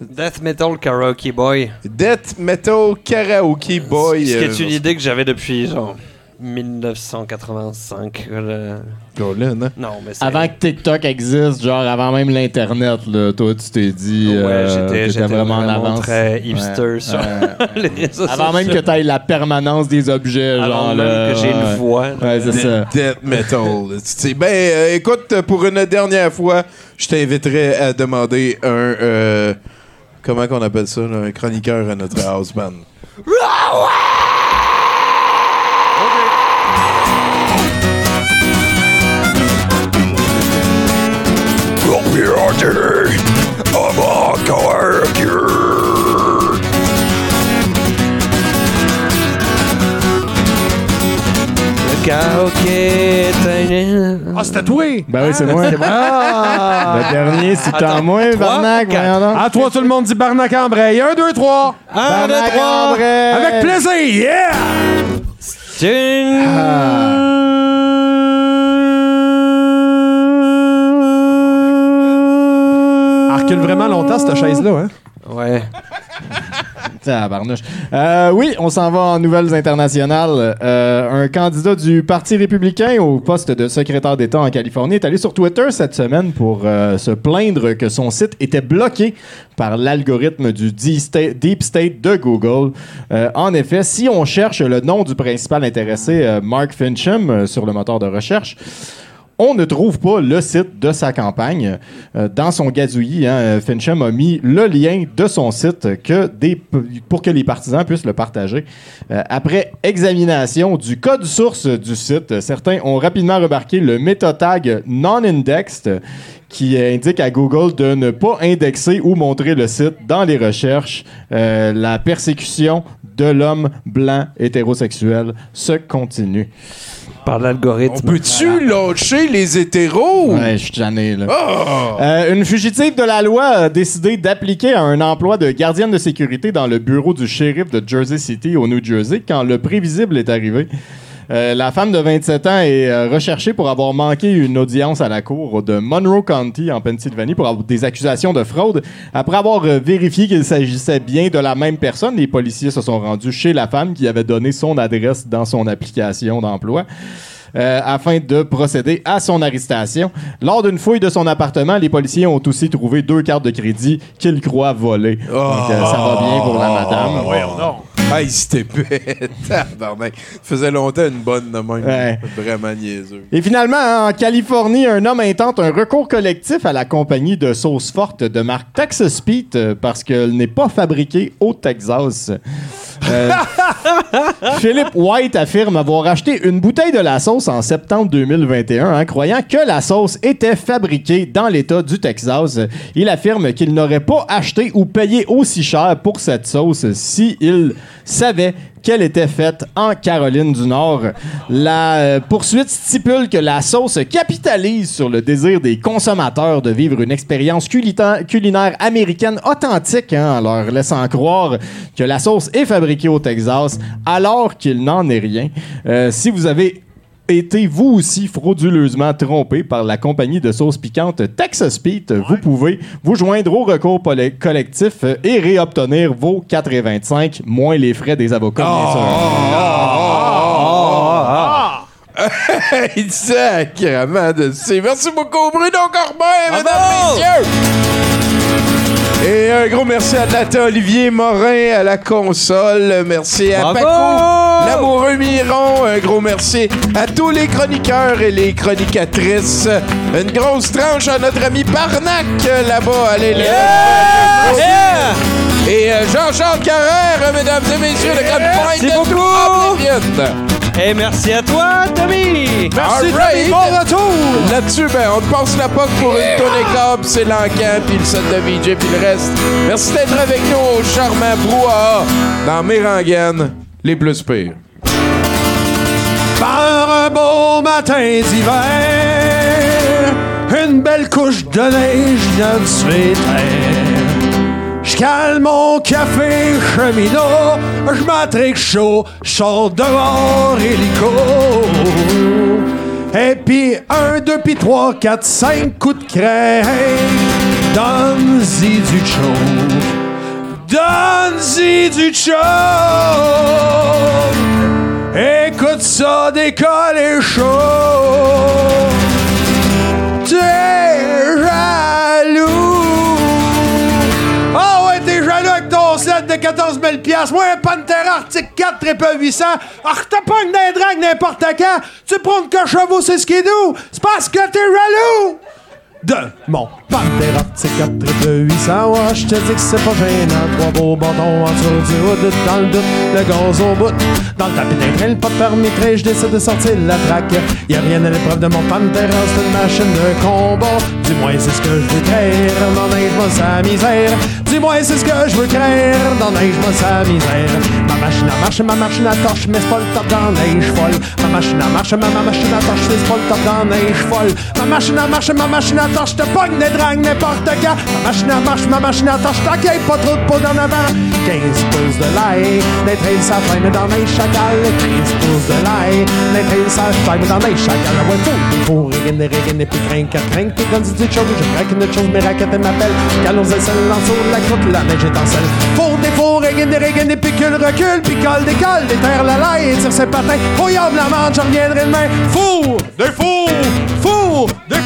Death Metal Karaoke Boy. Death Metal Karaoke Boy. Ce qui euh, est une idée que j'avais depuis genre 1985. euh, Colin, hein? Non, mais c'est. Avant que TikTok existe, genre avant même l'Internet, là, toi, tu t'es dit. Ouais, euh, j'étais- vraiment en avance. très hipster sur [LAUGHS] les réseaux Avant même que tu ailles la permanence des objets, Avant genre. même là, que j'ai une ouais. voix, là. Ouais, c'est ça. Death Metal. Tu sais, ben, euh, écoute, pour une dernière fois, je t'inviterai à demander un. euh, comment qu'on appelle ça, là, un chroniqueur à notre house band. Propriétaire avant-garde. Le karaoké est un- Ah, c'était toi! Ben oui, c'est moi. Ah! [LAUGHS] Le dernier, c'est en moi, trois, Barnac. quatre. voyons donc. À toi, tout le monde dit Barnac Embraye. Un, deux, trois. Un, deux, trois. Avec plaisir, yeah! Elle recule vraiment longtemps, cette chaise-là, hein? Ouais. [LAUGHS] Tabarnouche. Euh, oui, on s'en va en nouvelles internationales. Euh, un candidat du Parti républicain au poste de secrétaire d'État en Californie est allé sur Twitter cette semaine pour euh, se plaindre que son site était bloqué par l'algorithme du Deep State, Deep State de Google. Euh, en effet, si on cherche le nom du principal intéressé, euh, Mark Fincham, euh, sur le moteur de recherche, on ne trouve pas le site de sa campagne. Euh, dans son gazouillis, hein, euh, Fincham a mis le lien de son site pour que les partisans puissent le partager. Euh, après examination du code source du site, certains ont rapidement remarqué le métatag non-indexed qui indique à Google de ne pas indexer ou montrer le site dans les recherches. La persécution de l'homme blanc hétérosexuel se continue. Par l'algorithme. On peut-tu lâcher les hétéros? Ouais, je suis tanné, là. Euh, une fugitive de la loi a décidé d'appliquer à un emploi de gardienne de sécurité dans le bureau du shérif de Jersey City au New Jersey quand le prévisible est arrivé. Euh, la femme de 27 ans est euh, recherchée pour avoir manqué une audience à la cour de Monroe County en Pennsylvanie pour avoir des accusations de fraude. Après avoir euh, vérifié qu'il s'agissait bien de la même personne, les policiers se sont rendus chez la femme qui avait donné son adresse dans son application d'emploi. afin de procéder à son arrestation. Lors d'une fouille de son appartement, les policiers ont aussi trouvé deux cartes de crédit qu'ils croient volées. Ça va bien pour la madame. Voyons Hey, c'était bête. [LAUGHS] Tabarnak. faisait longtemps une bonne de même. Ouais. Vraiment niaiseux. Et finalement, en Californie, un homme intente un recours collectif à la compagnie de sauce forte de marque Texas Pete euh, parce qu'elle n'est pas fabriquée au Texas. Euh, [LAUGHS] Philip White affirme avoir acheté une bouteille de la sauce en septembre 2021, hein, croyant que la sauce était fabriquée dans l'État du Texas. Il affirme qu'il n'aurait pas acheté ou payé aussi cher pour cette sauce s'il savait qu'elle était faite en Caroline du Nord. La euh, poursuite stipule que la sauce capitalise sur le désir des consommateurs de vivre une expérience culinaire américaine authentique, hein, en leur laissant croire que la sauce est fabriquée au Texas alors qu'il n'en est rien. Euh, si vous avez été vous aussi frauduleusement trompé par la compagnie de sauce piquante Texas Pete, vous pouvez vous joindre au recours collectif euh, et réobtenir vos 4,25 moins les frais des avocats, bien sûr. [LAUGHS] De. Merci beaucoup, Bruno Corbin, mesdames, messieurs. Et un gros merci à Nathan Olivier Morin à la console. Merci à Bravo! Paco, l'amoureux Miron. Un gros merci à tous les chroniqueurs et les chronicatrices. Une grosse tranche à notre ami Barnac euh, là-bas. Allez, le Et euh, Jean-Charles Carrère, mesdames et messieurs, le grand point de beaucoup. Et merci à toi, Tommy! Merci, Tommy. Bon retour! Là-dessus, ben, on te passe la poque pour une tonne câble, c'est l'encan, puis le set de VJ, puis le reste. Merci d'être avec nous au charmant brouhaha dans Mérangaine, les plus pires. Par un beau matin d'hiver, une belle couche de neige vient de calme mon café cheminot, je m'attrique chaud, je sors dehors hélico. Et puis un, deux, puis trois, quatre, cinq coups de crainte, donne-y du chaud. Donne-y du chaud. Écoute ça, décolle et chaud. Tu es jaloux. De 14 000 piastres. Moi, un Pantera Arctic 4 triple 800. Ah, je pogne d'un drag n'importe quand. Tu prends que chevaux, c'est ce qui est doux. C'est parce que t'es jaloux. De mon Pantera Arctic 4 triple 800. Ouais, je te dis que c'est pas gênant. Trois beaux bâtons en dessous du hood. Dans le doute, le gaz au bout. Dans le tapis d'un train, pas permis je décide de sortir la traque. Y a rien à l'épreuve de mon Pantera, c'est une machine de combat. Dis-moi, c'est ce que je veux. Dans neige, moi, sa misère. Dis-moi, c'est ce que je veux craindre. Dans neige, moi, sa misère? Ma machine à marche, ma machine à torche, mais c'est pas le top dans neige folle. Ma machine à marche, ma, ma machine à torche, mais c'est pas le top dans neige folle. Ma machine à marche, ma machine à torche, te pogne des dragues n'importe quand. Ma machine à marche, ma machine à torche, t'inquiète pas trop de peau en avant. 15 pouces de lait, des trails ça flemme dans neige chacal. 15 pouces de lait, des trails ça flemme dans neige chacal. Ouais, faut, faut, régner, régner, puis craindre, craindre, puis donne du chose. Je craque une chose, mes raquettes m'appellent. Calons et sel, en dessous de la croûte, la neige sel. Faut, des faux, régner, régner, puis que le recul, puis colle, décolle, déterre la laille, tire ses patins. Faut de la manche, je reviendrai demain. Four, des fours, four, des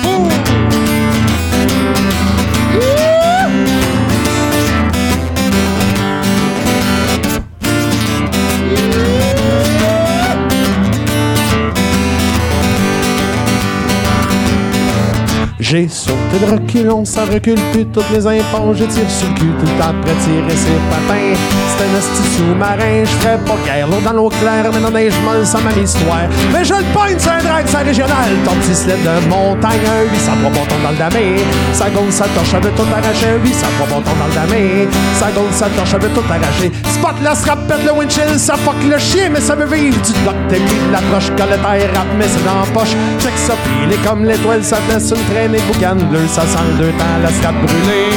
J'ai sauté de reculons, ça recule plus toutes les impôts. Je tire sur le cul tout après tirer ses patins. C'est un hostie sous-marin, je ferais pas guère l'eau dans l'eau claire, mais non neige molle, ça m'a histoire. Mais je le pogne, c'est un drag, c'est régional. Ton petit sled de montagne, un 800 trois bon ton dans le damé. Ça gonfle, ça torche, elle veut tout arracher. Un 800 trois bon ton dans le damé. Ça gonfle, ça torche, elle veut tout arracher. Spot la strap, le windshield, ça fuck le chien, mais ça veut vivre du doc, t'es de l'approche, quand le taille rap, mais c'est dans la poche. Check ça, pile comme l'étoile, ça laisse une traînée boucan bleu, ça sent le temps, la strap brûlée.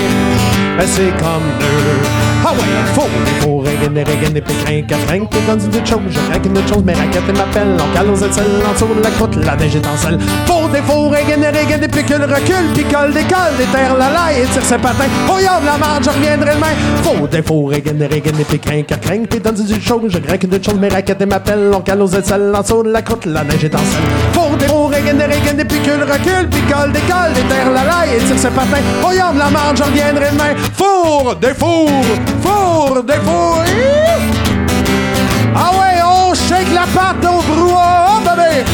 C'est comme deux. Ah ouais, faut, il faut régner, régner, puis craindre, craindre, puis donne une chose. Je craque une chose, mes raquettes m'appellent. On cale aux étincelles, en dessous de la croûte, la neige sel. Faut des faux régner, régner, puis le recul, puis colle, décolle, déterre la laille, et tire ses patins. Oh y'a de la marge, je reviendrai demain. Faut des faux régner, régner, puis craindre, craindre, puis donne une chose. Je craque une chose, mes raquettes m'appellent. On cale aux étincelles, en dessous de la croûte, la neige est régner, régner, puis que le recul, puis colle, décolle, déterre la laille, et tire ses patins. Oh y'a de la marge, je reviendrai demain. Four, des fours, four, des fours. Ah ouais, on shake la patte au brouhaha, oh, bébé.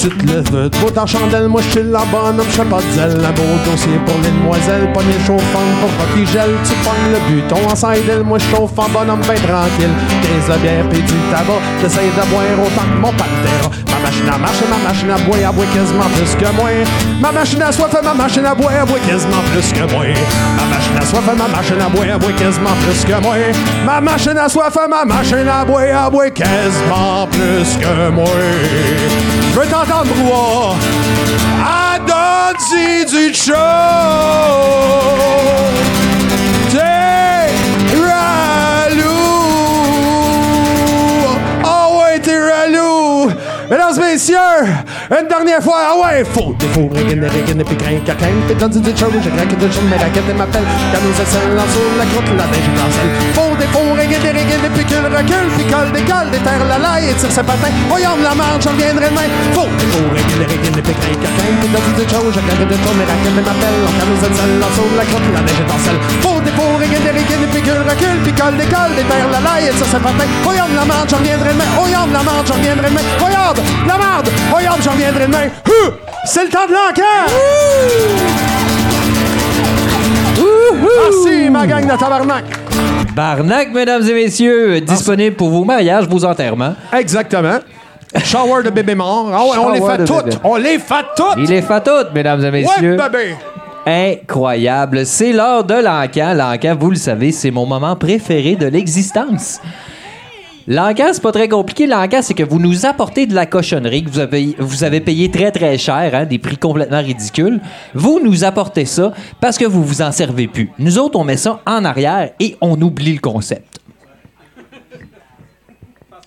Tu te lèves beau en chandelle, moi je suis la bonhomme, je sais pas de zèle, un beau dossier pour les demoiselles, pas les chauffants pour pas qu'ils gèlent, tu pognes le buton en side moi je chauffe en bonhomme ben tranquille, 15 de bière pis du tabac, j'essaie de boire autant que mon pantera, ma machine à marche, ma machine à boire, elle boit quasiment plus que moi, ma machine à soif, ma machine à boire, elle boit quasiment plus que moi, ma machine à soif, ma machine à boire, elle boit quasiment plus que moi, ma machine à soif, ma machine à boire, elle boit quasiment plus que moi. Je veux ta broie à Dodzi du show. T'es ralou. Ralou. Ah une dernière fois, ah ouais, faut faux riggin, des riggin, des piquins, caquin, pis dans une chose, je craque de chum, mes raquettes et m'appelle, quand nous essayons sur la croûte, la neige dans celle. Faut riggin, des riggin, des picules, recule, picole, décolle, déterre la laille, et tire ses patins. Voyons la marche, j'en reviendrai demain. Faut faux riggin, des riggin, des piquins, caquin, pis dans une chose, je craque de chum, mes raquettes et m'appelle, quand nous essayons sur la croûte, la neige dans celle. Faut riggin, des riggin, des picules, recule, picole, décolle, déterre la laille, et tire ses patins. Voyons la marche, j'en reviendrai demain. Voyons la marche, j'en reviendrai demain. Voyons la voyons, j'en reviendrai demain. C'est le temps de l'enquête! Merci, ma gang de tabarnak! Barnac, mesdames et messieurs, disponible pour vos mariages, vos enterrements. Exactement. Shower de bébé mort. Ah on les fait toutes. bébé. On les fait toutes. Il les fait toutes, mesdames et messieurs. Ouais, bébé. Incroyable. C'est l'heure de l'encan. L'encan, vous le savez, c'est mon moment préféré de l'existence. L'encan, c'est pas très compliqué. L'encan, c'est que vous nous apportez de la cochonnerie que vous avez, vous payé très très cher, hein, des prix complètement ridicules. Vous nous apportez ça parce que vous vous en servez plus. Nous autres, on met ça en arrière et on oublie le concept.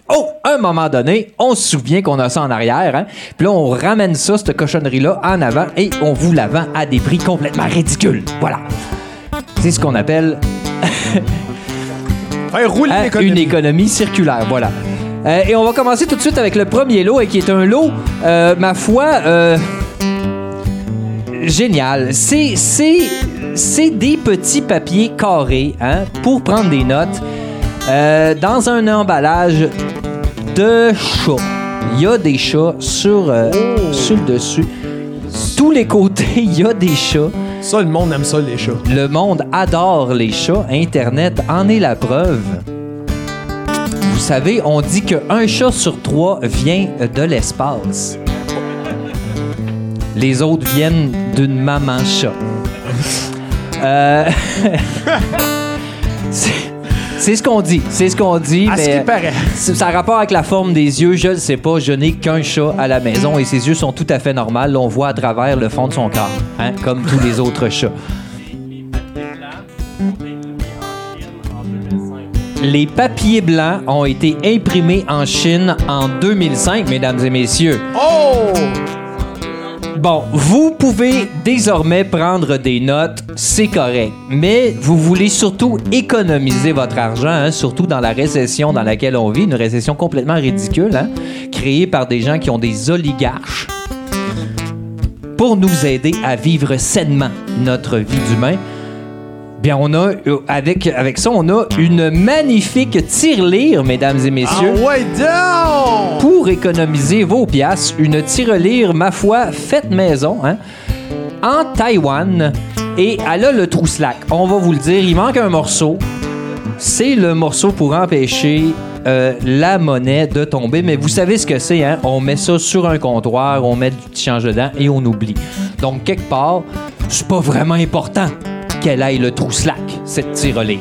Oh, un moment donné, on se souvient qu'on a ça en arrière, hein? Puis là, on ramène ça, cette cochonnerie-là, en avant et on vous la vend à des prix complètement ridicules. Voilà. C'est ce qu'on appelle [LAUGHS] Faire rouler l'économie. une économie circulaire. Voilà. Euh, et on va commencer tout de suite avec le premier lot, et qui est un lot, euh, ma foi, euh, génial. C'est, c'est, c'est des petits papiers carrés hein, pour prendre des notes dans un emballage de chat. Il y a des chats sur, euh, sur le dessus. Tous les côtés, [LAUGHS] il y a des chats. Ça, le monde aime ça, les chats. Le monde adore les chats. Internet en est la preuve. Vous savez, on dit qu'un chat sur trois vient de l'espace. Les autres viennent d'une maman chat. Euh, [LAUGHS] c'est- ce qu'on dit. C'est ce qu'on dit. À ce mais qu'il paraît. c'est- Ça a rapport avec la forme des yeux. Je ne sais pas. Je n'ai qu'un chat à la maison et ses yeux sont tout à fait normaux. On voit à travers le fond de son corps, hein, comme tous les autres chats. Les papiers blancs ont été imprimés en Chine en 2005, mesdames et messieurs. Oh! Bon, vous pouvez désormais prendre des notes, c'est correct. Mais vous voulez surtout économiser votre argent, hein, surtout dans la récession dans laquelle on vit, une récession complètement ridicule, hein, créée par des gens qui ont des oligarches. Pour nous aider à vivre sainement notre vie d'humain, bien on a euh, avec avec ça on a une magnifique tirelire, mesdames et messieurs. Ah ouais, down! Pour économiser vos piastres, une tirelire, ma foi, faite maison, hein, en Taïwan. Et elle a le trou slack. On va vous le dire, il manque un morceau. C'est le morceau pour empêcher euh, la monnaie de tomber. Mais vous savez ce que c'est, hein? On met ça sur un comptoir, on met du petit change dedans et on oublie. Donc, quelque part, c'est pas vraiment important qu'elle aille le trou slack, cette tirelire.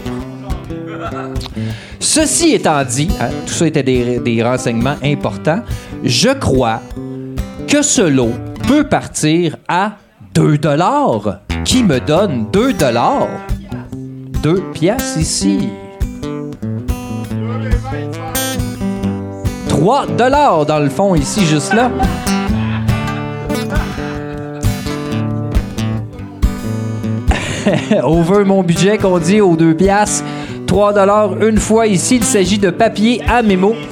Ceci étant dit, hein, tout ça était des, renseignements importants, je crois que ce lot peut partir à 2 dollars. Qui me donne 2 dollars? 2 piastres ici. 3 dollars dans le fond ici, juste là. [LAUGHS] Over mon budget qu'on dit aux 2 piastres. 3 dollars une fois ici. Il s'agit de papier à mémo. [LAUGHS]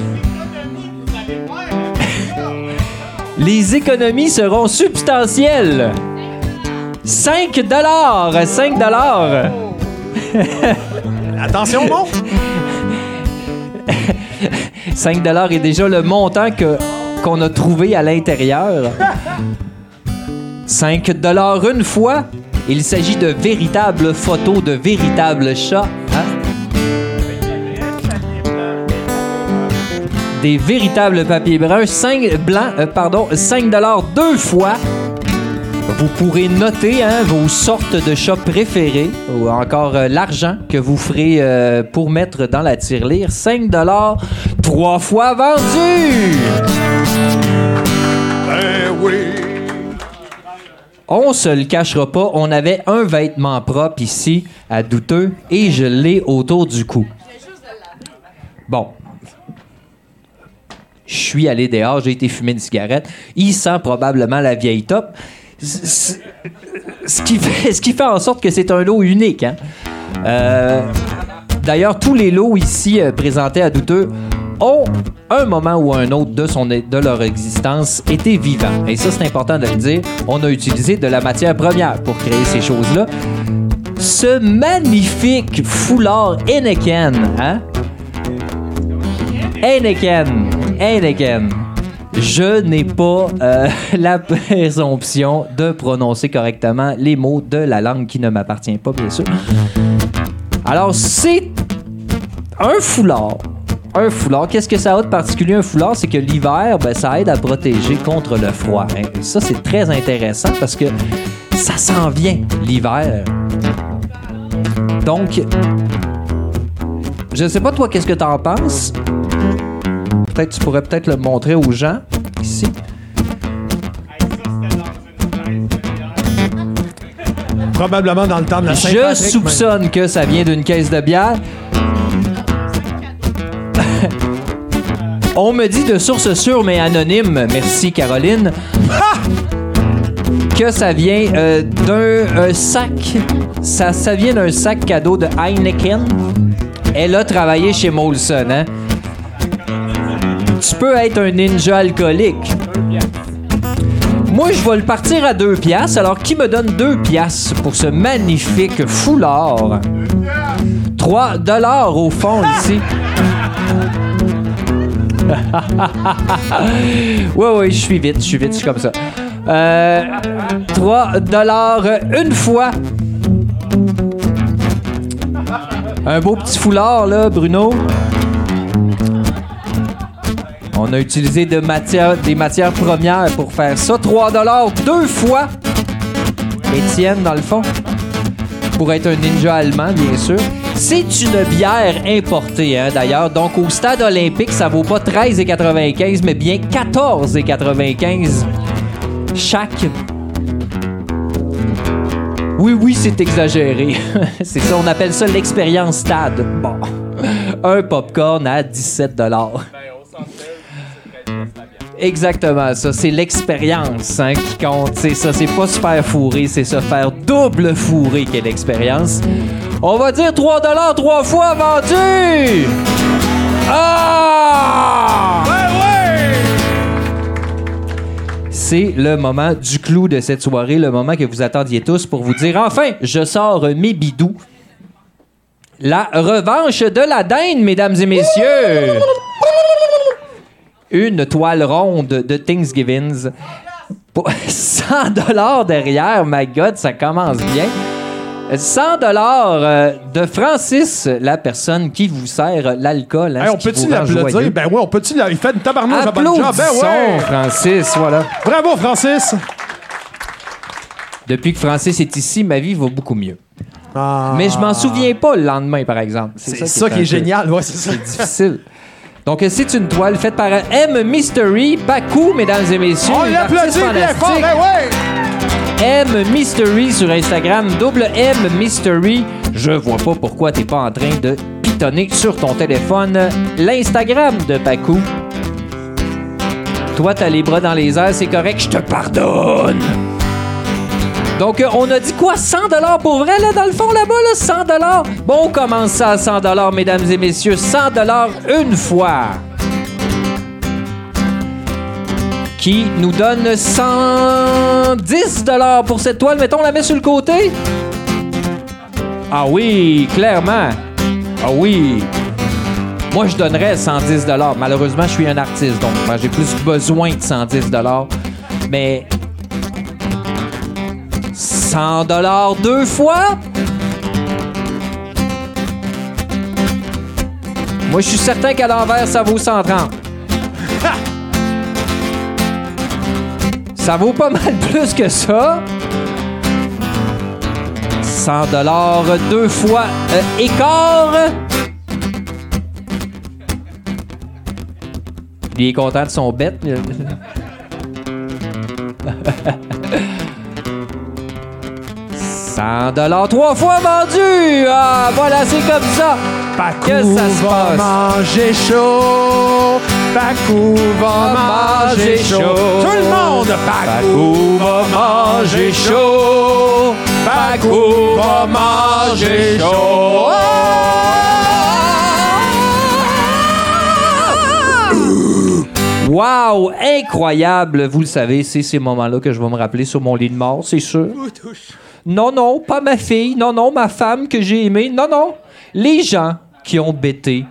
Les économies seront substantielles. 5 dollars, 5 dollars. [LAUGHS] Attention, mon! 5 dollars est déjà le montant que qu'on a trouvé à l'intérieur. 5 dollars une fois. Il s'agit de véritables photos de véritables chats. hein? Des véritables papiers bruns, 5 blancs, euh, pardon, 5 dollars deux fois. Vous pourrez noter hein, vos sortes de chats préférés ou encore euh, l'argent que vous ferez euh, pour mettre dans la tirelire. 5 dollars trois fois vendu. Ben oui! On se le cachera pas, on avait un vêtement propre ici à douteux et je l'ai autour du cou. Bon. Je suis allé dehors, j'ai été fumer une cigarette. Il sent probablement la vieille top. C- c- Ce qui fait, ce qui fait en sorte que c'est un lot unique. hein. Euh, D'ailleurs, tous les lots ici euh, présentés à douteux ont, un moment ou un autre de, son, de leur existence, été vivants. Et ça, c'est important de le dire. On a utilisé de la matière première pour créer ces choses-là. Ce magnifique foulard Heineken, hein? Heineken, Heineken. Je n'ai pas euh, [LAUGHS] la présomption de prononcer correctement les mots de la langue qui ne m'appartient pas, bien sûr. Alors, c'est un foulard. Un foulard. Qu'est-ce que ça a de particulier, un foulard? C'est que l'hiver, ben, ça aide à protéger contre le froid. hein. Et ça, c'est très intéressant parce que ça s'en vient, l'hiver. Donc, je sais pas, toi, qu'est-ce que t'en penses? Peut-être tu pourrais peut-être le montrer aux gens ici. Probablement dans le temps de la Je soupçonne que ça vient d'une caisse de bière. On me dit de source sûre mais anonyme, merci Caroline, que ça vient euh, d'un sac. Ça, ça vient d'un sac cadeau de Heineken. Elle a travaillé chez Molson, hein? Tu peux être un ninja alcoolique. Moi, je vais le partir à deux piastres. Alors, qui me donne deux piastres pour ce magnifique foulard? 3 dollars au fond ici. [LAUGHS] ouais, ouais, je suis vite, je suis vite, je suis comme ça. Euh, 3 dollars une fois. Un beau petit foulard, là, Bruno. On a utilisé des matières premières pour faire ça. 3 dollars deux fois. Étienne, dans le fond. Pour être un ninja allemand, bien sûr. C'est une bière importée, hein, d'ailleurs. Donc, au stade olympique, ça vaut pas 13,95, mais bien 14,95 chaque. Oui, oui, c'est exagéré. [LAUGHS] c'est ça, on appelle ça l'expérience stade. Bon. Un popcorn à 17 dollars. Exactement, ça. C'est l'expérience hein, qui compte. C'est ça. C'est pas se faire fourrer, c'est se faire double fourrer qu'est l'expérience. On va dire 3 dollars trois fois vendu! Ah! C'est le moment du clou de cette soirée, le moment que vous attendiez tous pour vous dire enfin, je sors mes bidous. La revanche de la dinde, mesdames et messieurs. Une toile ronde de Thanksgiving. Pour [LAUGHS] 100 dollars derrière, my God, ça commence bien. 100 dollars euh, de Francis, la personne qui vous sert l'alcool. hein, Hey, ce on peut-tu l'applaudir? Ben oui, on peut-tu Il fait une tabarnouche à bonne job. Ben ouais! Francis, voilà. Bravo, Francis! Depuis que Francis est ici, ma vie va beaucoup mieux. Ah. Mais je m'en souviens pas le lendemain, par exemple. C'est ça qui est génial, ouais, c'est difficile. Donc, c'est une toile faite par M Mystery, Paco, mesdames et messieurs. On l'applaudit bien fort, ben ouais! M Mystery sur Instagram, double M Mystery. Je vois pas pourquoi t'es pas en train de pitonner sur ton téléphone l'Instagram de Paco. Toi, t'as les bras dans les airs, c'est correct, je te pardonne. Donc, euh, on a dit quoi? 100 pour vrai, là, dans le fond, là-bas, là? 100 Bon, on commence ça à 100 mesdames et messieurs. 100 une fois. Qui nous donne 110 pour cette toile. Mettons, on la met sur le côté. Ah oui, clairement. Ah oui. Moi, je donnerais 110 Malheureusement, je suis un artiste, donc j'ai plus besoin de 110 Mais 100 deux fois? Moi, je suis certain qu'à l'envers, ça vaut 130. Ça vaut pas mal [LAUGHS] plus que ça. 100 deux fois euh, écart. Il est content de son bête. 100 dollars trois fois vendu. Ah, voilà, c'est comme ça. que ça se passe. manger chaud Pacou va manger chaud. Tout le monde, Pacou va manger chaud. Pacou va manger chaud. Wow! Incroyable! Vous le savez, c'est ces moments-là que je vais me rappeler sur mon lit de mort, c'est sûr. Non, non, pas ma fille. Non, non, ma femme que j'ai aimée. Non, non. Les gens qui ont bêté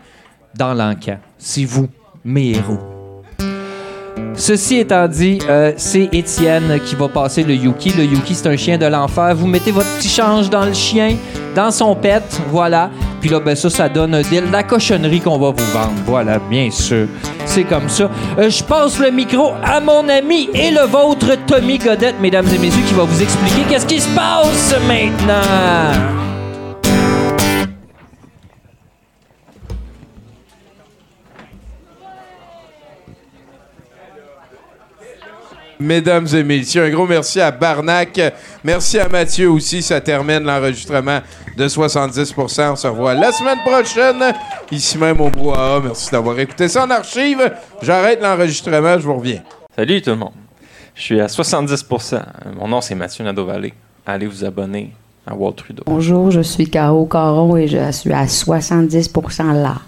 dans l'encan. C'est vous, mes héros. Ceci étant dit, euh, c'est Étienne qui va passer le Yuki. Le Yuki, c'est un chien de l'enfer. Vous mettez votre petit change dans le chien, dans son pet, voilà. Puis là, ben ça, ça donne de la cochonnerie qu'on va vous vendre. Voilà, bien sûr. C'est comme ça. Euh, je passe le micro à mon ami et le vôtre, Tommy Godette, mesdames et messieurs, qui va vous expliquer qu'est-ce qui se passe maintenant. Mesdames et messieurs, un gros merci à Barnac. Merci à Mathieu aussi. Ça termine l'enregistrement de 70% On se revoit la semaine prochaine, ici même au Brouhaha. Merci d'avoir écouté ça en archive. J'arrête l'enregistrement, je vous reviens. Salut tout le monde. Je suis à 70% Mon nom, c'est Mathieu Nadeau-Vallée. Allez vous abonner à Walt Trudeau. Bonjour, je suis Caro Caron et je suis à 70% là.